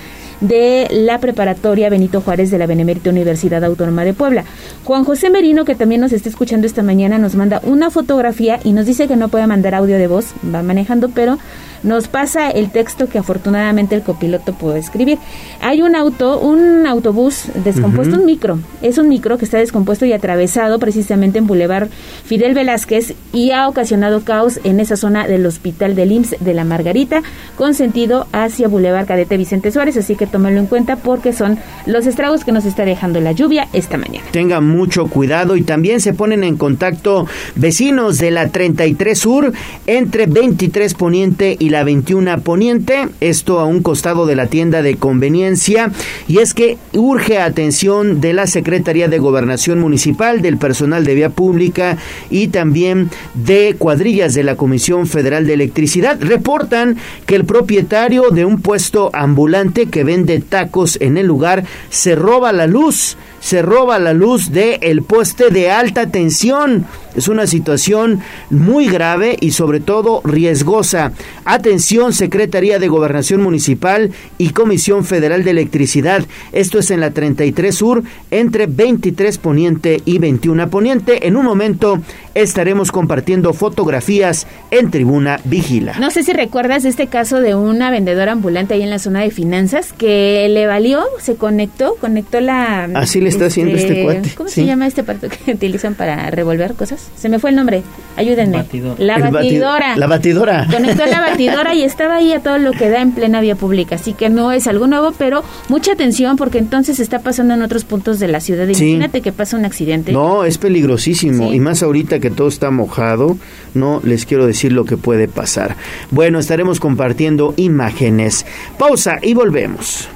de la preparatoria Benito Juárez de la Benemérita Universidad Autónoma de Puebla. Juan José Merino, que también nos está escuchando esta mañana, nos manda una fotografía y nos dice que no puede mandar audio de voz, va manejando, pero nos pasa el texto que afortunadamente el copiloto puede escribir. Hay un auto, un autobús descompuesto, un micro, es un micro que está descompuesto y atravesado precisamente en Boulevard Fidel Velázquez y ha ocasionado caos en esa zona del hospital del IMSS de la Margarita con sentido hacia Boulevard Cadete Vicente Suárez, así que tómalo en cuenta porque son los estragos que nos está dejando la lluvia esta mañana. Tenga mucho cuidado y también se ponen en contacto vecinos de la 33 Sur entre 23 Poniente y la 21 Poniente, esto a un costado de la tienda de conveniencia, y es que urge atención de la Secretaría de Gobernación Municipal, del personal de vía pública y también de cuadrillas de la Comisión Federal de Electricidad. Reportan que el propietario de un puesto ambulante que vende tacos en el lugar se roba la luz se roba la luz del el poste de alta tensión. Es una situación muy grave y sobre todo riesgosa. Atención, Secretaría de Gobernación Municipal y Comisión Federal de Electricidad. Esto es en la 33 Sur, entre 23 Poniente y 21 Poniente. En un momento estaremos compartiendo fotografías en Tribuna Vigila. No sé si recuerdas este caso de una vendedora ambulante ahí en la zona de finanzas que le valió, se conectó, conectó la... Así le está haciendo este cuate. ¿Cómo se llama este aparato que utilizan para revolver cosas? Se me fue el nombre. Ayúdenme. La El batidora. La batidora. Conectó la batidora y estaba ahí a todo lo que da en plena vía pública. Así que no es algo nuevo, pero mucha atención porque entonces está pasando en otros puntos de la ciudad. Sí. Imagínate que pasa un accidente. No, es peligrosísimo. Y más ahorita que todo está mojado, no les quiero decir lo que puede pasar. Bueno, estaremos compartiendo imágenes. Pausa y volvemos.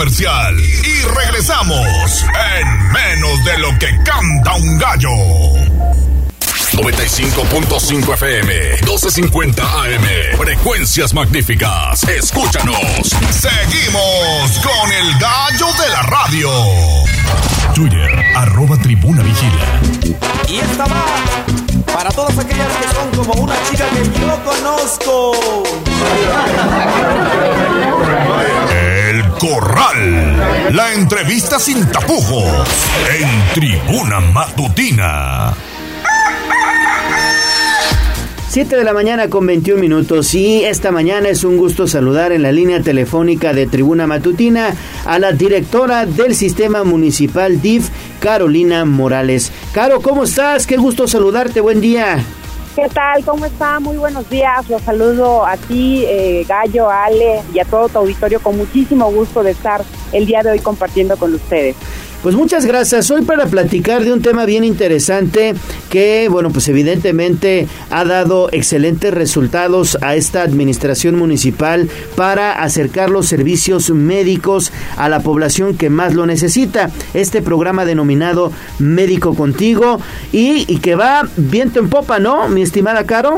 Comercial y regresamos en menos de lo que canta un gallo. 95.5 FM, 1250 AM, frecuencias magníficas. Escúchanos. Seguimos con el gallo de la radio. Twitter, arroba tribuna vigila. Y esta va para todas aquellas que son como una chica que yo conozco. Corral. La entrevista sin tapujos. En tribuna matutina. 7 de la mañana con 21 minutos y esta mañana es un gusto saludar en la línea telefónica de Tribuna Matutina a la directora del Sistema Municipal DIF, Carolina Morales. Caro, ¿cómo estás? Qué gusto saludarte, buen día. ¿Qué tal? ¿Cómo está? Muy buenos días. Los saludo a ti, eh, Gallo, Ale y a todo tu auditorio con muchísimo gusto de estar el día de hoy compartiendo con ustedes. Pues muchas gracias. Hoy para platicar de un tema bien interesante que, bueno, pues evidentemente ha dado excelentes resultados a esta administración municipal para acercar los servicios médicos a la población que más lo necesita. Este programa denominado Médico Contigo y, que va viento en popa, ¿no, mi estimada Caro?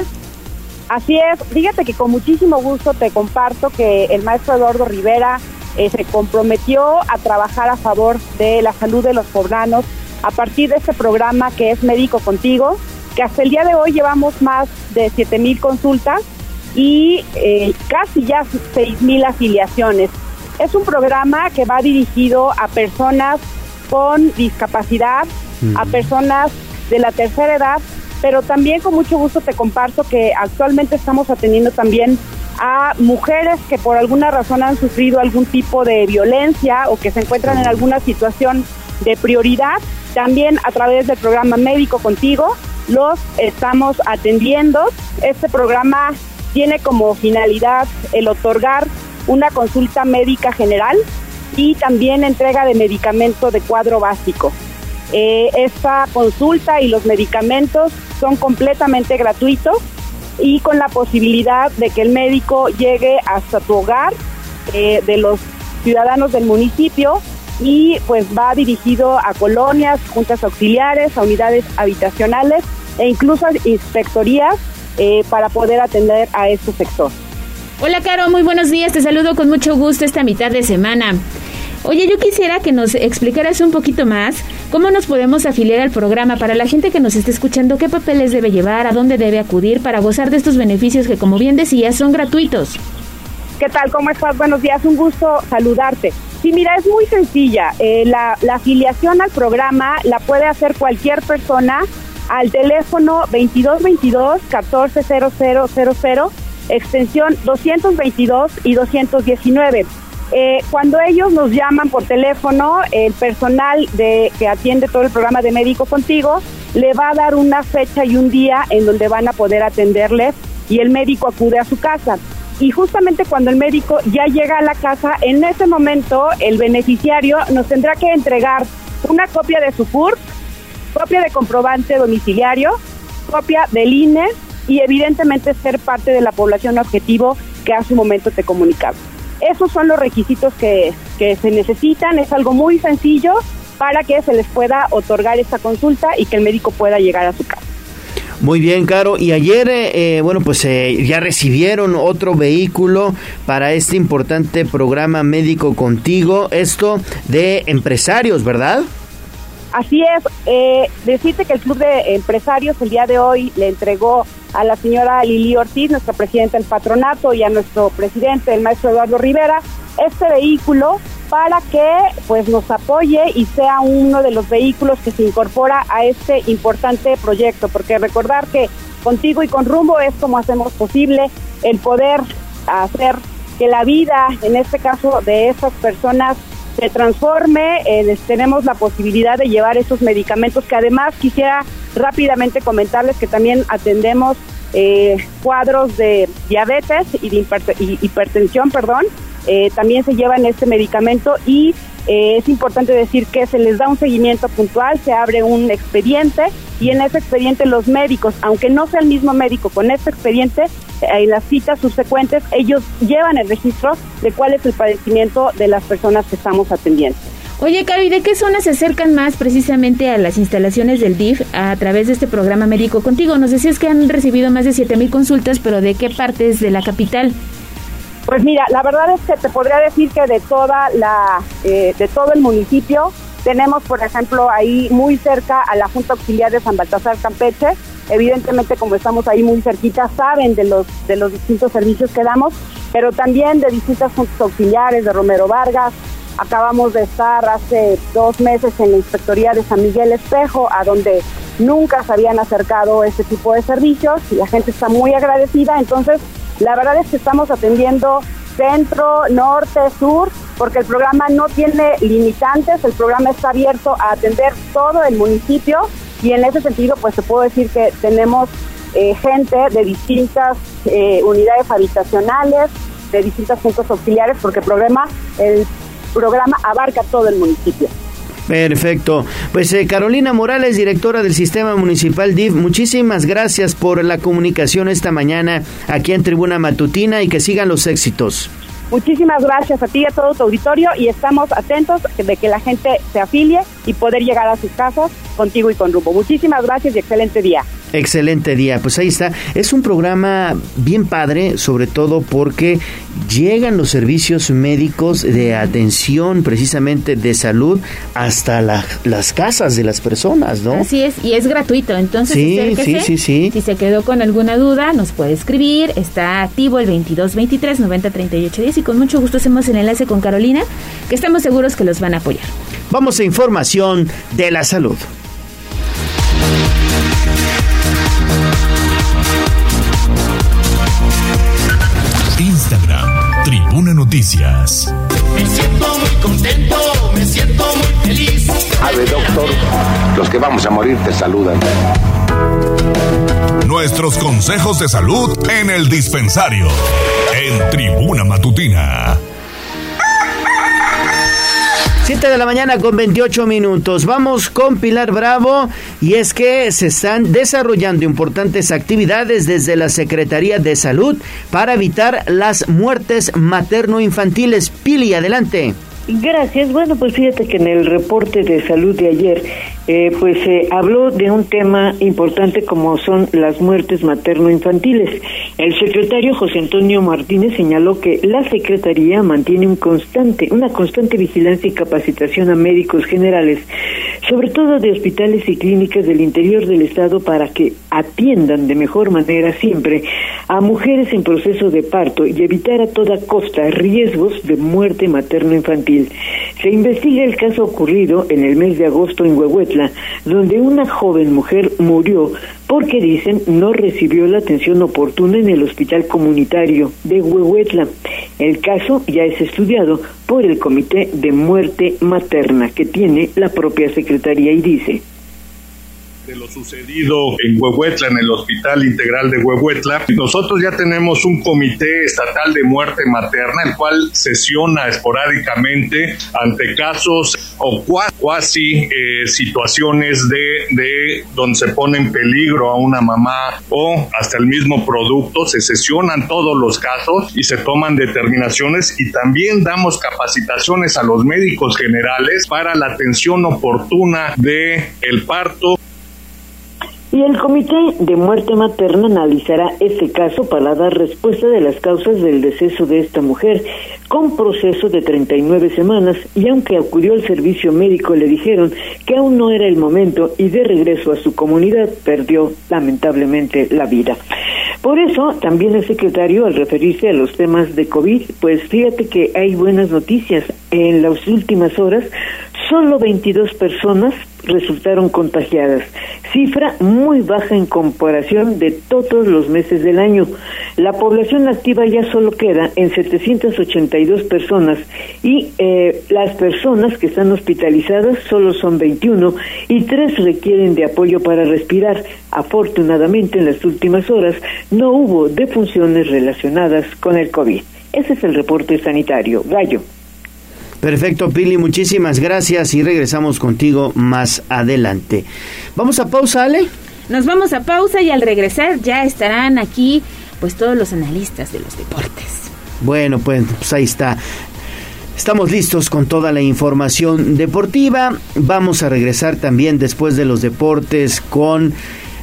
Así es. Fíjate que con muchísimo gusto te comparto que el maestro Eduardo Rivera eh, se comprometió a trabajar a favor de la salud de los poblanos a partir de este programa que es Médico Contigo, que hasta el día de hoy llevamos más de 7 mil consultas y eh, casi ya 6 mil afiliaciones. Es un programa que va dirigido a personas con discapacidad, a personas de la tercera edad, pero también con mucho gusto te comparto que actualmente estamos atendiendo también a mujeres que por alguna razón han sufrido algún tipo de violencia o que se encuentran en alguna situación de prioridad. También a través del programa Médico Contigo los estamos atendiendo. Este programa tiene como finalidad el otorgar una consulta médica general y también entrega de medicamento de cuadro básico. Eh, esta consulta y los medicamentos son completamente gratuitos y con la posibilidad de que el médico llegue hasta tu hogar eh, de los ciudadanos del municipio y pues va dirigido a colonias, juntas auxiliares, a unidades habitacionales e incluso a inspectorías eh, para poder atender a este sector. Hola Caro, muy buenos días, te saludo con mucho gusto esta mitad de semana. Oye, yo quisiera que nos explicaras un poquito más cómo nos podemos afiliar al programa para la gente que nos esté escuchando, qué papeles debe llevar, a dónde debe acudir para gozar de estos beneficios que, como bien decías, son gratuitos. ¿Qué tal? ¿Cómo estás? Buenos días, un gusto saludarte. Sí, mira, es muy sencilla. Eh, la, la afiliación al programa la puede hacer cualquier persona al teléfono 2222-140000, extensión 222 y 219. Eh, cuando ellos nos llaman por teléfono, el personal de, que atiende todo el programa de Médico Contigo le va a dar una fecha y un día en donde van a poder atenderles y el médico acude a su casa. Y justamente cuando el médico ya llega a la casa, en ese momento el beneficiario nos tendrá que entregar una copia de su CURP, copia de comprobante domiciliario, copia del INE y evidentemente ser parte de la población objetivo que a su momento te comunicaba. Esos son los requisitos que, que se necesitan, es algo muy sencillo para que se les pueda otorgar esta consulta y que el médico pueda llegar a su casa. Muy bien, Caro. Y ayer, eh, bueno, pues eh, ya recibieron otro vehículo para este importante programa médico contigo, esto de empresarios, ¿verdad? Así es, eh, decirte que el Club de Empresarios el día de hoy le entregó a la señora Lili Ortiz, nuestra presidenta del patronato, y a nuestro presidente, el maestro Eduardo Rivera, este vehículo para que pues nos apoye y sea uno de los vehículos que se incorpora a este importante proyecto, porque recordar que contigo y con rumbo es como hacemos posible el poder hacer que la vida, en este caso de esas personas, se transforme. Eh, tenemos la posibilidad de llevar esos medicamentos que además quisiera rápidamente comentarles que también atendemos eh, cuadros de diabetes y de hipertensión, perdón. Eh, también se llevan este medicamento y es importante decir que se les da un seguimiento puntual, se abre un expediente y en ese expediente los médicos, aunque no sea el mismo médico con este expediente, en las citas subsecuentes ellos llevan el registro de cuál es el padecimiento de las personas que estamos atendiendo. Oye, Caro, ¿y de qué zonas se acercan más precisamente a las instalaciones del DIF a través de este programa médico contigo? Nos decías que han recibido más de 7 mil consultas, pero ¿de qué partes de la capital? Pues mira, la verdad es que te podría decir que de toda la, eh, de todo el municipio tenemos, por ejemplo, ahí muy cerca a la Junta Auxiliar de San Baltasar Campeche. Evidentemente, como estamos ahí muy cerquita, saben de los de los distintos servicios que damos, pero también de distintas juntas auxiliares de Romero Vargas, Acabamos de estar hace dos meses en la Inspectoría de San Miguel Espejo, a donde nunca se habían acercado este tipo de servicios y la gente está muy agradecida. Entonces, la verdad es que estamos atendiendo centro, norte, sur, porque el programa no tiene limitantes, el programa está abierto a atender todo el municipio y en ese sentido, pues se puedo decir que tenemos eh, gente de distintas eh, unidades habitacionales, de distintas puntos auxiliares, porque el programa, el programa abarca todo el municipio. Perfecto. Pues eh, Carolina Morales, directora del Sistema Municipal DIF, muchísimas gracias por la comunicación esta mañana aquí en Tribuna Matutina y que sigan los éxitos. Muchísimas gracias a ti y a todo tu auditorio y estamos atentos de que la gente se afilie y poder llegar a sus casas contigo y con Rumbo. Muchísimas gracias y excelente día. Excelente día. Pues ahí está. Es un programa bien padre, sobre todo porque llegan los servicios médicos de atención precisamente de salud hasta las casas de las personas, ¿no? Así es, y es gratuito. Entonces, sí, sí, sí, sí. Si se quedó con alguna duda, nos puede escribir. Está activo el 2223 90 38 10 y con mucho gusto hacemos el enlace con Carolina, que estamos seguros que los van a apoyar. Vamos a información de la salud. Noticias. Me siento muy contento, me siento muy feliz. Ave doctor, los que vamos a morir te saludan. Nuestros consejos de salud en el dispensario. En Tribuna Matutina. 7 de la mañana con 28 minutos. Vamos con Pilar Bravo y es que se están desarrollando importantes actividades desde la Secretaría de Salud para evitar las muertes materno-infantiles. Pili, adelante. Gracias. Bueno, pues fíjate que en el reporte de salud de ayer, eh, pues se habló de un tema importante como son las muertes materno-infantiles. El secretario José Antonio Martínez señaló que la Secretaría mantiene un constante, una constante vigilancia y capacitación a médicos generales, sobre todo de hospitales y clínicas del interior del Estado, para que atiendan de mejor manera siempre a mujeres en proceso de parto y evitar a toda costa riesgos de muerte materno-infantil. Se investiga el caso ocurrido en el mes de agosto en Huehuetla, donde una joven mujer murió porque dicen no recibió la atención oportuna en el hospital comunitario de Huehuetla. El caso ya es estudiado por el Comité de Muerte Materna que tiene la propia Secretaría y dice de lo sucedido en Huehuetla, en el Hospital Integral de Huehuetla. Nosotros ya tenemos un comité estatal de muerte materna, el cual sesiona esporádicamente ante casos o cuasi eh, situaciones de, de donde se pone en peligro a una mamá o hasta el mismo producto. Se sesionan todos los casos y se toman determinaciones y también damos capacitaciones a los médicos generales para la atención oportuna de parto y el Comité de Muerte Materna analizará este caso para dar respuesta de las causas del deceso de esta mujer, con proceso de 39 semanas, y aunque acudió al servicio médico le dijeron que aún no era el momento y de regreso a su comunidad perdió lamentablemente la vida. Por eso, también el secretario, al referirse a los temas de COVID, pues fíjate que hay buenas noticias. En las últimas horas, solo 22 personas resultaron contagiadas, cifra muy baja en comparación de todos los meses del año. La población activa ya solo queda en 782 personas y eh, las personas que están hospitalizadas solo son 21 y tres requieren de apoyo para respirar. Afortunadamente en las últimas horas no hubo defunciones relacionadas con el COVID. Ese es el reporte sanitario. Gallo. Perfecto, Pili, muchísimas gracias y regresamos contigo más adelante. Vamos a pausa, Ale. Nos vamos a pausa y al regresar ya estarán aquí pues todos los analistas de los deportes. Bueno, pues, pues ahí está. Estamos listos con toda la información deportiva. Vamos a regresar también después de los deportes con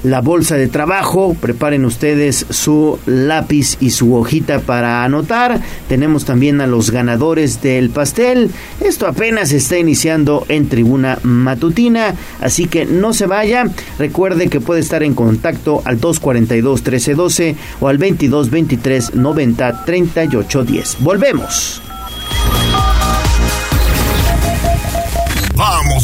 la bolsa de trabajo. Preparen ustedes su lápiz y su hojita para anotar. Tenemos también a los ganadores del pastel. Esto apenas está iniciando en tribuna matutina, así que no se vaya. Recuerde que puede estar en contacto al 242 1312 o al 2223 90 38 10. Volvemos.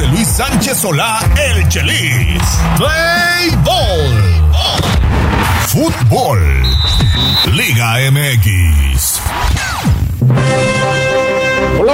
Luis Sánchez Solá, el Chelis. Play Fútbol. Liga MX.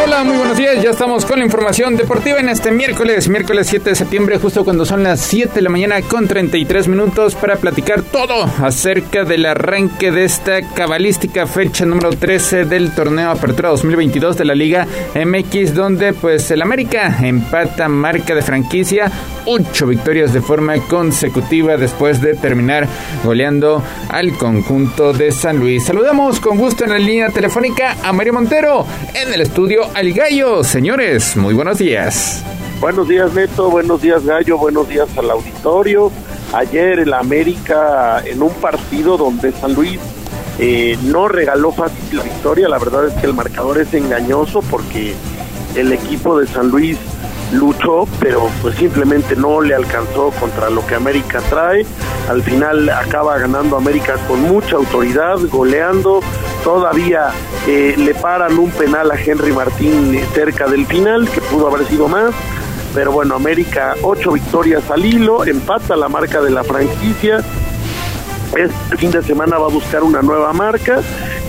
Hola, muy buenos días. Ya estamos con la información deportiva en este miércoles, miércoles 7 de septiembre, justo cuando son las 7 de la mañana con 33 minutos para platicar todo acerca del arranque de esta cabalística fecha número 13 del torneo Apertura 2022 de la Liga MX, donde pues el América empata marca de franquicia, 8 victorias de forma consecutiva después de terminar goleando al conjunto de San Luis. Saludamos con gusto en la línea telefónica a Mario Montero en el estudio al Gallo. Señores, muy buenos días. Buenos días, Neto. Buenos días, Gallo. Buenos días al auditorio. Ayer el América en un partido donde San Luis eh, no regaló fácil la victoria. La verdad es que el marcador es engañoso porque el equipo de San Luis luchó, pero pues simplemente no le alcanzó contra lo que América trae. Al final acaba ganando América con mucha autoridad, goleando. Todavía eh, le paran un penal a Henry Martín cerca del final, que pudo haber sido más. Pero bueno, América ocho victorias al hilo, empata la marca de la franquicia. Este fin de semana va a buscar una nueva marca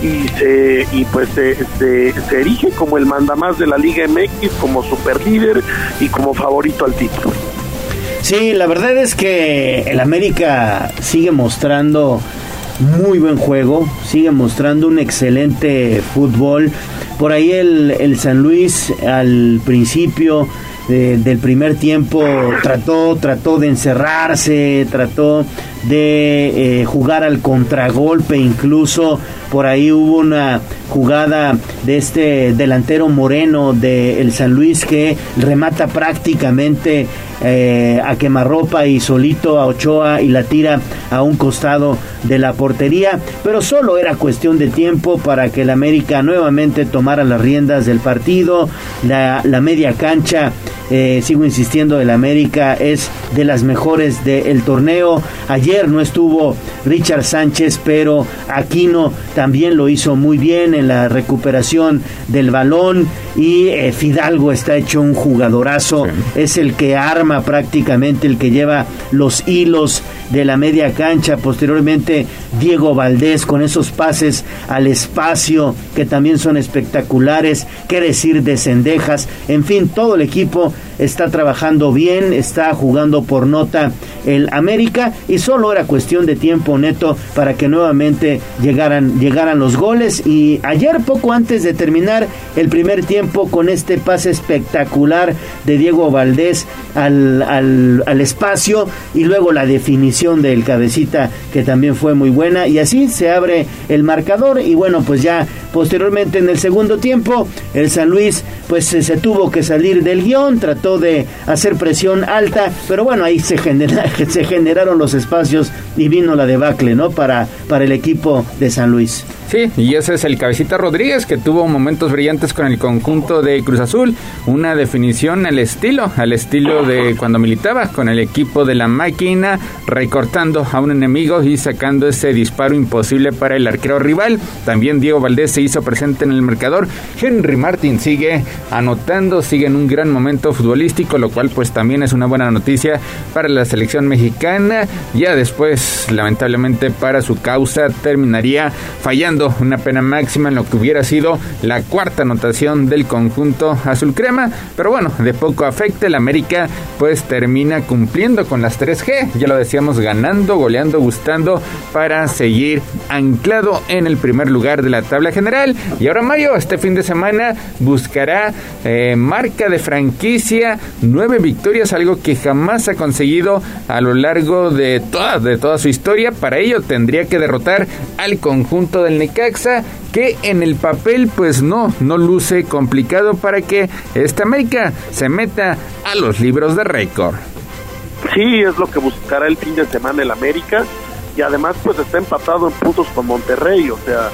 y se y pues se, se, erige como el mandamás de la Liga MX, como super líder y como favorito al título. Sí, la verdad es que el América sigue mostrando muy buen juego, sigue mostrando un excelente fútbol. Por ahí el, el San Luis al principio de- del primer tiempo trató, trató de encerrarse, trató de eh, jugar al contragolpe, incluso por ahí hubo una jugada de este delantero moreno de el San Luis que remata prácticamente eh, a quemarropa y solito a Ochoa y la tira a un costado de la portería, pero solo era cuestión de tiempo para que el América nuevamente tomara las riendas del partido, la, la media cancha eh, sigo insistiendo, el América es de las mejores del torneo. Ayer no estuvo Richard Sánchez, pero Aquino también lo hizo muy bien en la recuperación del balón y eh, Fidalgo está hecho un jugadorazo. Es el que arma prácticamente, el que lleva los hilos de la media cancha. Posteriormente Diego Valdés con esos pases al espacio que también son espectaculares. Qué decir de Cendejas. En fin, todo el equipo está trabajando bien, está jugando por nota el América y solo era cuestión de tiempo neto para que nuevamente llegaran, llegaran los goles y ayer poco antes de terminar el primer tiempo con este pase espectacular de Diego Valdés al, al, al espacio y luego la definición del cabecita que también fue muy buena. Y así se abre el marcador. Y bueno pues ya posteriormente en el segundo tiempo el San Luis pues se, se tuvo que salir del guion trató de hacer presión alta pero bueno ahí se, se generaron los espacios y vino la debacle no para, para el equipo de San Luis Sí, y ese es el Cabecita Rodríguez que tuvo momentos brillantes con el conjunto de Cruz Azul, una definición al estilo, al estilo de cuando militaba con el equipo de la máquina, recortando a un enemigo y sacando ese disparo imposible para el arquero rival. También Diego Valdés se hizo presente en el marcador. Henry Martin sigue anotando, sigue en un gran momento futbolístico, lo cual pues también es una buena noticia para la selección mexicana. Ya después, lamentablemente para su causa, terminaría fallando una pena máxima en lo que hubiera sido la cuarta anotación del conjunto azul crema. Pero bueno, de poco afecta el América, pues termina cumpliendo con las 3G. Ya lo decíamos, ganando, goleando, gustando para seguir anclado en el primer lugar de la tabla general. Y ahora Mario, este fin de semana buscará eh, marca de franquicia, nueve victorias, algo que jamás ha conseguido a lo largo de toda, de toda su historia. Para ello tendría que derrotar al conjunto del Necaxa, que en el papel pues no, no luce complicado para que esta América se meta a los libros de récord. Sí, es lo que buscará el fin de semana el América y además pues está empatado en puntos con Monterrey, o sea,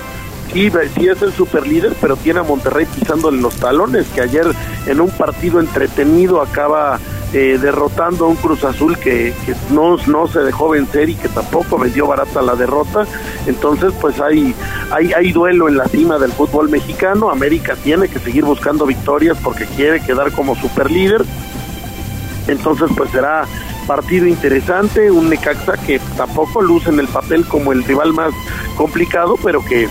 sí, sí es el super líder, pero tiene a Monterrey pisándole los talones, que ayer en un partido entretenido acaba eh, derrotando a un Cruz Azul que, que no, no se dejó vencer y que tampoco vendió barata la derrota. Entonces, pues hay, hay, hay duelo en la cima del fútbol mexicano. América tiene que seguir buscando victorias porque quiere quedar como super líder. Entonces, pues será partido interesante, un Necaxa que tampoco luce en el papel como el rival más complicado, pero que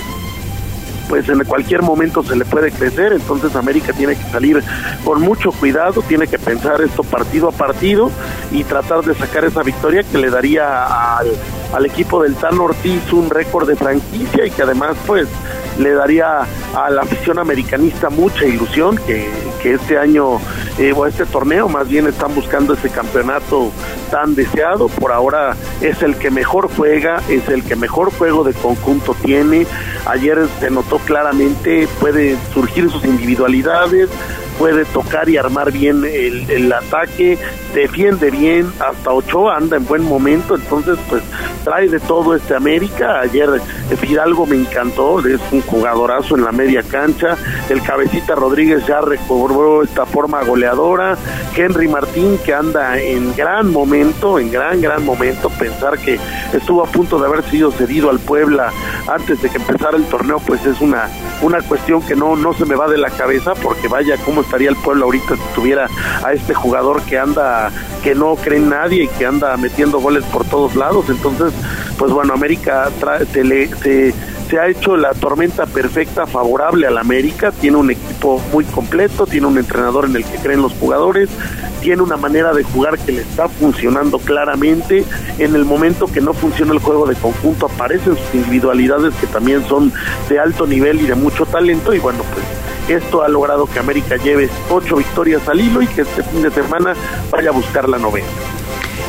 pues en cualquier momento se le puede crecer, entonces América tiene que salir con mucho cuidado, tiene que pensar esto partido a partido y tratar de sacar esa victoria que le daría al, equipo del Tan Ortiz un récord de franquicia y que además pues le daría a la afición americanista mucha ilusión que, que este año eh, o este torneo más bien están buscando ese campeonato tan deseado. Por ahora es el que mejor juega es el que mejor juego de conjunto tiene. Ayer se notó claramente puede surgir sus individualidades puede tocar y armar bien el, el ataque, defiende bien, hasta Ochoa anda en buen momento, entonces pues trae de todo este América. Ayer Fidalgo me encantó, es un jugadorazo en la media cancha. El cabecita Rodríguez ya recobró esta forma goleadora. Henry Martín que anda en gran momento, en gran, gran momento. Pensar que estuvo a punto de haber sido cedido al Puebla antes de que empezara el torneo, pues es una, una cuestión que no, no se me va de la cabeza porque vaya cómo estaría el Puebla ahorita si tuviera a este jugador que anda, que no cree en nadie y que anda metiendo goles por todos lados. Entonces, pues bueno, América se, le, se, se ha hecho la tormenta perfecta favorable al América, tiene un equipo muy completo, tiene un entrenador en el que creen los jugadores, tiene una manera de jugar que le está funcionando claramente. En el momento que no funciona el juego de conjunto aparecen sus individualidades que también son de alto nivel y de mucho talento y bueno, pues esto ha logrado que América lleve ocho victorias al hilo y que este fin de semana vaya a buscar la novena.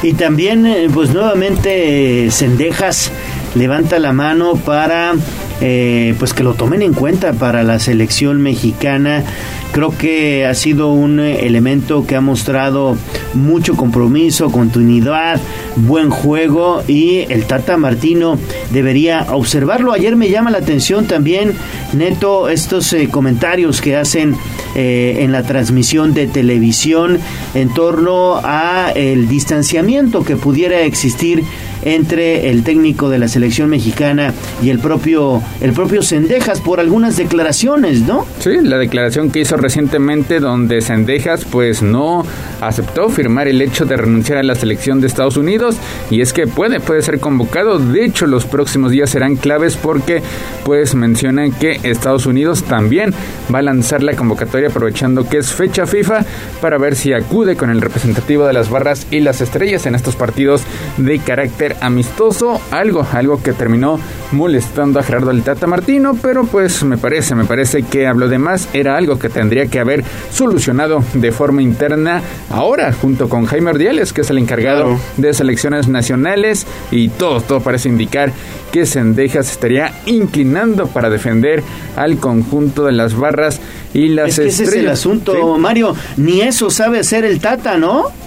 Y también, eh, pues nuevamente, Cendejas levanta la mano para eh, pues que lo tomen en cuenta para la selección mexicana. Creo que ha sido un eh, elemento que ha mostrado mucho compromiso, continuidad, buen juego y el Tata Martino debería observarlo. Ayer me llama la atención también, Neto, estos eh, comentarios que hacen en la transmisión de televisión en torno a el distanciamiento que pudiera existir entre el técnico de la selección mexicana y el propio el propio Sendejas por algunas declaraciones, ¿no? Sí, la declaración que hizo recientemente donde Sendejas pues no aceptó firmar el hecho de renunciar a la selección de Estados Unidos y es que puede puede ser convocado, de hecho los próximos días serán claves porque pues mencionan que Estados Unidos también va a lanzar la convocatoria aprovechando que es fecha FIFA para ver si acude con el representativo de las barras y las estrellas en estos partidos de carácter amistoso, algo algo que terminó molestando a Gerardo el Tata Martino, pero pues me parece, me parece que habló de más, era algo que tendría que haber solucionado de forma interna ahora, junto con Jaime Ordiales, que es el encargado de selecciones nacionales, y todo, todo parece indicar que Sendejas estaría inclinando para defender al conjunto de las barras y las es estrellas. Ese es el asunto, Mario, ni eso sabe hacer el Tata, ¿no?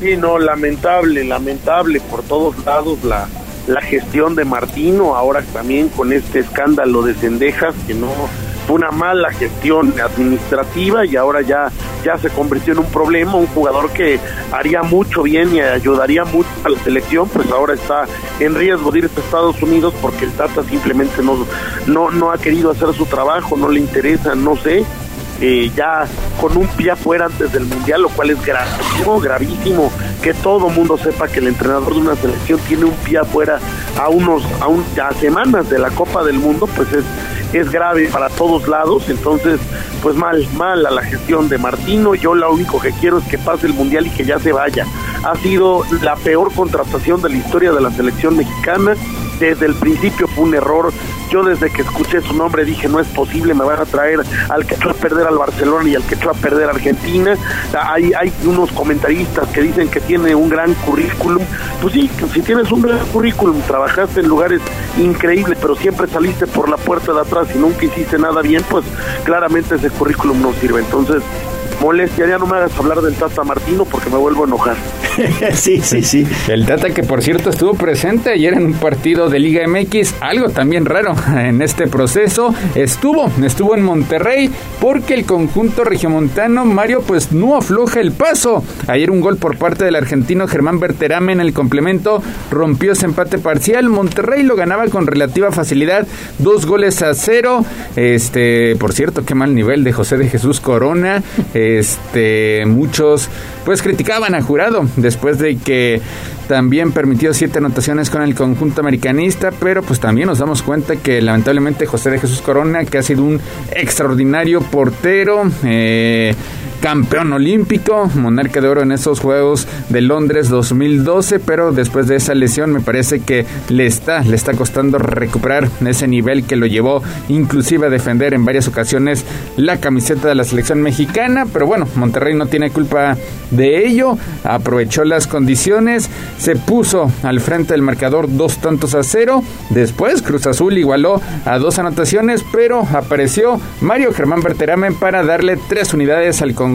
Sí, no, lamentable, lamentable por todos lados la la gestión de Martino, ahora también con este escándalo de Cendejas, que no fue una mala gestión administrativa y ahora ya, ya se convirtió en un problema, un jugador que haría mucho bien y ayudaría mucho a la selección, pues ahora está en riesgo de irse a Estados Unidos porque el Tata simplemente no, no, no ha querido hacer su trabajo, no le interesa, no sé, eh, ya con un pie afuera antes del mundial, lo cual es gravísimo, gravísimo. Que todo mundo sepa que el entrenador de una selección tiene un pie afuera a unos a, un, semanas de la Copa del Mundo, pues es es grave para todos lados, entonces pues mal, mal a la gestión de Martino, yo lo único que quiero es que pase el Mundial y que ya se vaya. Ha sido la peor contratación de la historia de la selección mexicana, desde el principio fue un error. Yo desde que escuché su nombre dije, no es posible, me van a traer al que echó a perder al Barcelona y al que echó a perder a Argentina. Hay, hay unos comentaristas que dicen que tiene un gran currículum. Pues sí, si tienes un gran currículum, trabajaste en lugares increíbles, pero siempre saliste por la puerta de atrás y nunca hiciste nada bien, pues claramente ese currículum no sirve. Entonces, molestia, ya no me hagas hablar del Tata Martino porque me vuelvo a enojar. sí, sí, sí. El Tata que por cierto estuvo presente ayer en un partido de Liga MX, algo también raro en este proceso, estuvo, estuvo en Monterrey porque el conjunto regiomontano Mario pues no afloja el paso. Ayer un gol por parte del argentino Germán Berterame en el complemento rompió ese empate parcial. Monterrey lo ganaba con relativa facilidad, dos goles a cero. Este, por cierto, qué mal nivel de José de Jesús Corona. Este, muchos pues criticaban a Jurado después de que también permitió siete anotaciones con el conjunto americanista, pero pues también nos damos cuenta que lamentablemente José de Jesús Corona, que ha sido un extraordinario portero, eh, campeón olímpico, monarca de oro en esos Juegos de Londres 2012, pero después de esa lesión me parece que le está, le está costando recuperar ese nivel que lo llevó inclusive a defender en varias ocasiones la camiseta de la selección mexicana, pero bueno, Monterrey no tiene culpa de ello, aprovechó las condiciones, se puso al frente del marcador dos tantos a cero, después Cruz Azul igualó a dos anotaciones, pero apareció Mario Germán Berterame para darle tres unidades al conjunto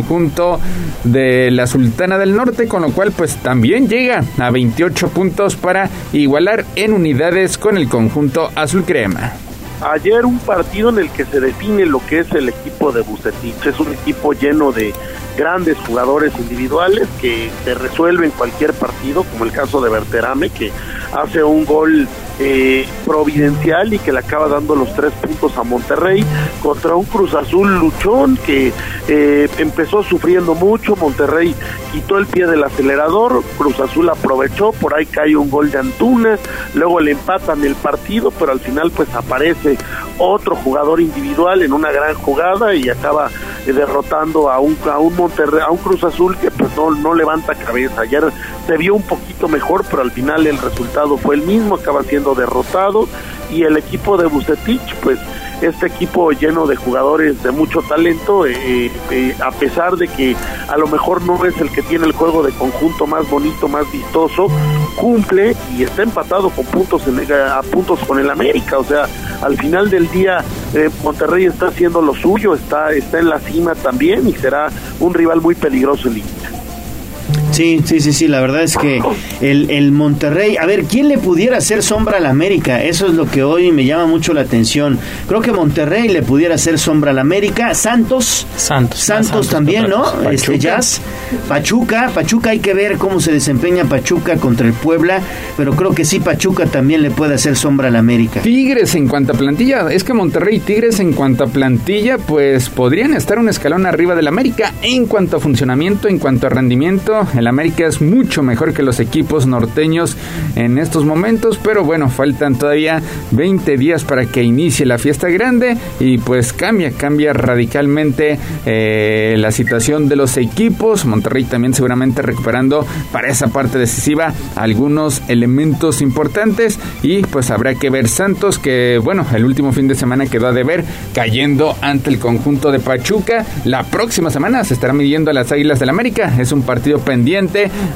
de la Sultana del Norte, con lo cual pues también llega a 28 puntos para igualar en unidades con el conjunto azul crema. Ayer un partido en el que se define lo que es el equipo de Bucetich. Es un equipo lleno de grandes jugadores individuales que te resuelven cualquier partido, como el caso de Berterame, que hace un gol eh, providencial y que le acaba dando los tres puntos a Monterrey contra un Cruz Azul luchón que eh, empezó sufriendo mucho, Monterrey quitó el pie del acelerador, Cruz Azul aprovechó, por ahí cae un gol de Antuna, luego le empatan el partido, pero al final pues aparece otro jugador individual en una gran jugada y acaba eh, derrotando a un a un Monterrey, a un Cruz Azul que pues no, no levanta cabeza. Ayer se vio un poquito mejor, pero al final el resultado fue el mismo, acaba siendo derrotado y el equipo de Bucetich pues este equipo lleno de jugadores de mucho talento, eh, eh, a pesar de que a lo mejor no es el que tiene el juego de conjunto más bonito, más vistoso, cumple y está empatado con puntos en, a puntos con el América, o sea, al final del día eh, Monterrey está haciendo lo suyo, está, está en la cima también y será un rival muy peligroso en línea. Sí, sí, sí, sí, la verdad es que el, el, Monterrey, a ver, ¿quién le pudiera hacer sombra al América? Eso es lo que hoy me llama mucho la atención. Creo que Monterrey le pudiera hacer sombra al América. Santos. Santos. Santos, también, ¿no? Este Jazz. Pachuca. Pachuca hay que ver cómo se desempeña Pachuca contra el Puebla, pero creo que sí Pachuca también le puede hacer sombra al América. Tigres en cuanto a plantilla, es que Monterrey y Tigres en cuanto a plantilla, pues podrían estar un escalón arriba del América en cuanto a funcionamiento, en cuanto a rendimiento. El América es mucho mejor que los equipos norteños en estos momentos, pero bueno, faltan todavía 20 días para que inicie la fiesta grande y pues cambia, cambia radicalmente eh, la situación de los equipos. Monterrey también seguramente recuperando para esa parte decisiva algunos elementos importantes y pues habrá que ver Santos que bueno, el último fin de semana quedó a deber cayendo ante el conjunto de Pachuca. La próxima semana se estará midiendo a las Águilas del América. Es un partido pendiente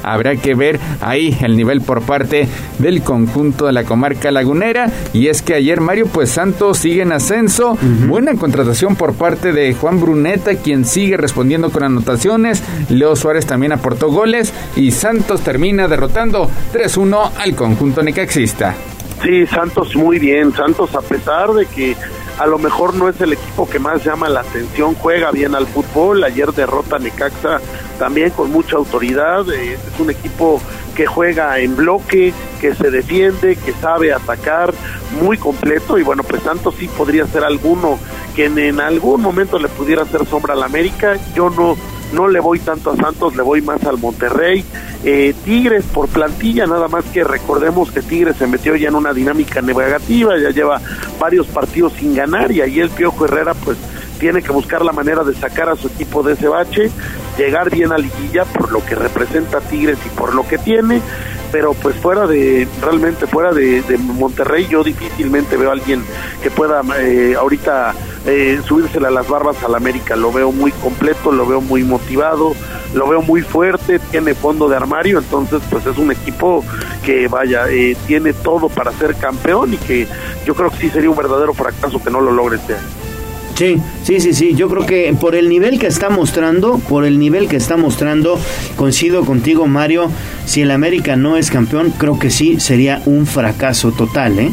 Habrá que ver ahí el nivel por parte del conjunto de la comarca lagunera. Y es que ayer Mario Pues Santos sigue en ascenso. Buena contratación por parte de Juan Bruneta, quien sigue respondiendo con anotaciones. Leo Suárez también aportó goles. Y Santos termina derrotando 3-1 al conjunto necaxista. Sí, Santos muy bien. Santos, a pesar de que a lo mejor no es el equipo que más llama la atención, juega bien al fútbol, ayer derrota Necaxa también con mucha autoridad, eh, es un equipo que juega en bloque, que se defiende, que sabe atacar, muy completo y bueno, pues Santos sí podría ser alguno que en, algún momento le pudiera hacer sombra al América, yo no no le voy tanto a Santos, le voy más al Monterrey. Eh, Tigres por plantilla, nada más que recordemos que Tigres se metió ya en una dinámica negativa, ya lleva varios partidos sin ganar y ahí el Piojo Herrera pues tiene que buscar la manera de sacar a su equipo de ese bache, llegar bien a liguilla por lo que representa Tigres y por lo que tiene, pero pues fuera de, realmente fuera de, Monterrey yo difícilmente veo a alguien que pueda eh, ahorita eh, subírsela a las barbas al América, lo veo muy completo, lo veo muy motivado, lo veo muy fuerte, tiene fondo de armario, entonces pues es un equipo que vaya, eh, tiene todo para ser campeón y que yo creo que sí sería un verdadero fracaso que no lo logre este año. Sí, sí, sí, sí. Yo creo que por el nivel que está mostrando, por el nivel que está mostrando, coincido contigo, Mario. Si el América no es campeón, creo que sí sería un fracaso total, ¿eh?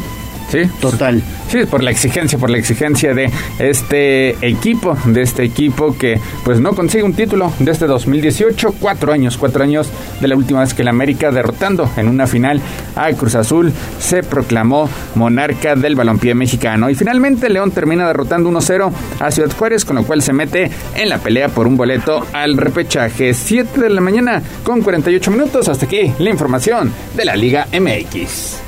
Sí. Total. Sí, por la exigencia, por la exigencia de este equipo, de este equipo que pues no consigue un título desde 2018, cuatro años, cuatro años de la última vez que el América derrotando en una final a Cruz Azul se proclamó monarca del balompié mexicano. Y finalmente León termina derrotando 1-0 a Ciudad Juárez, con lo cual se mete en la pelea por un boleto al repechaje. 7 de la mañana con 48 minutos. Hasta aquí la información de la Liga MX.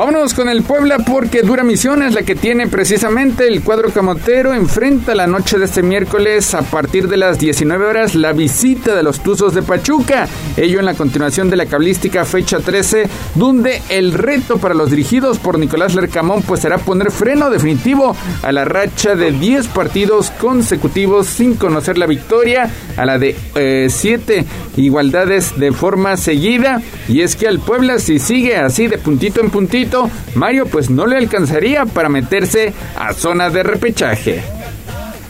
Vámonos con el Puebla porque dura misión es la que tiene precisamente el cuadro camotero. Enfrenta la noche de este miércoles a partir de las 19 horas la visita de los Tuzos de Pachuca. Ello en la continuación de la cablística fecha 13, donde el reto para los dirigidos por Nicolás Lercamón pues será poner freno definitivo a la racha de 10 partidos consecutivos sin conocer la victoria, a la de 7 eh, igualdades de forma seguida. Y es que al Puebla si sigue así de puntito en puntito, Mario pues no le alcanzaría para meterse a zona de repechaje.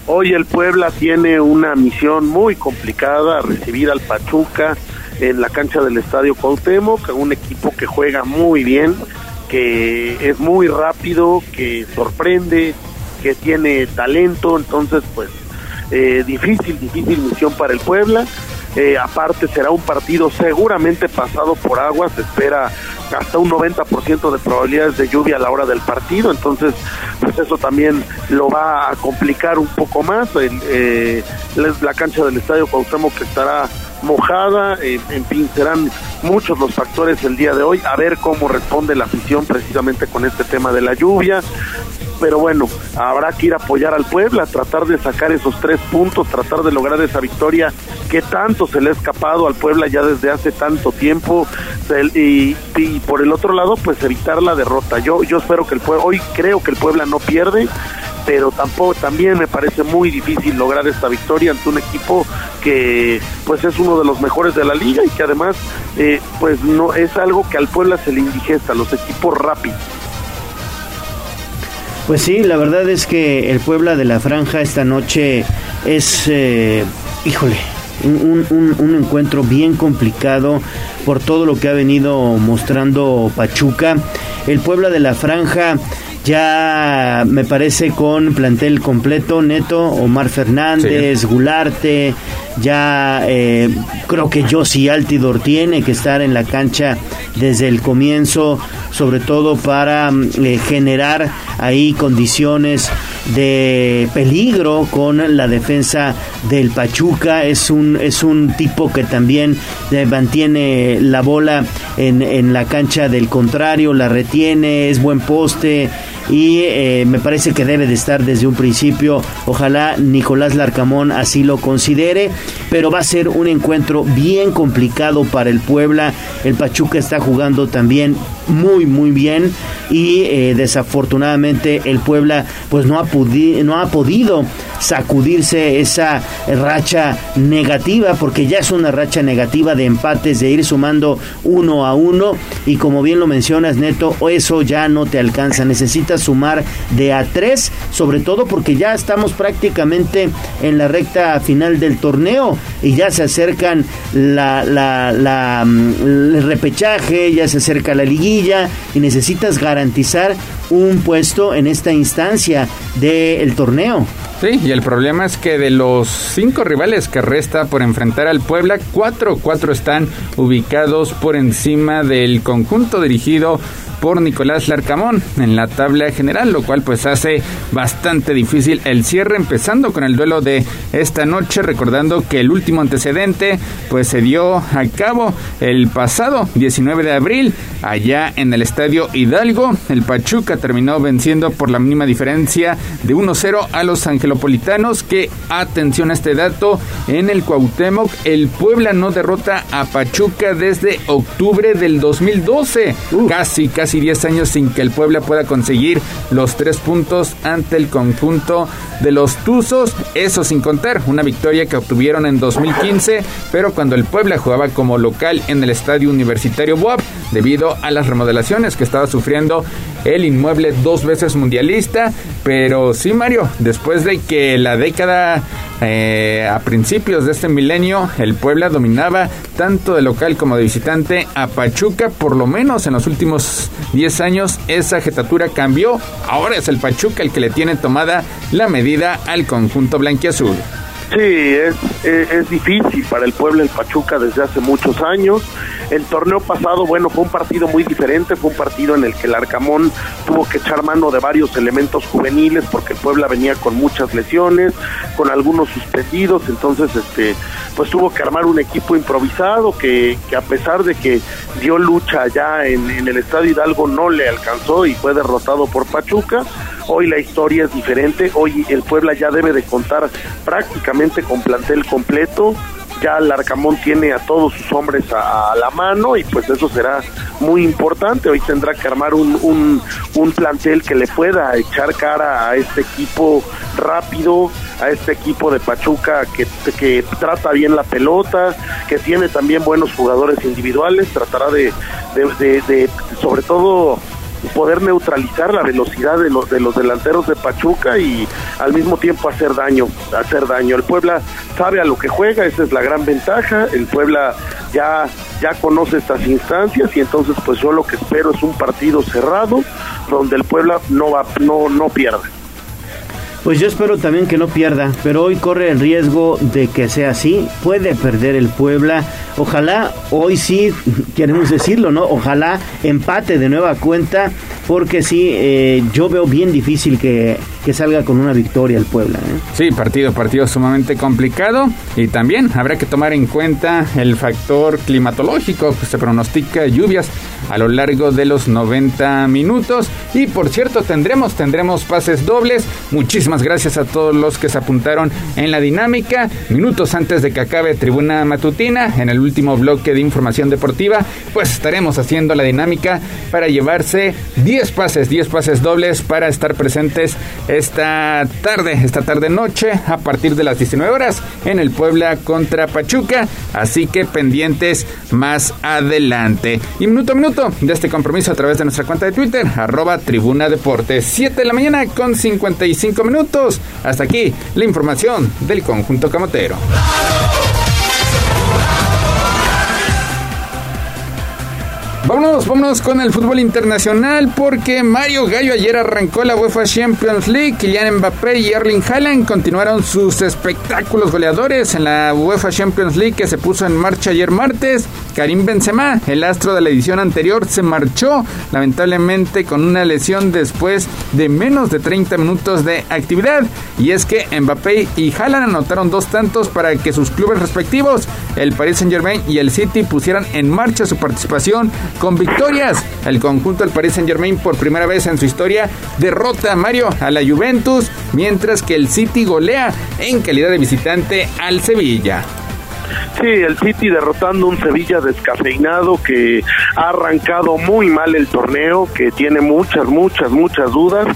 Hoy el Puebla tiene una misión muy complicada, recibir al Pachuca en la cancha del Estadio Cuauhtémoc, un equipo que juega muy bien, que es muy rápido, que sorprende, que tiene talento, entonces pues eh, difícil, difícil misión para el Puebla. Eh, aparte será un partido seguramente pasado por agua, se espera hasta un 90% de probabilidades de lluvia a la hora del partido, entonces pues eso también lo va a complicar un poco más. Eh, la cancha del Estadio Cuauhtémoc que estará mojada, eh, en fin, serán muchos los factores el día de hoy, a ver cómo responde la afición precisamente con este tema de la lluvia, pero bueno, habrá que ir a apoyar al Puebla, tratar de sacar esos tres puntos, tratar de lograr esa victoria que tanto se le ha escapado al Puebla ya desde hace tanto tiempo y, por el otro lado pues evitar la derrota. Yo yo espero que el Puebla, hoy creo que el Puebla no pierde, pero tampoco también me parece muy difícil lograr esta victoria ante un equipo que pues es uno de los mejores de la liga y que además eh, pues no es algo que al Puebla se le indigesta, los equipos rápidos. Pues sí, la verdad es que el Puebla de la Franja esta noche es, eh, híjole, un, encuentro bien complicado por todo lo que ha venido mostrando Pachuca. El Puebla de la Franja ya me parece con plantel completo, neto, Omar Fernández, Gularte, ya eh, creo que Josi Altidor tiene que estar en la cancha desde el comienzo, sobre todo para mm, eh, generar ahí condiciones de peligro con la defensa del Pachuca. Es un, es un tipo que también eh, mantiene la bola en, en la cancha del contrario, la retiene, es buen poste y eh, me parece que debe de estar desde un principio. Ojalá Nicolás Larcamón así lo considere, pero va a ser un encuentro bien complicado para el Puebla. El Pachuca está jugando también muy muy bien. Y eh, desafortunadamente el Puebla pues no ha, no ha podido sacudirse esa racha negativa porque ya es una racha negativa de empates de ir sumando uno a uno. Y como bien lo mencionas Neto eso ya no te alcanza. Necesitas sumar de a tres sobre todo porque ya estamos prácticamente en la recta final del torneo y ya se acercan la, la, la mm, el repechaje ya se acerca la liguilla y necesitas garantizar un puesto en esta instancia del torneo. Sí, y el problema es que de los cinco rivales que resta por enfrentar al Puebla, cuatro, cuatro están ubicados por encima del conjunto dirigido por Nicolás Larcamón en la tabla general, lo cual pues hace bastante difícil el cierre, empezando con el duelo de esta noche, recordando que el último antecedente pues se dio a cabo el pasado 19 de abril allá en el Estadio Hidalgo. El Pachuca terminó venciendo por la mínima diferencia de 1-0 a los angelopolitanos, que atención a este dato, en el Cuauhtémoc el Puebla no derrota a Pachuca desde octubre del 2012, casi casi y 10 años sin que el Puebla pueda conseguir los tres puntos ante el conjunto de los Tuzos. Eso sin contar una victoria que obtuvieron en 2015, pero cuando el Puebla jugaba como local en el Estadio Universitario Boab, debido a las remodelaciones que estaba sufriendo el inmueble dos veces mundialista. Pero sí, Mario, después de que la década eh, a principios de este milenio, el Puebla dominaba tanto de local como de visitante a Pachuca, por lo menos en los últimos 10 años esa jetatura cambió. Ahora es el Pachuca el que le tiene tomada la medida al conjunto blanquiazul. Sí, es, es, es, difícil para el pueblo el Pachuca desde hace muchos años. El torneo pasado, bueno, fue un partido muy diferente, fue un partido en el que el Arcamón tuvo que echar mano de varios elementos juveniles porque el Puebla venía con muchas lesiones, con algunos suspendidos, entonces este pues tuvo que armar un equipo improvisado que, que a pesar de que dio lucha allá en, en el Estadio Hidalgo no le alcanzó y fue derrotado por Pachuca. Hoy la historia es diferente, hoy el Puebla ya debe de contar prácticamente con plantel completo, ya el Arcamón tiene a todos sus hombres a, la mano y pues eso será muy importante. Hoy tendrá que armar un, un, un, plantel que le pueda echar cara a este equipo rápido, a este equipo de Pachuca que, que trata bien la pelota, que tiene también buenos jugadores individuales, tratará de, de, de sobre todo poder neutralizar la velocidad de los de los delanteros de Pachuca y al mismo tiempo hacer daño, hacer daño. El Puebla sabe a lo que juega, esa es la gran ventaja. El Puebla ya ya conoce estas instancias y entonces pues yo lo que espero es un partido cerrado donde el Puebla no va no no pierda. Pues yo espero también que no pierda, pero hoy corre el riesgo de que sea así. Puede perder el Puebla. Ojalá, hoy sí, queremos decirlo, ¿no? Ojalá empate de nueva cuenta, porque sí, eh, yo veo bien difícil que, que, salga con una victoria el Puebla. ¿eh? Sí, partido, partido sumamente complicado. Y también habrá que tomar en cuenta el factor climatológico. Se pronostica lluvias a lo largo de los 90 minutos. Y por cierto, tendremos, tendremos pases dobles. Muchísimas gracias a todos los que se apuntaron en la dinámica. Minutos antes de que acabe Tribuna Matutina, en el último bloque de información deportiva, pues estaremos haciendo la dinámica para llevarse 10 pases, 10 pases dobles para estar presentes esta tarde, esta tarde noche, a partir de las 19 horas en el Puebla contra Pachuca. Así que pendientes más adelante. Y minuto a minuto de este compromiso a través de nuestra cuenta de Twitter, arroba Tribuna Deportes. 7 de la mañana con 55 minutos. Hasta aquí la información del conjunto camotero. Vámonos, vámonos con el fútbol internacional porque Mario Gallo ayer arrancó la UEFA Champions League. Kylian Mbappé y Erling Haaland continuaron sus espectáculos goleadores en la UEFA Champions League que se puso en marcha ayer martes. Karim Benzema, el astro de la edición anterior, se marchó lamentablemente con una lesión después de menos de 30 minutos de actividad. Y es que Mbappé y Haaland anotaron dos tantos para que sus clubes respectivos, el Paris Saint Germain y el City, pusieran en marcha su participación con victorias. El conjunto del Paris Saint Germain por primera vez en su historia derrota a Mario a la Juventus, mientras que el City golea en calidad de visitante al Sevilla. Sí, el City derrotando un Sevilla descafeinado que ha arrancado muy mal el torneo, que tiene muchas, muchas, muchas dudas,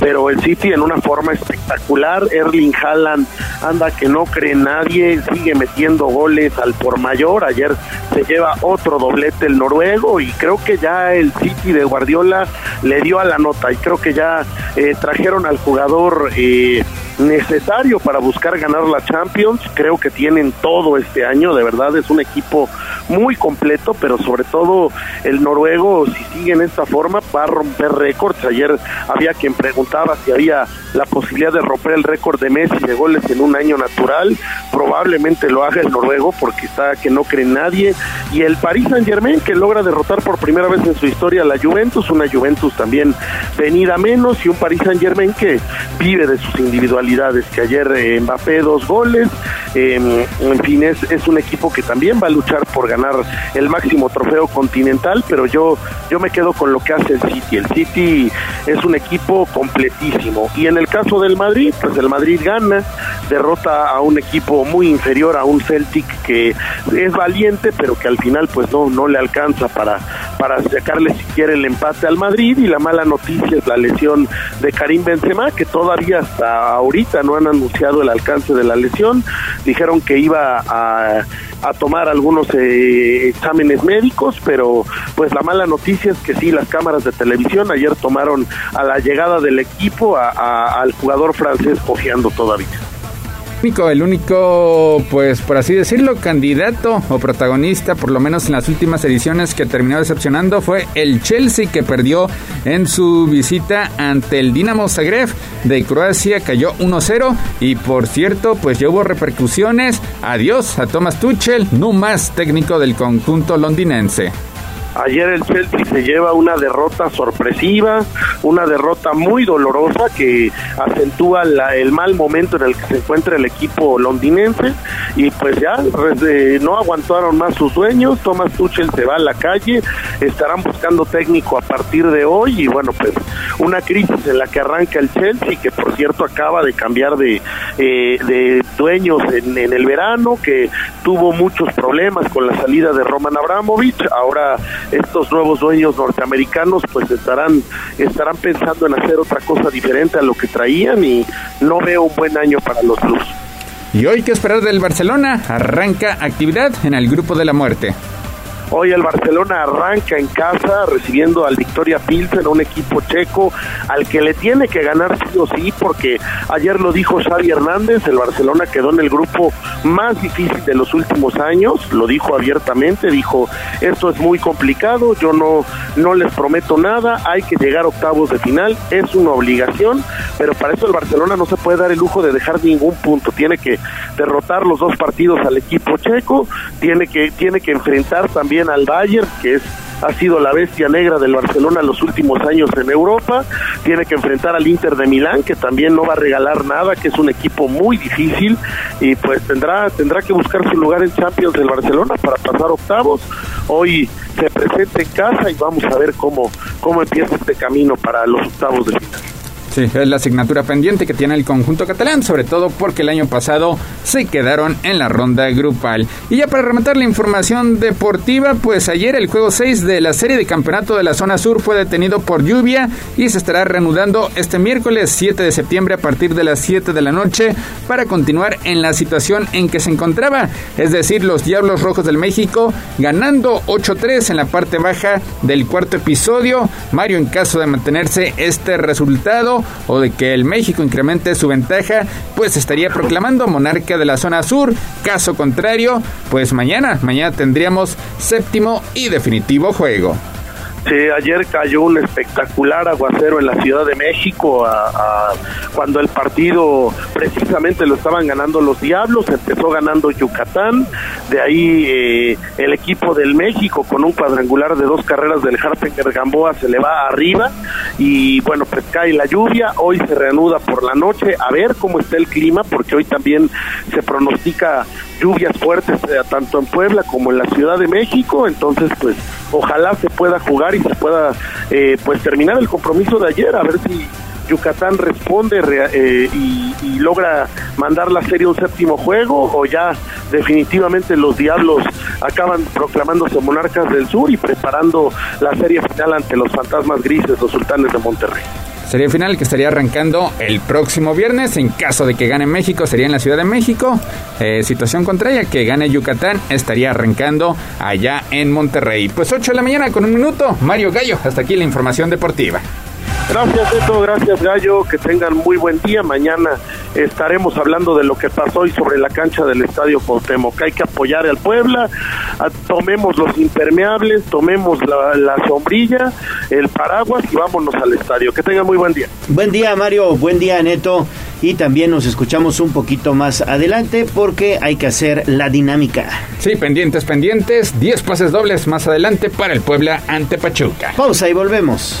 pero el City en una forma espectacular. Erling Haaland anda que no cree nadie, sigue metiendo goles al por mayor. Ayer se lleva otro doblete el noruego y creo que ya el City de Guardiola le dio a la nota y creo que ya eh, trajeron al jugador. Eh, necesario para buscar ganar la Champions. Creo que tienen todo este año, de verdad es un equipo muy completo, pero sobre todo el noruego, si sigue en esta forma, va a romper récords. Ayer había quien preguntaba si había la posibilidad de romper el récord de Messi de goles en un año natural. Probablemente lo haga el noruego porque está que no cree nadie. Y el Paris Saint Germain que logra derrotar por primera vez en su historia a la Juventus, una Juventus también venida menos y un Paris Saint Germain que vive de sus individualidades, que ayer eh, Mbappé dos goles, eh, en fin, es, es un equipo que también va a luchar por ganar el máximo trofeo continental, pero yo, yo me quedo con lo que hace el City. El City es un equipo completísimo. Y en el caso del Madrid, pues el Madrid gana, derrota a un equipo muy inferior a un Celtic que es valiente, pero que al final pues no, no le alcanza para, para sacarle siquiera el empate al Madrid. Y la mala noticia es la lesión de Karim Benzema, que todavía hasta ahorita no han anunciado el alcance de la lesión. Dijeron que iba a a tomar algunos eh, exámenes médicos, pero pues la mala noticia es que sí, las cámaras de televisión ayer tomaron a la llegada del equipo a, al jugador francés cojeando todavía. El único, pues por así decirlo, candidato o protagonista, por lo menos en las últimas ediciones que terminó decepcionando, fue el Chelsea que perdió en su visita ante el Dinamo Zagreb de Croacia, cayó 1-0 y por cierto, pues ya hubo repercusiones. Adiós a Thomas Tuchel, no más técnico del conjunto londinense. Ayer el Chelsea se lleva una derrota sorpresiva, una derrota muy dolorosa que acentúa la, el mal momento en el que se encuentra el equipo londinense y pues ya eh, no aguantaron más sus sueños, Thomas Tuchel se va a la calle, estarán buscando técnico a partir de hoy y bueno pues una crisis en la que arranca el Chelsea que por cierto acaba de cambiar de, eh, de dueños en, en el verano, que tuvo muchos problemas con la salida de Roman Abramovich, ahora estos nuevos dueños norteamericanos pues estarán estarán pensando en hacer otra cosa diferente a lo que traían y no veo un buen año para los Blues. Y hoy qué esperar del Barcelona, arranca actividad en el grupo de la muerte. Hoy el Barcelona arranca en casa recibiendo al Victoria Pilsen, un equipo checo al que le tiene que ganar sí o sí, porque ayer lo dijo Xavi Hernández, el Barcelona quedó en el grupo más difícil de los últimos años, lo dijo abiertamente, dijo, esto es muy complicado, yo no, no les prometo nada, hay que llegar a octavos de final, es una obligación, pero para eso el Barcelona no se puede dar el lujo de dejar ningún punto, tiene que derrotar los dos partidos al equipo checo, tiene que, tiene que enfrentar también al Bayern, que es ha sido la bestia negra del Barcelona los últimos años en Europa, tiene que enfrentar al Inter de Milán, que también no va a regalar nada, que es un equipo muy difícil, y pues tendrá, tendrá que buscar su lugar en Champions del Barcelona para pasar octavos. Hoy se presenta en casa y vamos a ver cómo, cómo empieza este camino para los octavos de final. Sí, es la asignatura pendiente que tiene el conjunto catalán, sobre todo porque el año pasado se quedaron en la ronda grupal. Y ya para rematar la información deportiva, pues ayer el juego 6 de la serie de campeonato de la zona sur fue detenido por lluvia y se estará reanudando este miércoles 7 de septiembre a partir de las 7 de la noche para continuar en la situación en que se encontraba, es decir, los Diablos Rojos del México ganando 8-3 en la parte baja del cuarto episodio. Mario, en caso de mantenerse este resultado, o de que el México incremente su ventaja, pues estaría proclamando monarca de la zona sur. Caso contrario, pues mañana, mañana tendríamos séptimo y definitivo juego. Sí, ayer cayó un espectacular aguacero en la Ciudad de México a, cuando el partido precisamente lo estaban ganando los Diablos, empezó ganando Yucatán, de ahí eh, el equipo del México con un cuadrangular de dos carreras del Harpinger Gamboa se le va arriba y bueno, pues cae la lluvia, hoy se reanuda por la noche, a ver cómo está el clima, porque hoy también se pronostica lluvias fuertes eh, tanto en Puebla como en la Ciudad de México, entonces pues ojalá se pueda jugar y se pueda eh, pues terminar el compromiso de ayer, a ver si Yucatán responde eh, y, y, logra mandar la serie a un séptimo juego o ya definitivamente los Diablos acaban proclamándose monarcas del sur y preparando la serie final ante los fantasmas grises, los sultanes de Monterrey. Serie final que estaría arrancando el próximo viernes. En caso de que gane México, sería en la Ciudad de México. Eh, situación contraria, que gane Yucatán, estaría arrancando allá en Monterrey. Pues 8 de la mañana con un minuto. Mario Gallo, hasta aquí la información deportiva. Gracias, Beto. Gracias, Gallo. Que tengan muy buen día. Mañana estaremos hablando de lo que pasó hoy sobre la cancha del Estadio Cuauhtémoc. Hay que apoyar al Puebla. Tomemos los impermeables, tomemos la, la, sombrilla, el paraguas y vámonos al estadio. Que tengan muy buen día. Buen día, Mario. Buen día, Neto. Y también nos escuchamos un poquito más adelante porque hay que hacer la dinámica. Sí, pendientes, pendientes. 10 pases dobles más adelante para el Puebla ante Pachuca. Pausa y volvemos.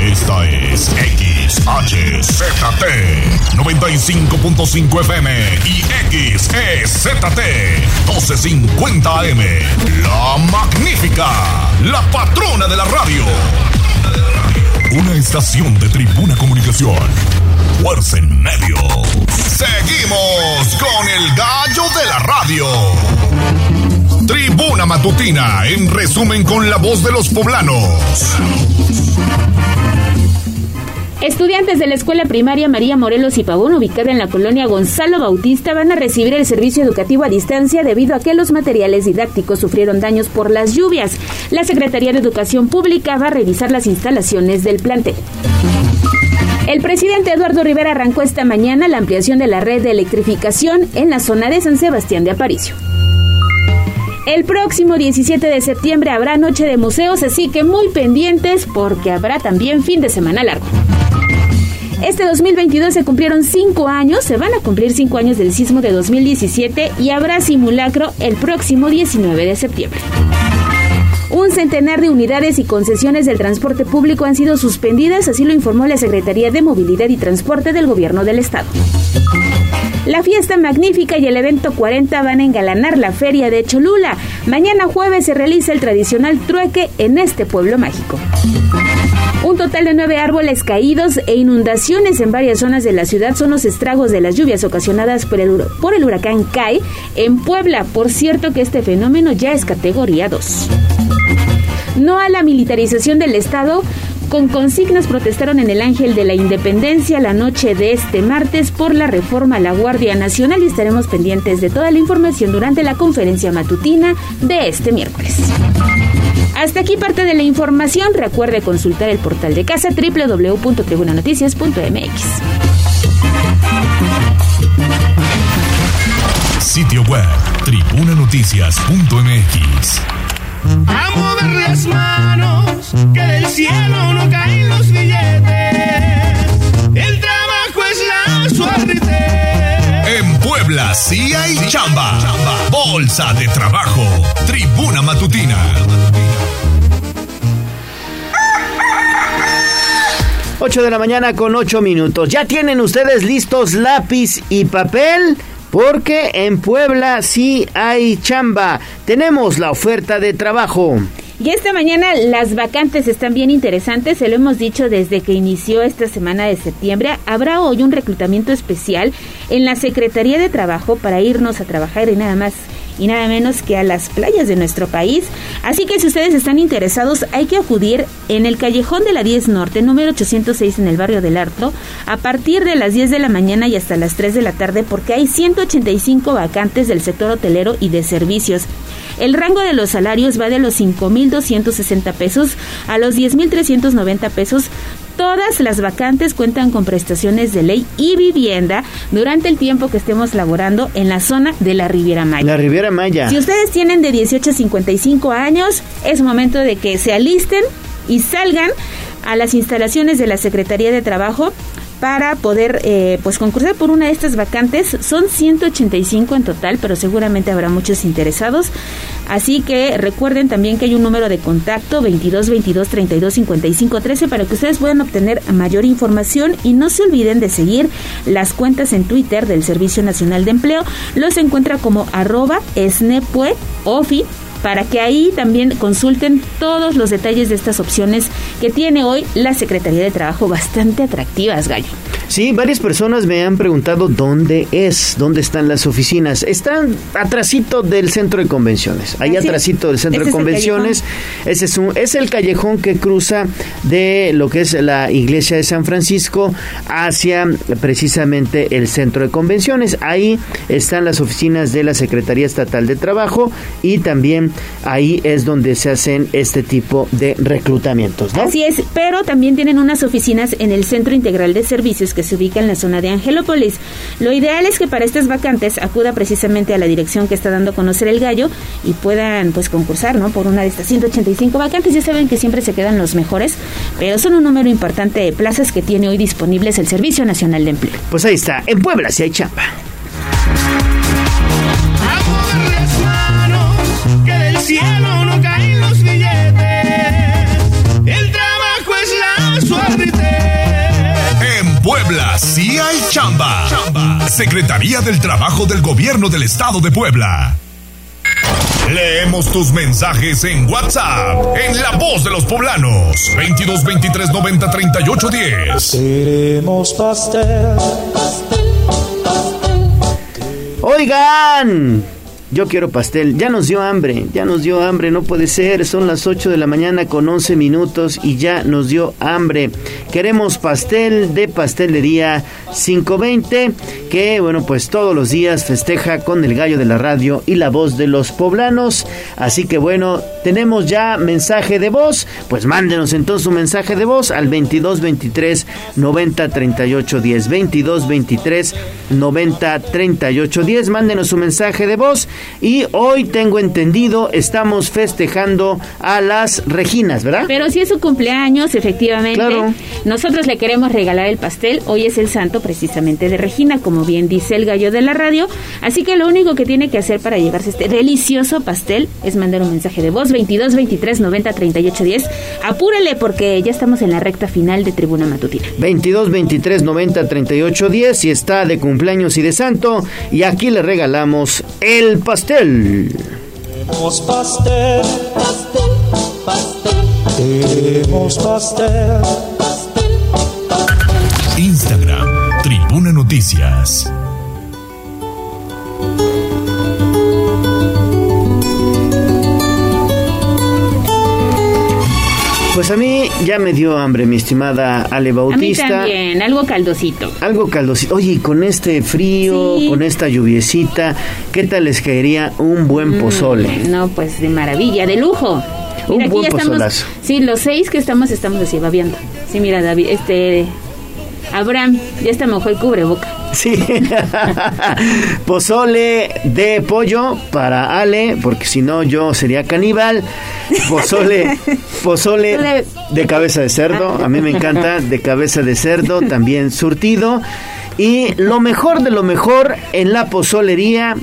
Esta es XHZT 95.5 FM y XEZT 1250 AM. La magnífica, la patrona de la radio. Una estación de Tribuna Comunicación. Fuerza en medio. Seguimos con el gallo de la radio. Tribuna Matutina, en resumen con la voz de los poblanos. Estudiantes de la Escuela Primaria María Morelos y Pavón, ubicada en la colonia Gonzalo Bautista, van a recibir el servicio educativo a distancia debido a que los materiales didácticos sufrieron daños por las lluvias. La Secretaría de Educación Pública va a revisar las instalaciones del plantel. El presidente Eduardo Rivera arrancó esta mañana la ampliación de la red de electrificación en la zona de San Sebastián de Aparicio. El próximo 17 de septiembre habrá Noche de Museos, así que muy pendientes porque habrá también fin de semana largo. Este 2022 se cumplieron cinco años, se van a cumplir cinco años del sismo de 2017 y habrá simulacro el próximo 19 de septiembre. Un centenar de unidades y concesiones del transporte público han sido suspendidas, así lo informó la Secretaría de Movilidad y Transporte del Gobierno del Estado. La fiesta magnífica y el evento 40 van a engalanar la feria de Cholula. Mañana jueves se realiza el tradicional trueque en este pueblo mágico. Total de nueve árboles caídos e inundaciones en varias zonas de la ciudad son los estragos de las lluvias ocasionadas por el, por el huracán Kai en Puebla. Por cierto que este fenómeno ya es categoría 2. No a la militarización del Estado. Con consignas protestaron en el Ángel de la Independencia la noche de este martes por la reforma a la Guardia Nacional y estaremos pendientes de toda la información durante la conferencia matutina de este miércoles. Hasta aquí parte de la información. Recuerde consultar el portal de casa www.tribunanoticias.mx. Sitio web tribunanoticias.mx. A mover las manos, que del cielo no caen los billetes. El trabajo es la suerte. En Puebla sí hay chamba. Bolsa de trabajo. Tribuna Matutina. Ocho de la mañana con ocho minutos. ¿Ya tienen ustedes listos lápiz y papel? Porque en Puebla sí hay chamba. Tenemos la oferta de trabajo. Y esta mañana las vacantes están bien interesantes, se lo hemos dicho desde que inició esta semana de septiembre. Habrá hoy un reclutamiento especial en la Secretaría de Trabajo para irnos a trabajar y nada más y nada menos que a las playas de nuestro país. Así que si ustedes están interesados, hay que acudir en el callejón de la 10 Norte, número 806 en el barrio del Arto, a partir de las 10 de la mañana y hasta las 3 de la tarde, porque hay 185 vacantes del sector hotelero y de servicios. El rango de los salarios va de los 5.260 pesos a los 10.390 pesos. Todas las vacantes cuentan con prestaciones de ley y vivienda durante el tiempo que estemos laborando en la zona de la Riviera Maya. La Riviera Maya. Si ustedes tienen de 18 a 55 años, es momento de que se alisten y salgan a las instalaciones de la Secretaría de Trabajo para poder eh, pues concursar por una de estas vacantes. Son 185 en total, pero seguramente habrá muchos interesados. Así que recuerden también que hay un número de contacto 22 22 32 55 13 para que ustedes puedan obtener mayor información y no se olviden de seguir las cuentas en Twitter del Servicio Nacional de Empleo. Los encuentra como arroba para que ahí también consulten todos los detalles de estas opciones que tiene hoy la Secretaría de Trabajo bastante atractivas, Gallo. Sí, varias personas me han preguntado dónde es, dónde están las oficinas. Están atrasito del centro de convenciones. Ahí Ah, sí. atrasito del centro de es convenciones. Ese es, un, es el callejón que cruza de lo que es la iglesia de San Francisco hacia precisamente el centro de convenciones. Ahí están las oficinas de la Secretaría Estatal de Trabajo y también ahí es donde se hacen este tipo de reclutamientos. ¿no? Así es, pero también tienen unas oficinas en el Centro Integral de Servicios que se ubica en la zona de Angelópolis. Lo ideal es que para estas vacantes acuda precisamente a la dirección que está dando a conocer el gallo y puedan pues concursar, ¿no? Por una de estas 185 vacantes. Ya saben que siempre se quedan los mejores, pero son un número importante de plazas que tiene hoy disponibles el Servicio Nacional de Empleo. Pues ahí está, en Puebla sí hay chamba. las manos, que del cielo no caen los billetes. El trabajo es la suerte. Sí hay chamba. Secretaría del Trabajo del Gobierno del Estado de Puebla. Leemos tus mensajes en WhatsApp, en La Voz de los Poblanos, 22 23 90 38 10. Queremos pastel. Oigan, yo quiero pastel. Ya nos dio hambre, ya nos dio hambre, no puede ser. Son las 8 de la mañana con 11 minutos y ya nos dio hambre. Queremos pastel de pastelería 520, que bueno, pues todos los días festeja con el gallo de la radio y la voz de los poblanos. Así que bueno, tenemos ya mensaje de voz. Pues mándenos entonces un mensaje de voz al 22 23 90 38 10. 22 23 90 38 10. Mándenos su mensaje de voz. Y hoy tengo entendido, estamos festejando a las Reginas, ¿verdad? Pero si es su cumpleaños, efectivamente. Claro. Nosotros le queremos regalar el pastel. Hoy es el santo precisamente de Regina, como bien dice el gallo de la radio. Así que lo único que tiene que hacer para llevarse este delicioso pastel es mandar un mensaje de voz 22 23 90 38 10. Apúrele porque ya estamos en la recta final de Tribuna Matutina. 22 23 90 38 10 y está de cumpleaños y de santo. Y aquí le regalamos el pastel. Queremos pastel. Queremos pastel. Instagram, Tribuna Noticias. Pues a mí ya me dio hambre, mi estimada Ale A mí Bautista. también, algo caldosito. Algo caldosito. Oye, y con este frío, Sí. con esta lluviecita, ¿qué tal les caería un buen pozole? Mm, No, pues de maravilla, de lujo. Un aquí buen ya estamos. pozolazo. Sí, los seis que estamos, estamos así babiando. Sí, mira, David, este. Abraham, ya está mojó el cubreboca. Sí. Pozole de pollo para Ale, porque si no yo sería caníbal. Pozole, pozole de cabeza de cerdo, a mí me encanta, de cabeza de cerdo, también surtido. Y lo mejor de lo mejor en la pozolería,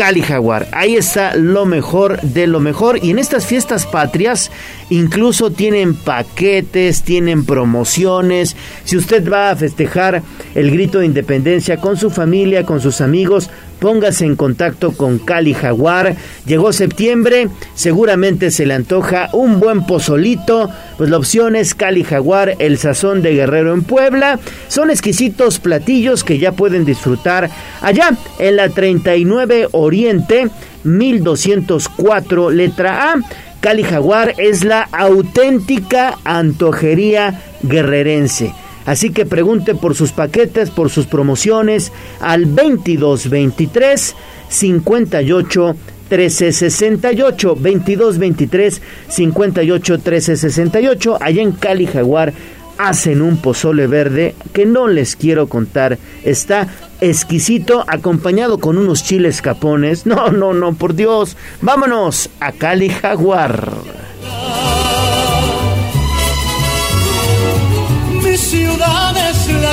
Cali Jaguar. Ahí está lo mejor de lo mejor. Y en estas fiestas patrias incluso tienen paquetes, tienen promociones. Si usted va a festejar el grito de independencia con su familia, con sus amigos, póngase en contacto con Cali Jaguar. Llegó septiembre, seguramente se le antoja un buen pozolito. Pues la opción es Cali Jaguar, el sazón de Guerrero en Puebla. Son exquisitos platillos que ya pueden disfrutar allá en la 39 Oriente 1204 letra A. Cali Jaguar es la auténtica antojería guerrerense. Así que pregunte por sus paquetes, por sus promociones al 2223 58 1368 2223 58 1368 allá en Cali Jaguar hacen un pozole verde que no les quiero contar. Está exquisito acompañado con unos chiles capones. No, no, no, por Dios. Vámonos a Cali Jaguar.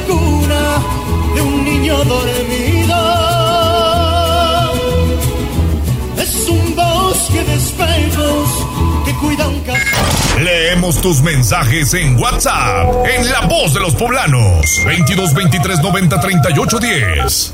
Cuna de un niño dormido. Es un bosque de espejos que cuida un castillo. Leemos tus mensajes en WhatsApp, en La Voz de los Poblanos, 22 23 90 38 10.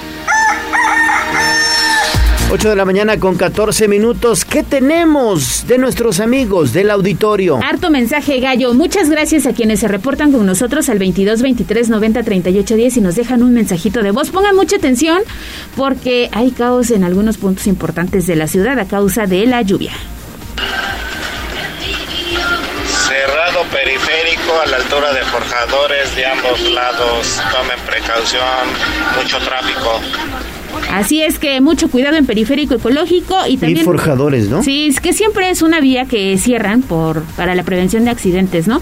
8 de la mañana con 14 minutos. ¿Qué tenemos de nuestros amigos del auditorio? Harto mensaje, Gallo. Muchas gracias a quienes se reportan con nosotros al 22 23 90 38 10 y nos dejan un mensajito de voz. Pongan mucha atención porque hay caos en algunos puntos importantes de la ciudad a causa de la lluvia. Cerrado periférico a la altura de forjadores de ambos lados. Tomen precaución, mucho tráfico. Así es que mucho cuidado en periférico ecológico y Y también forjadores, ¿no? Sí, es que siempre es una vía que cierran por para la prevención de accidentes, ¿no?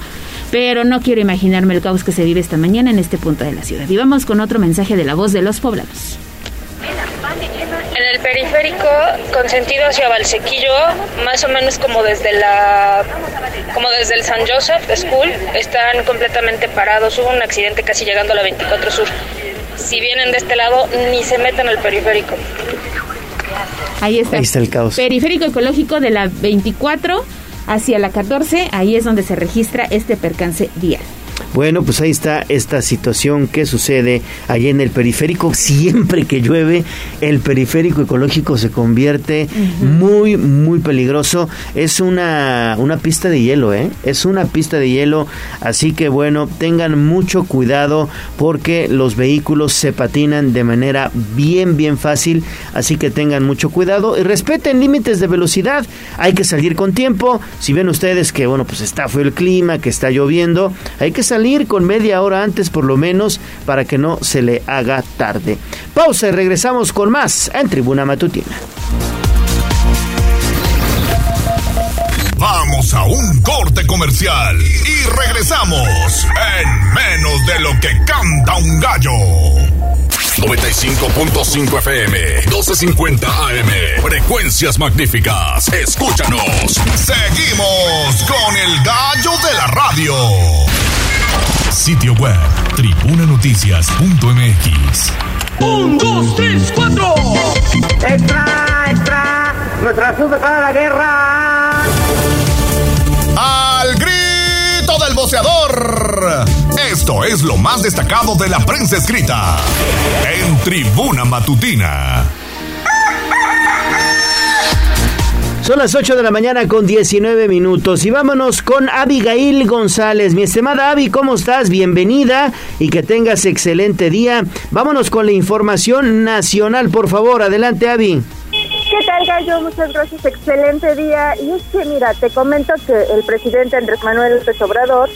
Pero no quiero imaginarme el caos que se vive esta mañana en este punto de la ciudad. Y vamos con otro mensaje de la voz de los poblanos. En el periférico, con sentido hacia Valsequillo, más o menos como desde la como desde el San Joseph School, están completamente parados. Hubo un accidente casi llegando a la 24 Sur. Si vienen de este lado, ni se metan al periférico. Ahí está. Ahí está el caos. Periférico ecológico de la 24 hacia la 14, ahí es donde se registra este percance vial. Bueno, pues ahí está esta situación que sucede allí en el periférico. Siempre que llueve, el periférico ecológico se convierte muy, muy peligroso. Es una, una pista de hielo, ¿eh? Es una pista de hielo. Así que bueno, tengan mucho cuidado porque los vehículos se patinan de manera bien, bien fácil. Así que tengan mucho cuidado y respeten límites de velocidad. Hay que salir con tiempo. Si ven ustedes que, bueno, pues está feo el clima, que está lloviendo, hay que salir con media hora antes por lo menos para que no se le haga tarde. Pausa y regresamos con más en Tribuna Matutina. Vamos a un corte comercial y regresamos en menos de lo que canta un gallo. 95.5 FM, 1250 AM. Frecuencias magníficas. Escúchanos. Seguimos con el gallo de la radio. Sitio web, tribunanoticias.mx. Un, dos, tres, cuatro. ¡Extra, extra! ¡Nuestra sube para la guerra! Al grito del boceador. Esto es lo más destacado de la prensa escrita en Tribuna Matutina. Son las 8 de la mañana con 19 minutos y vámonos con Abigail González. Mi estimada Abi, ¿cómo estás? Bienvenida y que tengas excelente día. Vámonos con la información nacional, por favor. Adelante, Abi. ¿Qué tal, Gallo? Muchas gracias. Excelente día. Y es que, mira, te comento que el presidente Andrés Manuel López Obrador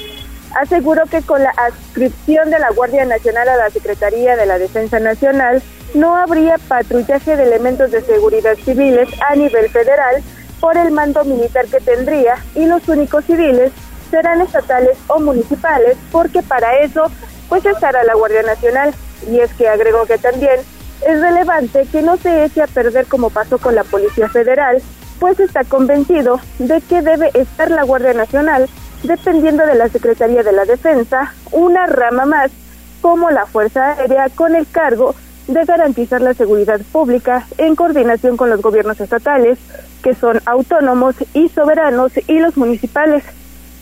aseguró que con la adscripción de la Guardia Nacional a la Secretaría de la Defensa Nacional no habría patrullaje de elementos de seguridad civiles a nivel federal por el mando militar que tendría y los únicos civiles serán estatales o municipales porque para eso pues estará la Guardia Nacional. Y es que agregó que también es relevante que no se eche a perder como pasó con la Policía Federal pues está convencido de que debe estar la Guardia Nacional dependiendo de la Secretaría de la Defensa, una rama más como la Fuerza Aérea con el cargo de garantizar la seguridad pública en coordinación con los gobiernos estatales, que son autónomos y soberanos, y los municipales.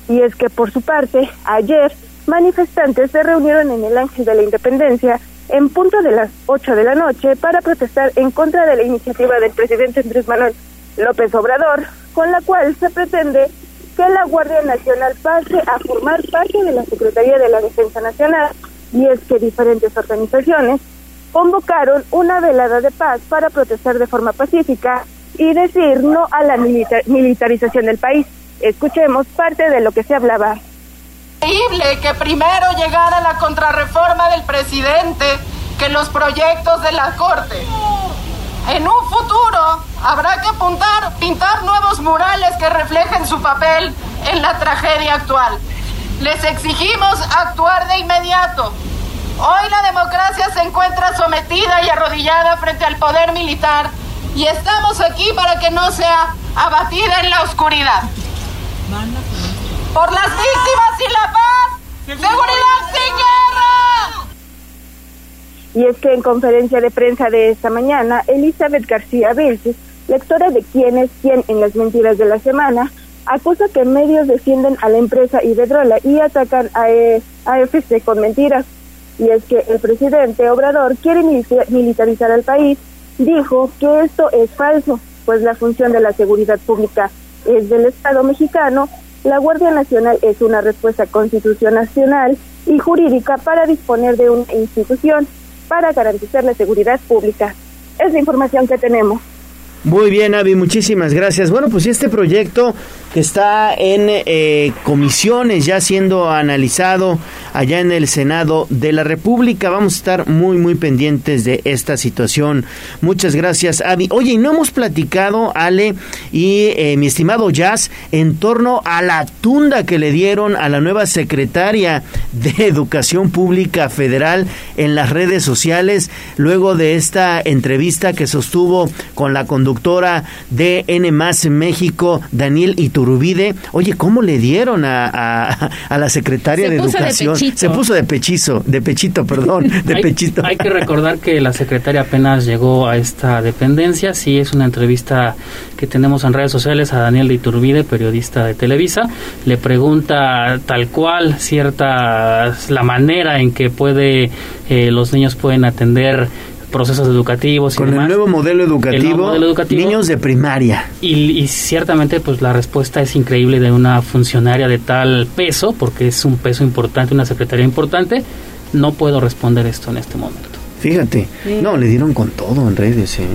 Y es que, por su parte, ayer manifestantes se reunieron en el Ángel de la Independencia en punto de las 8 de la noche para protestar en contra de la iniciativa del presidente Andrés Manuel López Obrador, con la cual se pretende que la Guardia Nacional pase a formar parte de la Secretaría de la Defensa Nacional. Y es que diferentes organizaciones convocaron una velada de paz para protestar de forma pacífica y decir no a la milita- militarización del país. Escuchemos parte de lo que se hablaba. Increíble que primero llegara la contrarreforma del presidente que los proyectos de la Corte. En un futuro habrá que apuntar, pintar nuevos murales que reflejen su papel en la tragedia actual. Les exigimos actuar de inmediato. Hoy la democracia se encuentra sometida y arrodillada frente al poder militar y estamos aquí para que no sea abatida en la oscuridad. Por las víctimas y la paz. Seguridad sin guerra. Y es que en conferencia de prensa de esta mañana, Elizabeth García Vilches, lectora de quién es quién en las mentiras de la semana, acusa que medios defienden a la empresa Iberdrola y atacan a E- AFC con mentiras. Y es que el presidente Obrador quiere milita- militarizar al país, dijo que esto es falso, pues la función de la seguridad pública es del Estado mexicano, la Guardia Nacional es una respuesta constitucional y jurídica para disponer de una institución para garantizar la seguridad pública. Es la información que tenemos. Muy bien, Avi, muchísimas gracias. Bueno, pues este proyecto que está en eh, comisiones ya siendo analizado allá en el Senado de la República. Vamos a estar muy, muy pendientes de esta situación. Muchas gracias, Avi. Oye, y no hemos platicado, Ale y eh, mi estimado Jazz, en torno a la tunda que le dieron a la nueva secretaria de Educación Pública Federal en las redes sociales luego de esta entrevista que sostuvo con la conductora conductora de N más México, Daniel Iturbide. Oye, ¿cómo le dieron a, a- a la secretaria Se de Educación? Se puso de pechizo, de pechito, perdón, de hay, pechito. hay que recordar que la secretaria apenas llegó a esta dependencia. Sí, es una entrevista que tenemos en redes sociales a Daniel de Iturbide, periodista de Televisa. Le pregunta tal cual cierta la manera en que puede eh, los niños pueden atender procesos educativos y Con el nuevo modelo El educativo, nuevo modelo educativo. niños de primaria. Y, y ciertamente pues la respuesta es increíble de una funcionaria de tal peso, porque es un peso importante, una secretaria importante. No puedo responder esto en este momento. Fíjate, Sí. no, le dieron con todo en redes, ¿eh?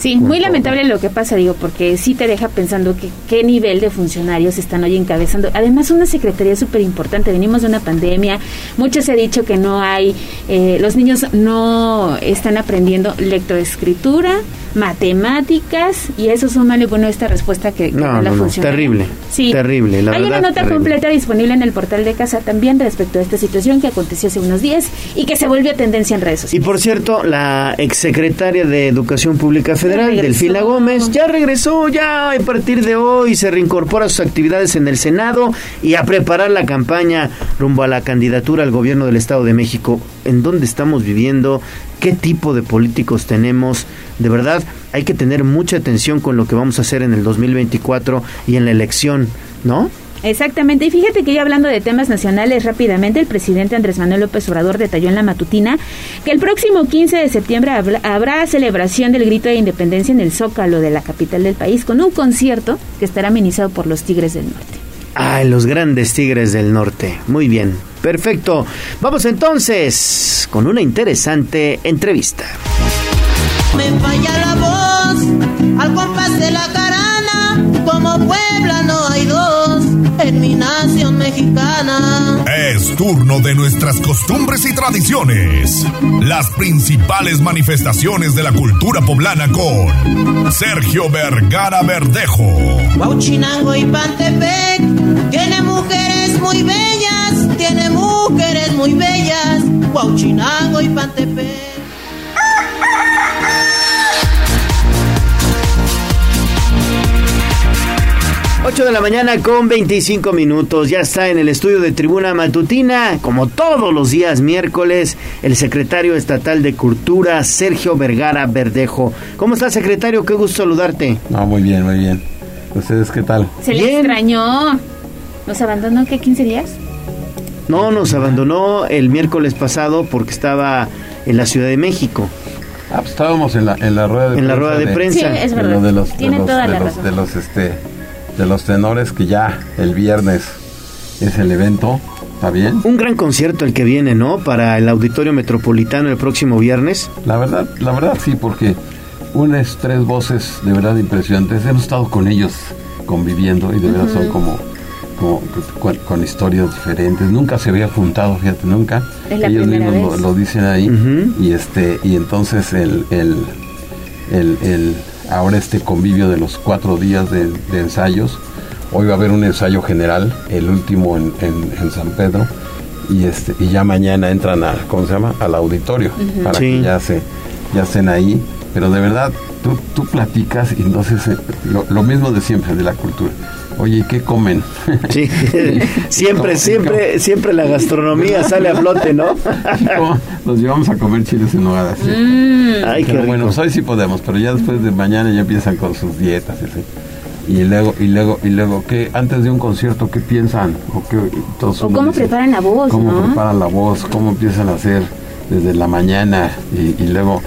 Sí, muy lamentable lo que pasa, digo, porque sí te deja pensando que qué nivel de funcionarios están hoy encabezando. Además, una secretaría súper importante. Venimos de una pandemia. Mucho se ha dicho que no hay, eh, los niños no están aprendiendo lectoescritura, matemáticas, y eso súmale, bueno, esta respuesta que, que No, da la no, no, funcionaria. terrible. Sí. Terrible, la Hay verdad, una nota terrible. completa disponible en el portal de casa también respecto a esta situación que aconteció hace unos días y que se volvió tendencia en redes sociales. Y por cierto, la exsecretaria de Educación Pública Federal, regresó. Delfina Gómez, ya regresó, ya a partir de hoy se reincorpora a sus actividades en el Senado y a preparar la campaña rumbo a la candidatura al gobierno del Estado de México. ¿En dónde estamos viviendo? ¿Qué tipo de políticos tenemos? De verdad, hay que tener mucha atención con lo que vamos a hacer en el 2024 y en la elección, ¿no? Exactamente, y fíjate que ya hablando de temas nacionales rápidamente, el presidente Andrés Manuel López Obrador detalló en la matutina que el próximo 15 de septiembre habrá celebración del grito de independencia en el Zócalo de la capital del país con un concierto que estará amenizado por los Tigres del Norte. Ay, los grandes tigres del norte. Muy bien, perfecto. Vamos entonces con una interesante entrevista. Me falla la voz al compás de la carana, como Puebla no hay dos en mi nación mexicana. Es turno de nuestras costumbres y tradiciones. Las principales manifestaciones de la cultura poblana con Sergio Vergara Verdejo. Huachinango y Pantepec tiene mujeres muy bellas, tiene mujeres muy bellas. Huachinango y Pantepec. 8 de la mañana con 25 minutos. Ya está en el estudio de Tribuna Matutina, como todos los días miércoles, el secretario estatal de Cultura, Sergio Vergara Verdejo. ¿Cómo está, secretario? Qué gusto saludarte. No, muy bien, muy bien. ¿Ustedes qué tal? Se le extrañó. ¿Nos abandonó qué 15 días? No, nos abandonó el miércoles pasado porque estaba en la Ciudad de México. Ah, pues estábamos en la, en la rueda de En la rueda de prensa. Sí, es de verdad. lo de los, de Tiene los- toda de la los- razón. de los, este, de los tenores que ya el viernes es el evento, ¿está bien? Un gran concierto el que viene, ¿no? Para el Auditorio Metropolitano el próximo viernes. La verdad, la verdad sí, porque unas tres voces de verdad impresionantes. Hemos estado con ellos conviviendo y de verdad son como, como con, con historias diferentes. Nunca se había juntado, fíjate, nunca. Es la ellos primera mismos lo, vez. lo dicen ahí y este y entonces el, el, el, el- ahora este convivio de los cuatro días de, de ensayos. Hoy va a haber un ensayo general, el último en, en- en San Pedro y este y ya mañana entran a ¿cómo se llama? al auditorio para Sí. que ya se ya estén ahí pero de verdad tú, tú platicas y entonces eh, lo, lo mismo de siempre de la cultura oye ¿y ¿qué comen? Sí, siempre, siempre, siempre la gastronomía sale a flote, ¿no? Nos llevamos a comer chiles en nogada sí. Mm. Ay, qué pero rico. bueno pues hoy sí podemos pero ya después de mañana ya empiezan con sus dietas y así. y luego y luego y luego qué antes de un concierto qué piensan o qué todos O uno cómo dice, preparan la voz, cómo ¿no? preparan la voz, cómo empiezan a hacer desde la mañana y, y luego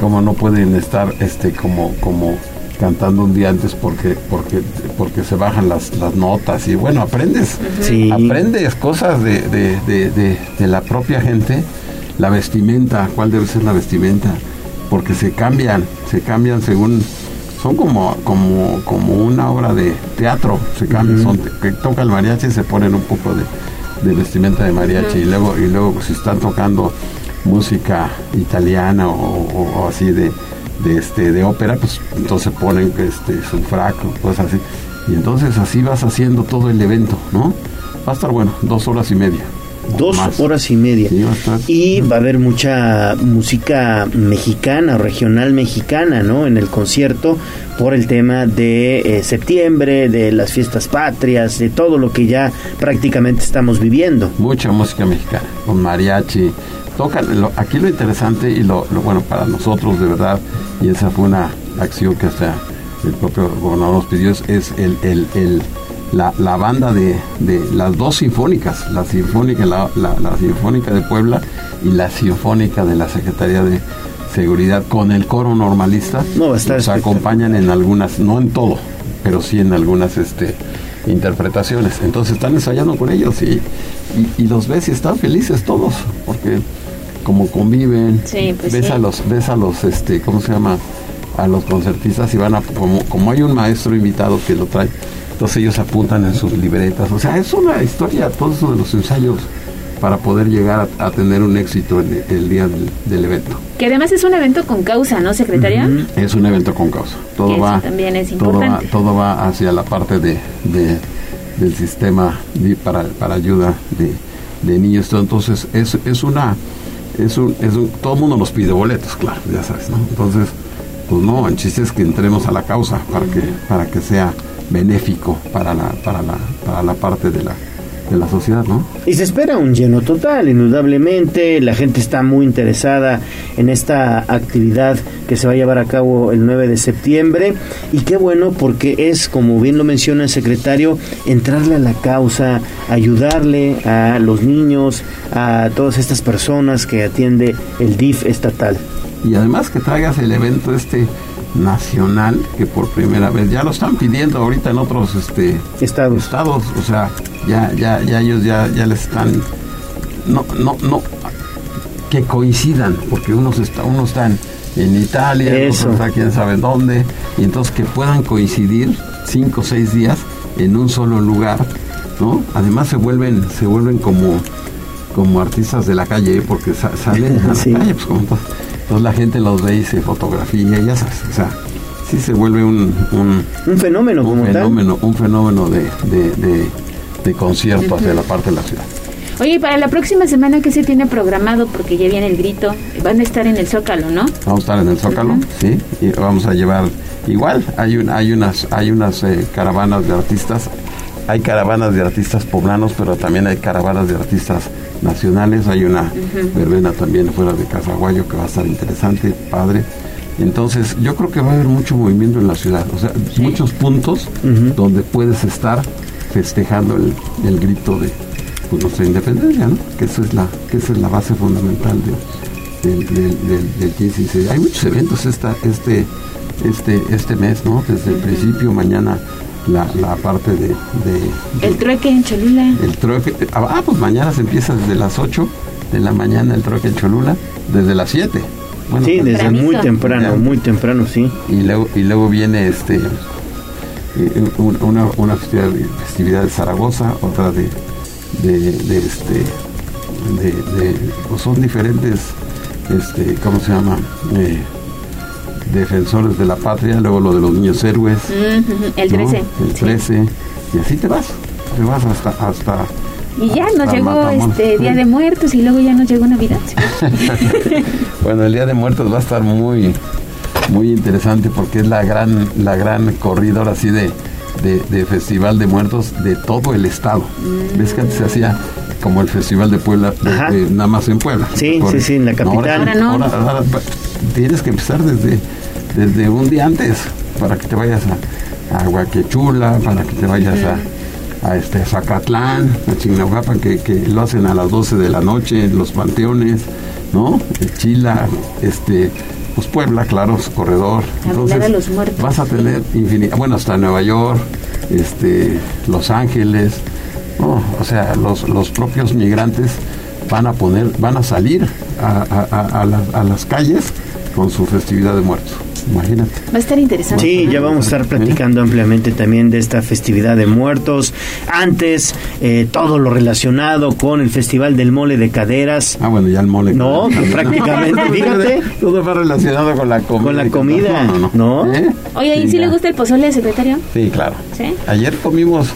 cómo no pueden estar este como como cantando un día antes porque porque porque se bajan las, las notas y bueno aprendes Sí. aprendes cosas de, de, de, de- de la propia gente. La vestimenta cuál debe ser la vestimenta porque se cambian se cambian según son como como como una obra de teatro se cambian son que toca el mariachi se ponen un poco de, de vestimenta de mariachi y luego y luego si están tocando música italiana o, o- o así de, de este de ópera pues entonces ponen este su frac o cosas así y entonces así vas haciendo todo el evento no va a estar bueno dos horas y media Dos horas y media. Y va a haber mucha música mexicana, regional mexicana, ¿no? En el concierto por el tema de eh, septiembre, de las fiestas patrias, de todo lo que ya prácticamente estamos viviendo. Mucha música mexicana, con mariachi. Tocan, lo- aquí lo interesante y lo, lo bueno para nosotros de verdad, y esa fue una acción que hasta el propio gobernador nos pidió, es, es el, el- el- la, la banda de, de las dos sinfónicas, la sinfónica, la, la- la sinfónica de Puebla y la sinfónica de la Secretaría de Seguridad con el coro normalista. No, estar nos acompañan en algunas, no en todo, pero sí en algunas este, interpretaciones. Entonces están ensayando con ellos y, y, y los ves y están felices todos, porque como conviven, Sí, pues ves sí. a los, ves a los, este, ¿cómo se llama? A los concertistas y van a, como, como hay un maestro invitado que lo trae, entonces ellos apuntan en sus libretas. O sea, es una historia, todo eso de los ensayos para poder llegar a, a tener un éxito el, el día del, del evento. Que además es un evento con causa, ¿no, secretaria? Es un evento con causa. Todo va, también es todo va, todo va hacia la parte de, de- del sistema de- para, para ayuda de, de niños. Entonces es, es una, es un, es un- todo el mundo nos pide boletos, claro, ya sabes, ¿no? Entonces, pues no, el chiste es que entremos a la causa para que, para que sea benéfico para la, para la, para la parte de la, de la sociedad, ¿no? Y se espera un lleno total, indudablemente. La gente está muy interesada en esta actividad que se va a llevar a cabo el 9 de septiembre. Y qué bueno porque es, como bien lo menciona el secretario, entrarle a la causa, ayudarle a los niños, a todas estas personas que atiende el DIF estatal. y además que traigas el evento este nacional que por primera vez ya lo están pidiendo ahorita en otros este estados estados o sea ya ya ya ellos ya ya les están no no no que coincidan porque unos está uno está en, Italia Eso. otro está quién sabe dónde y entonces que puedan coincidir cinco o seis días en un solo lugar no además se vuelven se vuelven como como artistas de la calle, ¿eh? porque sa- salen a la Sí. calle, pues como. Entonces la gente los ve y se fotografía, ya sabes, o sea, sí se vuelve un, un, Un fenómeno un como tal. fenómeno, un fenómeno de, de, de, de concierto hacia la parte de la ciudad. Oye, y para la próxima semana, ¿qué se tiene programado? Porque ya viene el grito. Van a estar en el Zócalo, ¿no? Vamos a estar en el Zócalo, sí, y vamos a llevar igual, hay un, hay unas, hay unas eh, caravanas de artistas, hay caravanas de artistas poblanos, pero también hay caravanas de artistas nacionales, hay una verbena también fuera de Casaguayo que va a estar interesante, padre. Entonces, yo creo que va a haber mucho movimiento en la ciudad, o sea, muchos puntos donde puedes estar festejando el, el grito de pues, nuestra independencia, ¿no? Que eso es la, que esa es la base fundamental de, del, del, del, del 15 y 16. Hay muchos eventos esta, este, este, este mes, ¿no? Desde el principio, mañana la, la parte de, de- El trueque en Cholula. el trueque. Ah, pues mañana se empieza desde las 8 de la mañana el trueque en Cholula, desde las 7. Bueno, sí, pues, desde muy ya. temprano, muy temprano, sí. Y luego, y luego viene este eh, un- una, una festividad, festividad de Zaragoza, otra de, de, de este de, de- pues son diferentes este ¿cómo se llama? Eh, defensores de la patria, luego lo de los niños héroes, El ¿no? 13. el 13, y así te vas, te vas hasta hasta Y ya nos llegó este Día de Muertos y luego ya nos llegó Navidad. bueno, el Día de Muertos va a estar muy, muy interesante porque es la gran, la gran corrida ahora sí de, de, de Festival de Muertos de todo el estado. ¿Ves que antes se hacía como el Festival de Puebla, de- nada más en Puebla? Sí, sí, sí, en la capital. ahora, Ahora no. ahora- ahora pa- tienes que empezar desde, desde un día antes para que te vayas a, a Huaquechula, para que te vayas a, a este Zacatlán, a Chignahuapan, que, que lo hacen a las 12 de la noche en los panteones, ¿no? Chila, este, pues Puebla, claro, su corredor. Hablar a los muertos. vas a tener infinidad, bueno, hasta Nueva York, este, Los Ángeles, ¿no? o sea, los, los propios migrantes van a poner, van a salir a, a- a- a las- a las calles con su festividad de muertos. Imagínate. Va a estar interesante. Sí, ya vamos a estar platicando ampliamente también de esta festividad de muertos. Antes, eh, todo lo relacionado con el Festival del Mole de Caderas. Ah, bueno, ya el mole. No, prácticamente, fíjate. Todo va relacionado con la comida. Con la comida, No, no, ¿no? ¿Eh? Oye, ¿y Sí, si le gusta el pozole, secretario? Sí, claro. ¿Sí? Ayer comimos,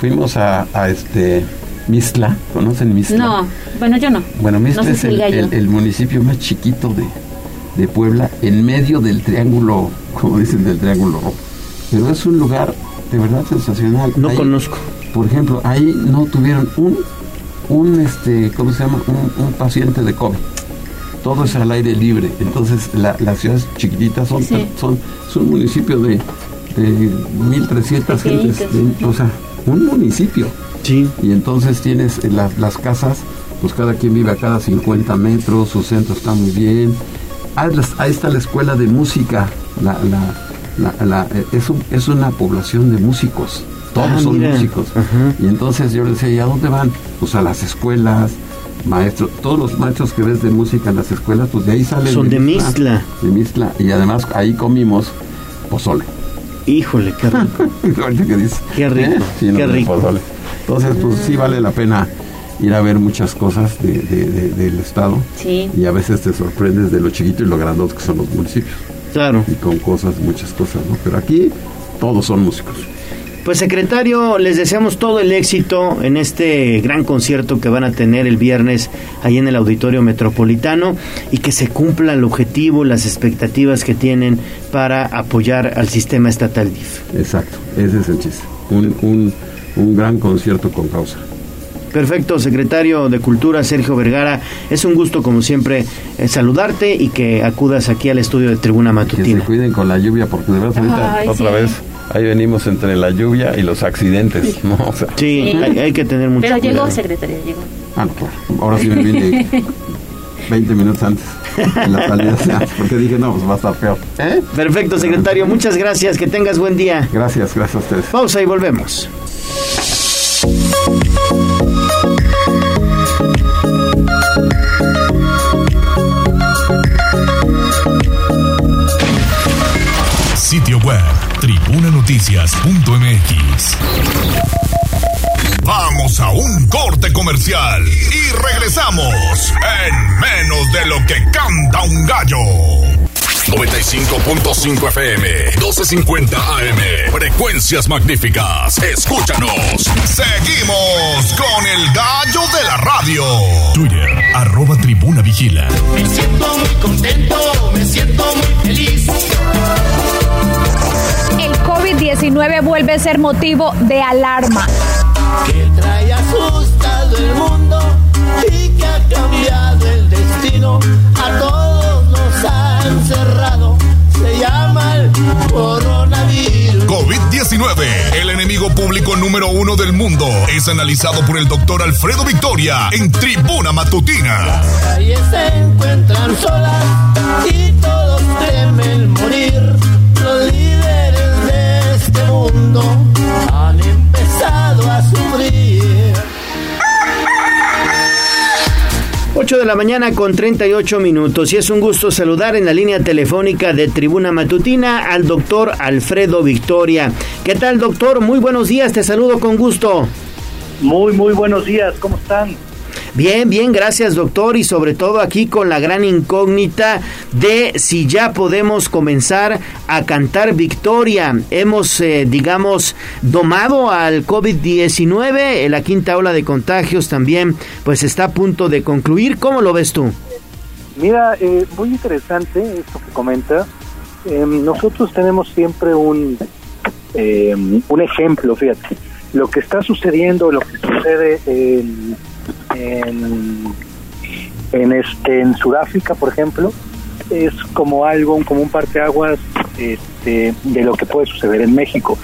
fuimos a, a este Mistla, ¿conocen Mistla? No, bueno, yo no. Bueno, Mistla No sé es el- el municipio más chiquito de, de Puebla, en medio del triángulo, como dicen, del triángulo rojo. Pero es un lugar de verdad sensacional. No Ahí, conozco. Por ejemplo, ahí no tuvieron un, un este, ¿cómo se llama? Un, un paciente de COVID. Todo es al aire libre. Entonces, la, las ciudades chiquititas son, Sí. son, es un municipio de, de 1.300 gentes. De- o sea, un municipio. Sí. Y entonces tienes eh, las, las casas, pues cada quien vive a cada 50 metros, su centro está muy bien. Ah, Ahí está la escuela de música. La, la, la- eh, es, un- es una población de músicos. Todos Ah, son mira. músicos. Y entonces yo le decía, ¿y a dónde van? Pues a las escuelas, maestros. Todos los maestros que ves de música en las escuelas, pues de ahí salen. Son de Mixtla. De Mixtla. Y además ahí comimos pozole. Híjole, qué rico. Qué rico, ¿Eh? Sí, no, qué de rico. pozole. Entonces, pues sí vale la pena ir a ver muchas cosas de- de- de- del Estado. Sí. Y a veces te sorprendes de lo chiquito y lo grandote que son los municipios. Claro. Y con cosas, muchas cosas, ¿no? Pero aquí todos son músicos. Pues secretario, les deseamos todo el éxito en este gran concierto que van a tener el viernes ahí en el Auditorio Metropolitano y que se cumpla el objetivo, las expectativas que tienen para apoyar al sistema estatal DIF. Exacto, ese es el chiste. Un, un, un gran concierto con causa. Perfecto, secretario de Cultura Sergio Vergara, es un gusto como siempre eh, saludarte y que acudas aquí al estudio de Tribuna Que se Matutina. cuiden con la lluvia porque de verdad ahorita Ay, otra sí. vez ahí venimos entre la lluvia y los accidentes, ¿no? O sea, Sí, Sí. Hay, hay que tener mucho Pero cuidado. llegó, secretaria, llegó. Ah, no, claro. Ahora sí me vine 20 minutos antes de la salida, porque dije, no, pues va a estar peor. ¿Eh? Perfecto, secretario, muchas gracias, que tengas buen día. Gracias, gracias a ustedes. Pausa y volvemos. tribunanoticias.mx. Vamos a un corte comercial y regresamos en menos de lo que canta un gallo. 95.5 FM, 1250 AM, frecuencias magníficas. Escúchanos. Seguimos con el gallo de la radio. Twitter, arroba tribuna vigila. Me siento muy contento, me siento muy feliz. El COVID-19 vuelve a ser motivo de alarma. Que trae asustado el mundo y que ha cambiado el destino. A todos nos ha encerrado. Se llama el coronavirus. COVID-19, el enemigo público número uno del mundo, es analizado por el doctor Alfredo Victoria en Tribuna Matutina. Las calles se encuentran solas y todos temen morir. Los líderes de este mundo han empezado a sufrir. 8 de la mañana con 38 minutos y es un gusto saludar en la línea telefónica de Tribuna Matutina al doctor Alfredo Victoria. ¿Qué tal doctor? Muy buenos días, te saludo con gusto. Muy, muy buenos días, ¿cómo están? Bien, bien, gracias doctor y sobre todo aquí con la gran incógnita de si ya podemos comenzar a cantar victoria. Hemos, eh, digamos, domado al COVID-19, eh, la quinta ola de contagios también pues está a punto de concluir. ¿Cómo lo ves tú? Mira, eh, muy interesante esto que comenta. Eh, nosotros tenemos siempre un, eh, un ejemplo, fíjate. Lo que está sucediendo, lo que sucede en, en, en, este, en Sudáfrica, por ejemplo, es como algo, como un parteaguas este, de lo que puede suceder en México.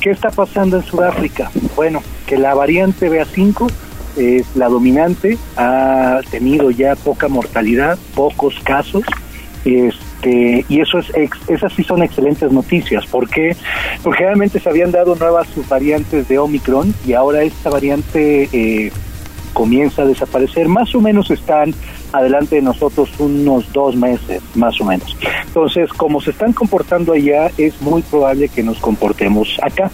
¿Qué está pasando en Sudáfrica? Bueno, que la variante BA5 es la dominante, ha tenido ya poca mortalidad, pocos casos, este, y eso es ex- esas sí son excelentes noticias. ¿Por qué? Porque realmente se habían dado nuevas subvariantes de Omicron y ahora esta variante eh, comienza a desaparecer. Más o menos están adelante de nosotros unos dos meses, más o menos. Entonces, como se están comportando allá, es muy probable que nos comportemos acá.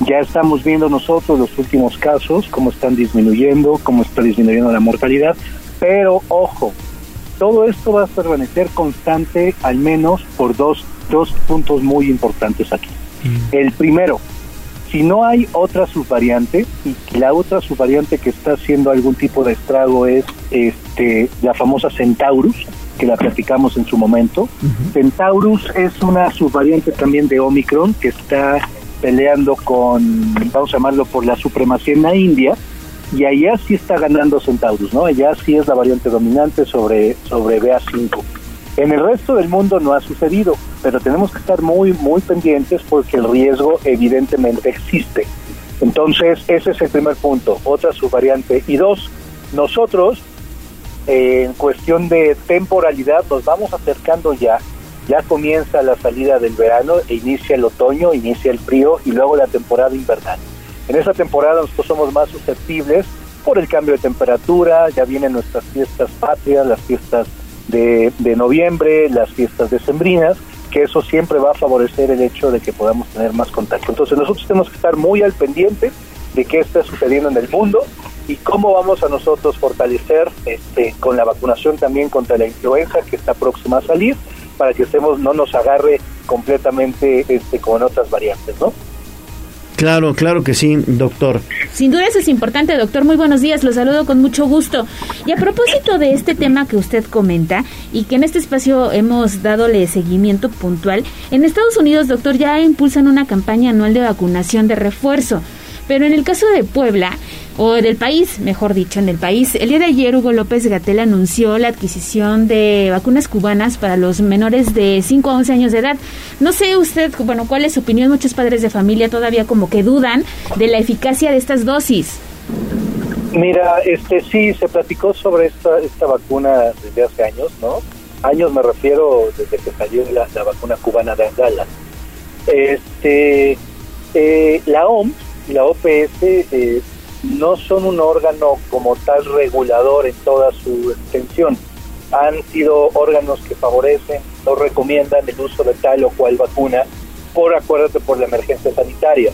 Ya estamos viendo nosotros los últimos casos, cómo están disminuyendo, cómo está disminuyendo la mortalidad, pero ojo, todo esto va a permanecer constante al menos por dos, dos puntos muy importantes aquí. El primero, si no hay otra subvariante y la otra subvariante que está haciendo algún tipo de estrago es este la famosa Centaurus que la platicamos en su momento. Centaurus es una subvariante también de Omicron que está peleando con, vamos a llamarlo, por la supremacía en la India, y allá sí está ganando Centaurus, ¿no? Allá sí es la variante dominante sobre, sobre BA5. En el resto del mundo no ha sucedido, pero tenemos que estar muy, muy pendientes porque el riesgo evidentemente existe. Entonces, ese es el primer punto, otra subvariante. Y dos, nosotros, en cuestión de temporalidad, nos vamos acercando ya, ya comienza la salida del verano e inicia el otoño, inicia el frío y luego la temporada invernal. En esa temporada nosotros somos más susceptibles por el cambio de temperatura, ya vienen nuestras fiestas patrias, las fiestas de, de noviembre, las fiestas decembrinas, que eso siempre va a favorecer el hecho de que podamos tener más contacto. Entonces nosotros tenemos que estar muy al pendiente de qué está sucediendo en el mundo y cómo vamos a nosotros fortalecer este, con la vacunación también contra la influenza que está próxima a salir para que estemos no nos agarre completamente este, con otras variantes, ¿no? Claro, claro que sí, doctor. Sin duda eso es importante, doctor. Muy buenos días, los saludo con mucho gusto. Y a propósito de este tema que usted comenta y que en este espacio hemos dadole seguimiento puntual, en Estados Unidos, doctor, ya impulsan una campaña anual de vacunación de refuerzo. Pero en el caso de Puebla, o del país, mejor dicho, en el país, el día de ayer Hugo López Gatel anunció la adquisición de vacunas cubanas para los menores de 5 a 11 años de edad. No sé usted, bueno, cuál es su opinión, muchos padres de familia todavía como que dudan de la eficacia de estas dosis. Mira, este sí, se platicó sobre esta, esta vacuna desde hace años, ¿no? Años me refiero desde que salió la, vacuna cubana de Angala. Este, eh, la OMS la OPS eh, no son un órgano como tal regulador en toda su extensión. Han sido órganos que favorecen, no recomiendan el uso de tal o cual vacuna por, acuérdate, por la emergencia sanitaria.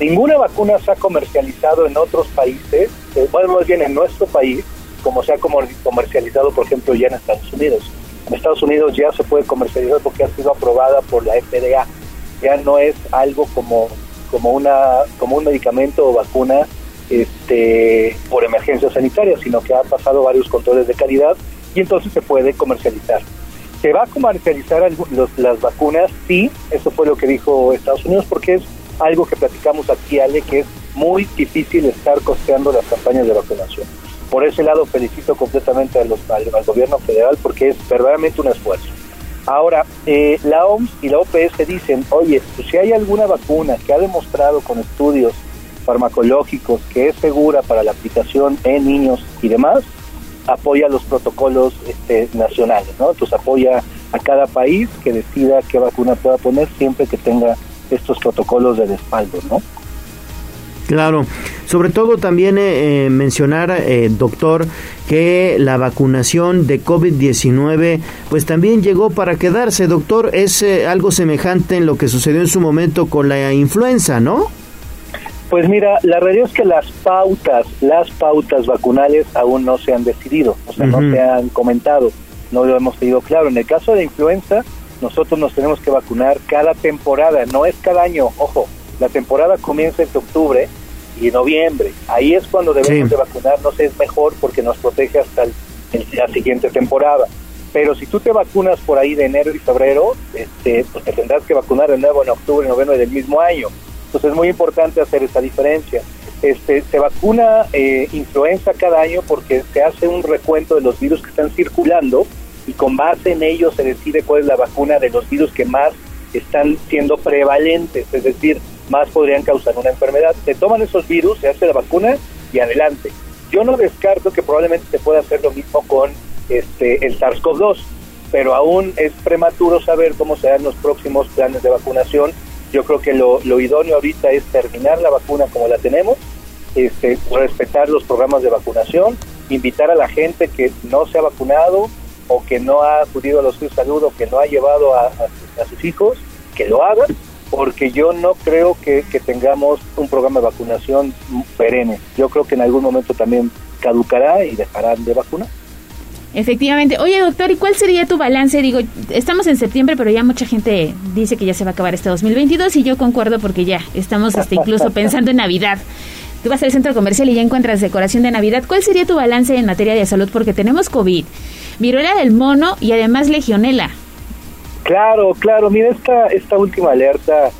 Ninguna vacuna se ha comercializado en otros países, eh, bueno, más bien en nuestro país, como se ha comercializado, por ejemplo, ya en Estados Unidos. En Estados Unidos ya se puede comercializar porque ha sido aprobada por la FDA. Ya no es algo como como una como un medicamento o vacuna este por emergencia sanitaria, sino que ha pasado varios controles de calidad y entonces se puede comercializar. ¿Se va a comercializar las vacunas? Sí, eso fue lo que dijo Estados Unidos, porque es algo que platicamos aquí, Ale, que es muy difícil estar costeando las campañas de vacunación. Por ese lado felicito completamente a los, al, al gobierno federal porque es verdaderamente un esfuerzo. Ahora, eh, la OMS y la OPS dicen, oye, pues si hay alguna vacuna que ha demostrado con estudios farmacológicos que es segura para la aplicación en niños y demás, apoya los protocolos este, nacionales, ¿no? Entonces apoya a cada país que decida qué vacuna pueda poner siempre que tenga estos protocolos de respaldo, ¿no? Claro, sobre todo también eh, mencionar, eh, doctor, que la vacunación de COVID-19 pues también llegó para quedarse, doctor, es eh, algo semejante en lo que sucedió en su momento con la influenza, ¿no? Pues mira, la realidad es que las pautas, las pautas vacunales aún no se han decidido, o sea, no se han comentado, no lo hemos tenido claro. En el caso de influenza, nosotros nos tenemos que vacunar cada temporada, no es cada año, ojo, la temporada comienza en octubre y noviembre. Ahí es cuando debemos de vacunarnos, es mejor porque nos protege hasta el, la siguiente temporada. Pero si tú te vacunas por ahí de enero y febrero, este, pues te tendrás que vacunar de nuevo en octubre y noviembre del mismo año. Entonces es muy importante hacer esa diferencia. Este, se vacuna eh, influenza cada año porque se hace un recuento de los virus que están circulando y con base en ello se decide cuál es la vacuna de los virus que más están siendo prevalentes, es decir, más podrían causar una enfermedad. Se toman esos virus, se hace la vacuna y adelante. Yo no descarto que probablemente se pueda hacer lo mismo con este el SARS-CoV-2, pero aún es prematuro saber cómo serán los próximos planes de vacunación. Yo creo que lo, lo idóneo ahorita es terminar la vacuna como la tenemos, este, respetar los programas de vacunación, invitar a la gente que no se ha vacunado o que no ha acudido a los de salud o que no ha llevado a, a, a sus hijos, que lo hagan porque yo no creo que, que, tengamos un programa de vacunación perenne. Yo creo que en algún momento también caducará y dejarán de vacunar. Efectivamente. Oye, doctor, ¿y cuál sería tu balance? Digo, estamos en septiembre, pero ya mucha gente dice que ya se va a acabar este 2022 y yo concuerdo porque ya estamos hasta incluso pensando en Navidad. Tú vas al centro comercial y ya encuentras decoración de Navidad. ¿Cuál sería tu balance en materia de salud? Porque tenemos COVID, viruela del mono y además legionela. Claro, claro. Mira, esta, esta última alerta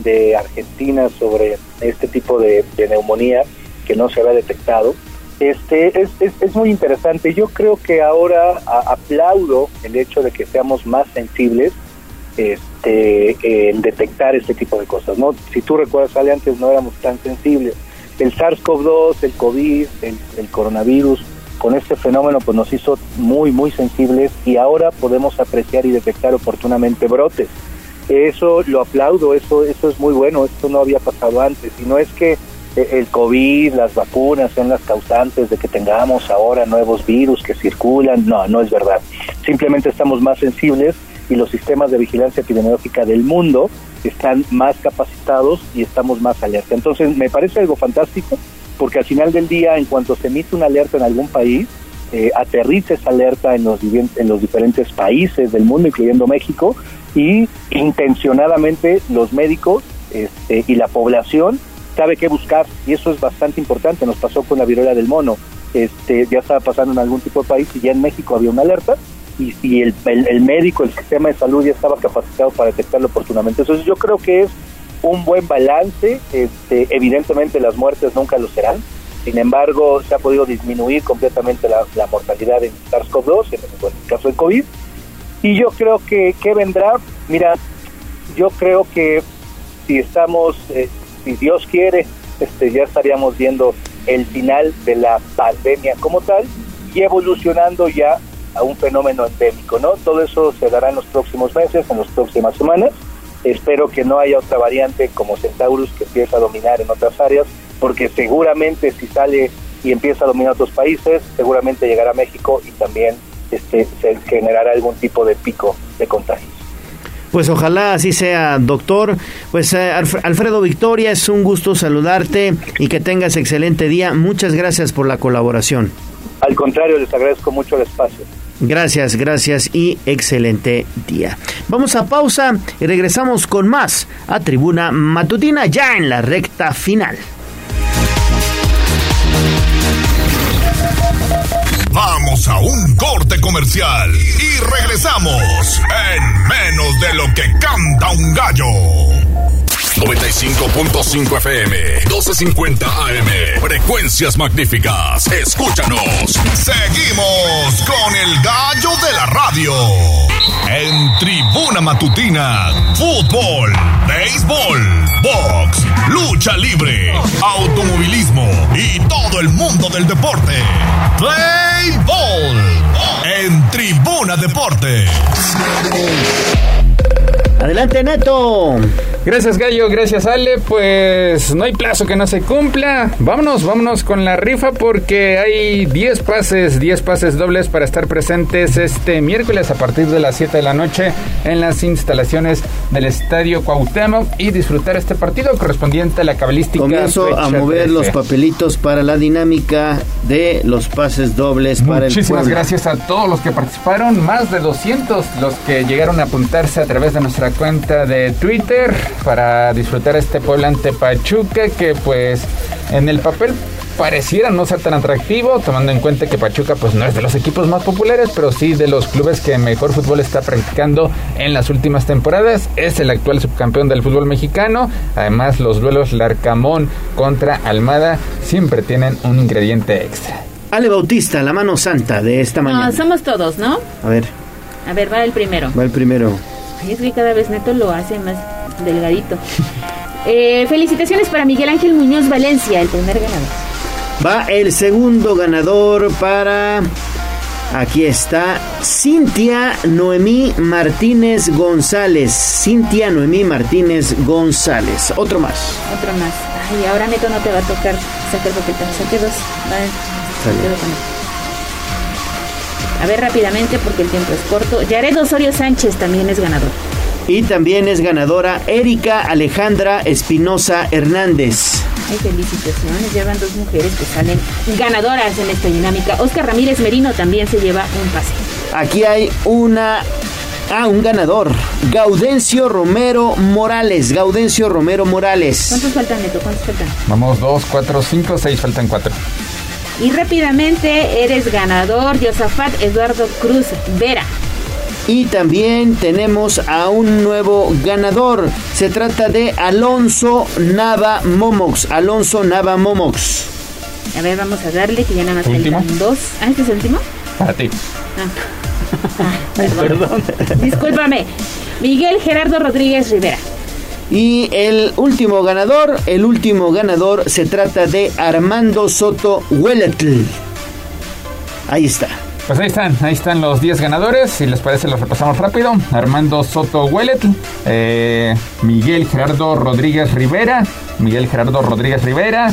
de Argentina sobre este tipo de, neumonía que no se había detectado, este es, es, muy interesante. Yo creo que ahora aplaudo el hecho de que seamos más sensibles este, en detectar este tipo de cosas. ¿no? Si tú recuerdas, Ale, antes no éramos tan sensibles. El SARS-CoV-2, el COVID, el coronavirus, con este fenómeno pues nos hizo muy, muy sensibles y ahora podemos apreciar y detectar oportunamente brotes. Eso lo aplaudo, eso, eso es muy bueno, esto no había pasado antes. Y no es que eh, el COVID, las vacunas sean las causantes de que tengamos ahora nuevos virus que circulan, no, no es verdad. Simplemente estamos más sensibles y los sistemas de vigilancia epidemiológica del mundo están más capacitados y estamos más alerta. Entonces, me parece algo fantástico porque al final del día, en cuanto se emite una alerta en algún país, eh, aterriza esa alerta en los, en los diferentes países del mundo, incluyendo México, y intencionadamente los médicos este, y la población sabe qué buscar, y eso es bastante importante. Nos pasó con la viruela del mono, este, ya estaba pasando en algún tipo de país y ya en México había una alerta, y, el, el médico, el sistema de salud ya estaba capacitado para detectarlo oportunamente. Entonces yo creo que es un buen balance, este, evidentemente las muertes nunca lo serán, sin embargo se ha podido disminuir completamente la, mortalidad en SARS-CoV-2, en, el- en el caso del COVID, y yo creo que, ¿qué vendrá? Mira, yo creo que si estamos, eh, si Dios quiere, este, ya estaríamos viendo el final de la pandemia como tal y evolucionando ya a un fenómeno endémico, ¿no? Todo eso se dará en los próximos meses, en las próximas semanas. Espero que no haya otra variante como Centaurus que empiece a dominar en otras áreas, porque seguramente si sale y empieza a dominar otros países, seguramente llegará a México y también este, se generará algún tipo de pico de contagios. Pues ojalá así sea, doctor. Pues eh, Alf- Alfredo Victoria, es un gusto saludarte y que tengas excelente día. Muchas gracias por la colaboración. Al contrario, les agradezco mucho el espacio. Gracias, gracias y excelente día. Vamos a pausa y regresamos con más a Tribuna Matutina ya en la recta final. Vamos a un corte comercial y regresamos en menos de lo que canta un gallo. 95.5 FM, 12.50 AM, frecuencias magníficas. Escúchanos. Seguimos con el gallo de la radio. En Tribuna Matutina, fútbol, béisbol, box, lucha libre, automovilismo y todo el mundo del deporte. Play Ball en Tribuna Deportes. Adelante, Neto. Gracias Gallo, gracias Ale, pues no hay plazo que no se cumpla. Vámonos, vámonos con la rifa porque hay 10 pases, 10 pases dobles para estar presentes este miércoles a partir de las 7 de la noche en las instalaciones del Estadio Cuauhtémoc y disfrutar este partido correspondiente a la cabalística. Comienzo a mover 13. los papelitos para la dinámica de los pases dobles para el Muchísimas gracias a todos los que participaron, más de 200 los que llegaron a apuntarse a través de nuestra cuenta de Twitter para disfrutar este Puebla ante Pachuca que pues en el papel pareciera no ser tan atractivo, tomando en cuenta que Pachuca pues no es de los equipos más populares, pero sí de los clubes que mejor fútbol está practicando en las últimas temporadas. Es el actual subcampeón del fútbol mexicano. Además, los duelos Larcamón contra Almada siempre tienen un ingrediente extra. Ale Bautista, la mano santa de esta mañana. No, somos todos, ¿no? A ver, A ver, va el primero. va el primero. Ay, es que cada vez Neto lo hace más delgadito. Eh, felicitaciones para Miguel Ángel Muñoz Valencia, el primer ganador. Va el segundo ganador para. Aquí está Cintia Noemí Martínez González. Cintia Noemí Martínez González. Otro más. Otro más. Ay, ahora Neto no te va a tocar sacar boqueta. Saque dos. Va, Sale. quedo con él. A ver rápidamente porque el tiempo es corto. Yared Osorio Sánchez también es ganador. Y también es ganadora Erika Alejandra Espinosa Hernández. Ay, felicitaciones, llevan dos mujeres que salen ganadoras en esta dinámica. Oscar Ramírez Merino también se lleva un pase. Aquí hay una Ah, un ganador. Gaudencio Romero Morales. Gaudencio Romero Morales. ¿Cuántos faltan, Neto? ¿Cuántos faltan? Vamos, dos, cuatro, cinco, seis, faltan cuatro. Y rápidamente eres ganador, Josafat Eduardo Cruz Vera. Y también tenemos a un nuevo ganador. Se trata de Alonso Nava Momox. Alonso Nava Momox. A ver, vamos a darle que ya nada más ¿Último? faltan dos. ¿Ah, este es el último? Para ti. Ah. Ah, perdón. Discúlpame. Miguel Gerardo Rodríguez Rivera. Y el último ganador, el último ganador se trata de Armando Soto Hueletl. Ahí está. Pues ahí están, ahí están los 10 ganadores. Si les parece, los repasamos rápido. Armando Soto Huelet, eh, Miguel Gerardo Rodríguez Rivera, Miguel Gerardo Rodríguez Rivera,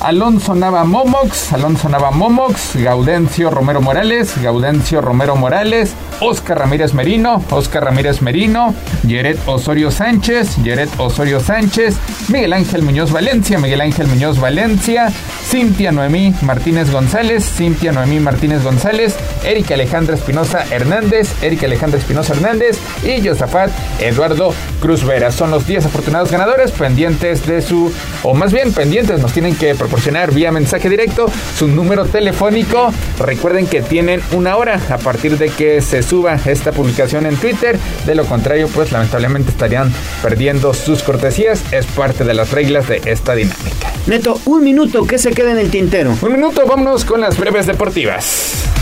Alonso Nava Momox, Alonso Nava Momox, Gaudencio Romero Morales, Gaudencio Romero Morales, Oscar Ramírez Merino, Oscar Ramírez Merino, Yeret Osorio Sánchez, Yeret Osorio Sánchez, Miguel Ángel Muñoz Valencia, Miguel Ángel Muñoz Valencia, Cintia Noemí Martínez González, Cintia Noemí Martínez González, Erika Alejandra Espinosa Hernández, Erika Alejandra Espinosa Hernández y Josafat Eduardo Cruz Vera. Son los 10 afortunados ganadores pendientes de su, o más bien pendientes, nos tienen que proporcionar vía mensaje directo su número telefónico. Recuerden que tienen una hora a partir de que se suba esta publicación en Twitter. De lo contrario, pues lamentablemente estarían perdiendo sus cortesías. Es parte de las reglas de esta dinámica. Neto, un minuto que se queda en el tintero. Un minuto, vámonos con las breves deportivas.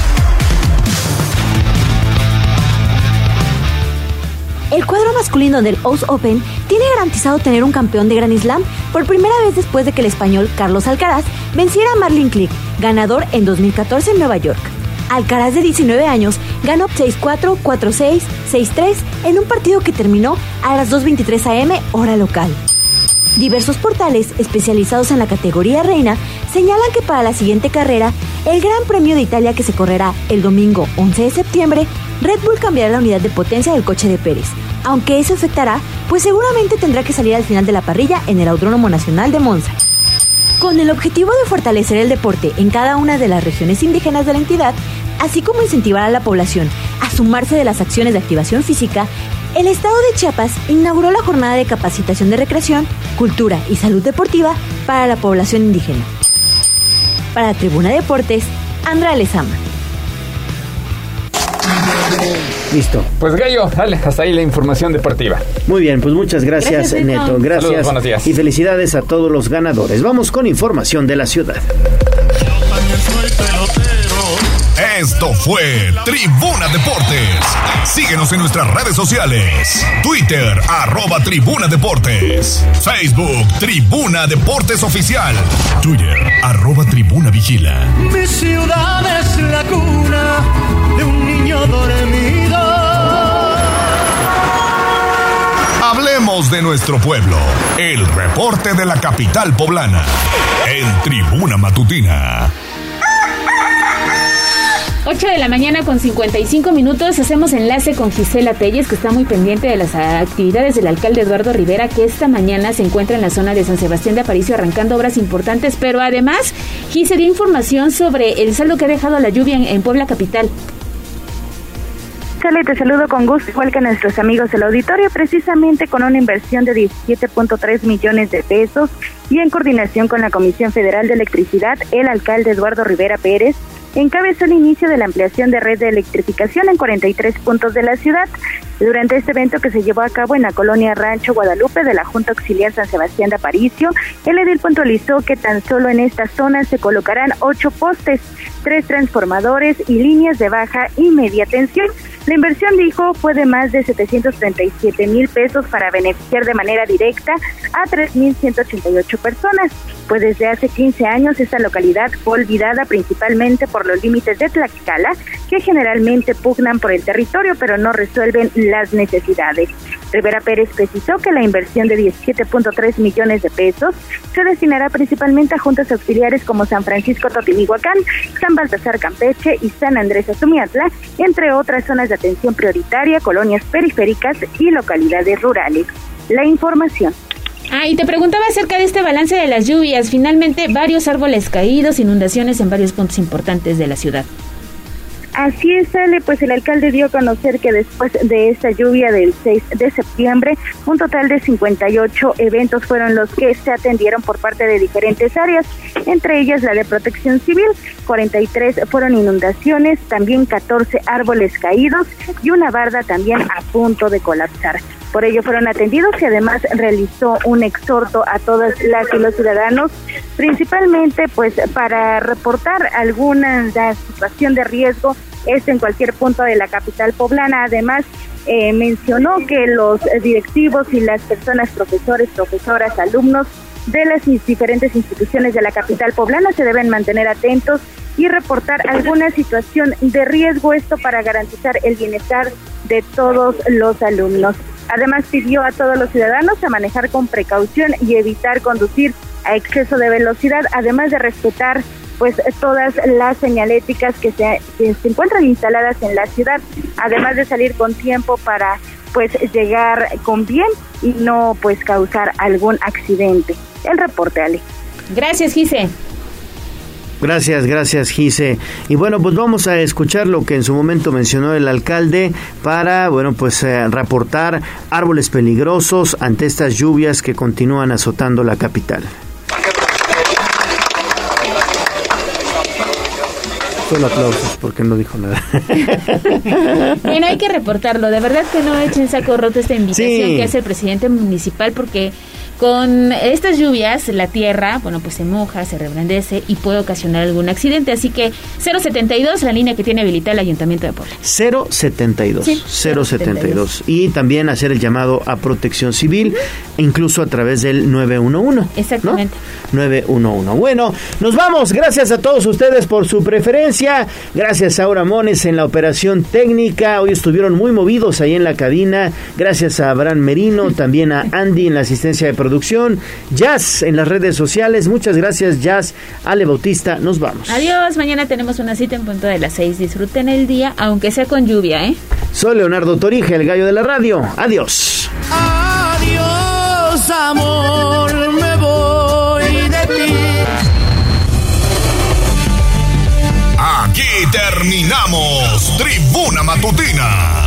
El cuadro masculino del Aus Open tiene garantizado tener un campeón de Grand Slam por primera vez después de que el español Carlos Alcaraz venciera a Marlin Click, ganador en 2014 en Nueva York. Alcaraz de 19 años ganó 6-4, 4-6, 6-3 en un partido que terminó a las 2.23 am hora local. Diversos portales especializados en la categoría reina señalan que para la siguiente carrera, el Gran Premio de Italia que se correrá el domingo 11 de septiembre, Red Bull cambiará la unidad de potencia del coche de Pérez, aunque eso afectará, pues seguramente tendrá que salir al final de la parrilla en el Autódromo Nacional de Monza. Con el objetivo de fortalecer el deporte en cada una de las regiones indígenas de la entidad, así como incentivar a la población a sumarse de las acciones de activación física, el Estado de Chiapas inauguró la jornada de capacitación de recreación, cultura y salud deportiva para la población indígena. Para Tribuna Deportes, Andrea Lezama. Listo. Pues Gallo, dale, hasta ahí la información deportiva. Muy bien, pues muchas gracias, Gracias, Neto. Neto. Gracias. Saludos, buenos días. Y felicidades a todos los ganadores. Vamos con información de la ciudad. Esto fue Tribuna Deportes. Síguenos en nuestras redes sociales. Twitter, arroba Tribuna Deportes. Facebook, Tribuna Deportes Oficial. Twitter, arroba Tribuna Vigila. Mi ciudad es la cuna de un niño dormido. Hablemos de nuestro pueblo. El reporte de la capital poblana. En Tribuna Matutina. 8 de la mañana con 55 minutos hacemos enlace con Gisela Telles, que está muy pendiente de las actividades del alcalde Eduardo Rivera, que esta mañana se encuentra en la zona de San Sebastián de Aparicio arrancando obras importantes, pero además Gise dio información sobre el saldo que ha dejado la lluvia en, en Puebla Capital. Sale, te saludo con gusto, igual que nuestros amigos del auditorio, precisamente con una inversión de 17.3 millones de pesos y en coordinación con la Comisión Federal de Electricidad, el alcalde Eduardo Rivera Pérez encabezó el inicio de la ampliación de red de electrificación en 43 puntos de la ciudad. Durante este evento que se llevó a cabo en la colonia Rancho Guadalupe de la Junta Auxiliar San Sebastián de Aparicio, el edil puntualizó que tan solo en esta zona se colocarán ocho postes, tres transformadores y líneas de baja y media tensión. La inversión, dijo, fue de más de 737 mil pesos para beneficiar de manera directa a 3.188 personas, pues desde hace 15 años esta localidad fue olvidada principalmente por los límites de Tlaxcala, que generalmente pugnan por el territorio pero no resuelven las necesidades. Rivera Pérez precisó que la inversión de 17.3 millones de pesos se destinará principalmente a juntas auxiliares como San Francisco Totimihuacán, San Baltasar Campeche y San Andrés Azumiatla, entre otras zonas de atención prioritaria, colonias periféricas y localidades rurales. La información. Ah, y te preguntaba acerca de este balance de las lluvias. Finalmente, varios árboles caídos, inundaciones en varios puntos importantes de la ciudad. Así es, Ale, pues el alcalde dio a conocer que después de esta lluvia del 6 de septiembre, un total de 58 eventos fueron los que se atendieron por parte de diferentes áreas, entre ellas la de protección civil, 43 fueron inundaciones, también 14 árboles caídos y una barda también a punto de colapsar. Por ello fueron atendidos y además realizó un exhorto a todas las y los ciudadanos, principalmente pues para reportar alguna situación de riesgo es en cualquier punto de la capital poblana. Además, eh, mencionó que los directivos y las personas, profesores, profesoras, alumnos de las diferentes instituciones de la capital poblana se deben mantener atentos y reportar alguna situación de riesgo, esto para garantizar el bienestar de todos los alumnos. Además, pidió a todos los ciudadanos a manejar con precaución y evitar conducir a exceso de velocidad, además de respetar pues todas las señaléticas que se, encuentran instaladas en la ciudad, además de salir con tiempo para pues llegar con bien y no pues causar algún accidente. El reporte, Ale. Gracias, Gise. Gracias, gracias Gise. Y bueno, pues vamos a escuchar lo que en su momento mencionó el alcalde para, bueno, pues eh, reportar árboles peligrosos ante estas lluvias que continúan azotando la capital. Solo aplausos porque no dijo nada. bueno, hay que reportarlo. De verdad que no echen saco roto esta invitación que hace el presidente municipal porque con estas lluvias, la tierra, bueno, pues se moja, se reblandece y puede ocasionar algún accidente. Así que 072, la línea que tiene habilitada el Ayuntamiento de Puebla. 072. 072. Y también hacer el llamado a protección civil, incluso a través del 911. Exactamente. 911. Bueno, nos vamos. Gracias a todos ustedes por su preferencia. Gracias a Aura Mones en la operación técnica. Hoy estuvieron muy movidos ahí en la cabina. Gracias a Abraham Merino, también a Andy en la asistencia de producción, Jazz en las redes sociales. Muchas gracias, Jazz. Ale Bautista, nos vamos. Adiós, mañana tenemos una cita en punto de las seis. Disfruten el día, aunque sea con lluvia, ¿eh? Soy Leonardo Torija, el gallo de la radio. Adiós. Adiós, amor, me voy de ti. Aquí terminamos Tribuna Matutina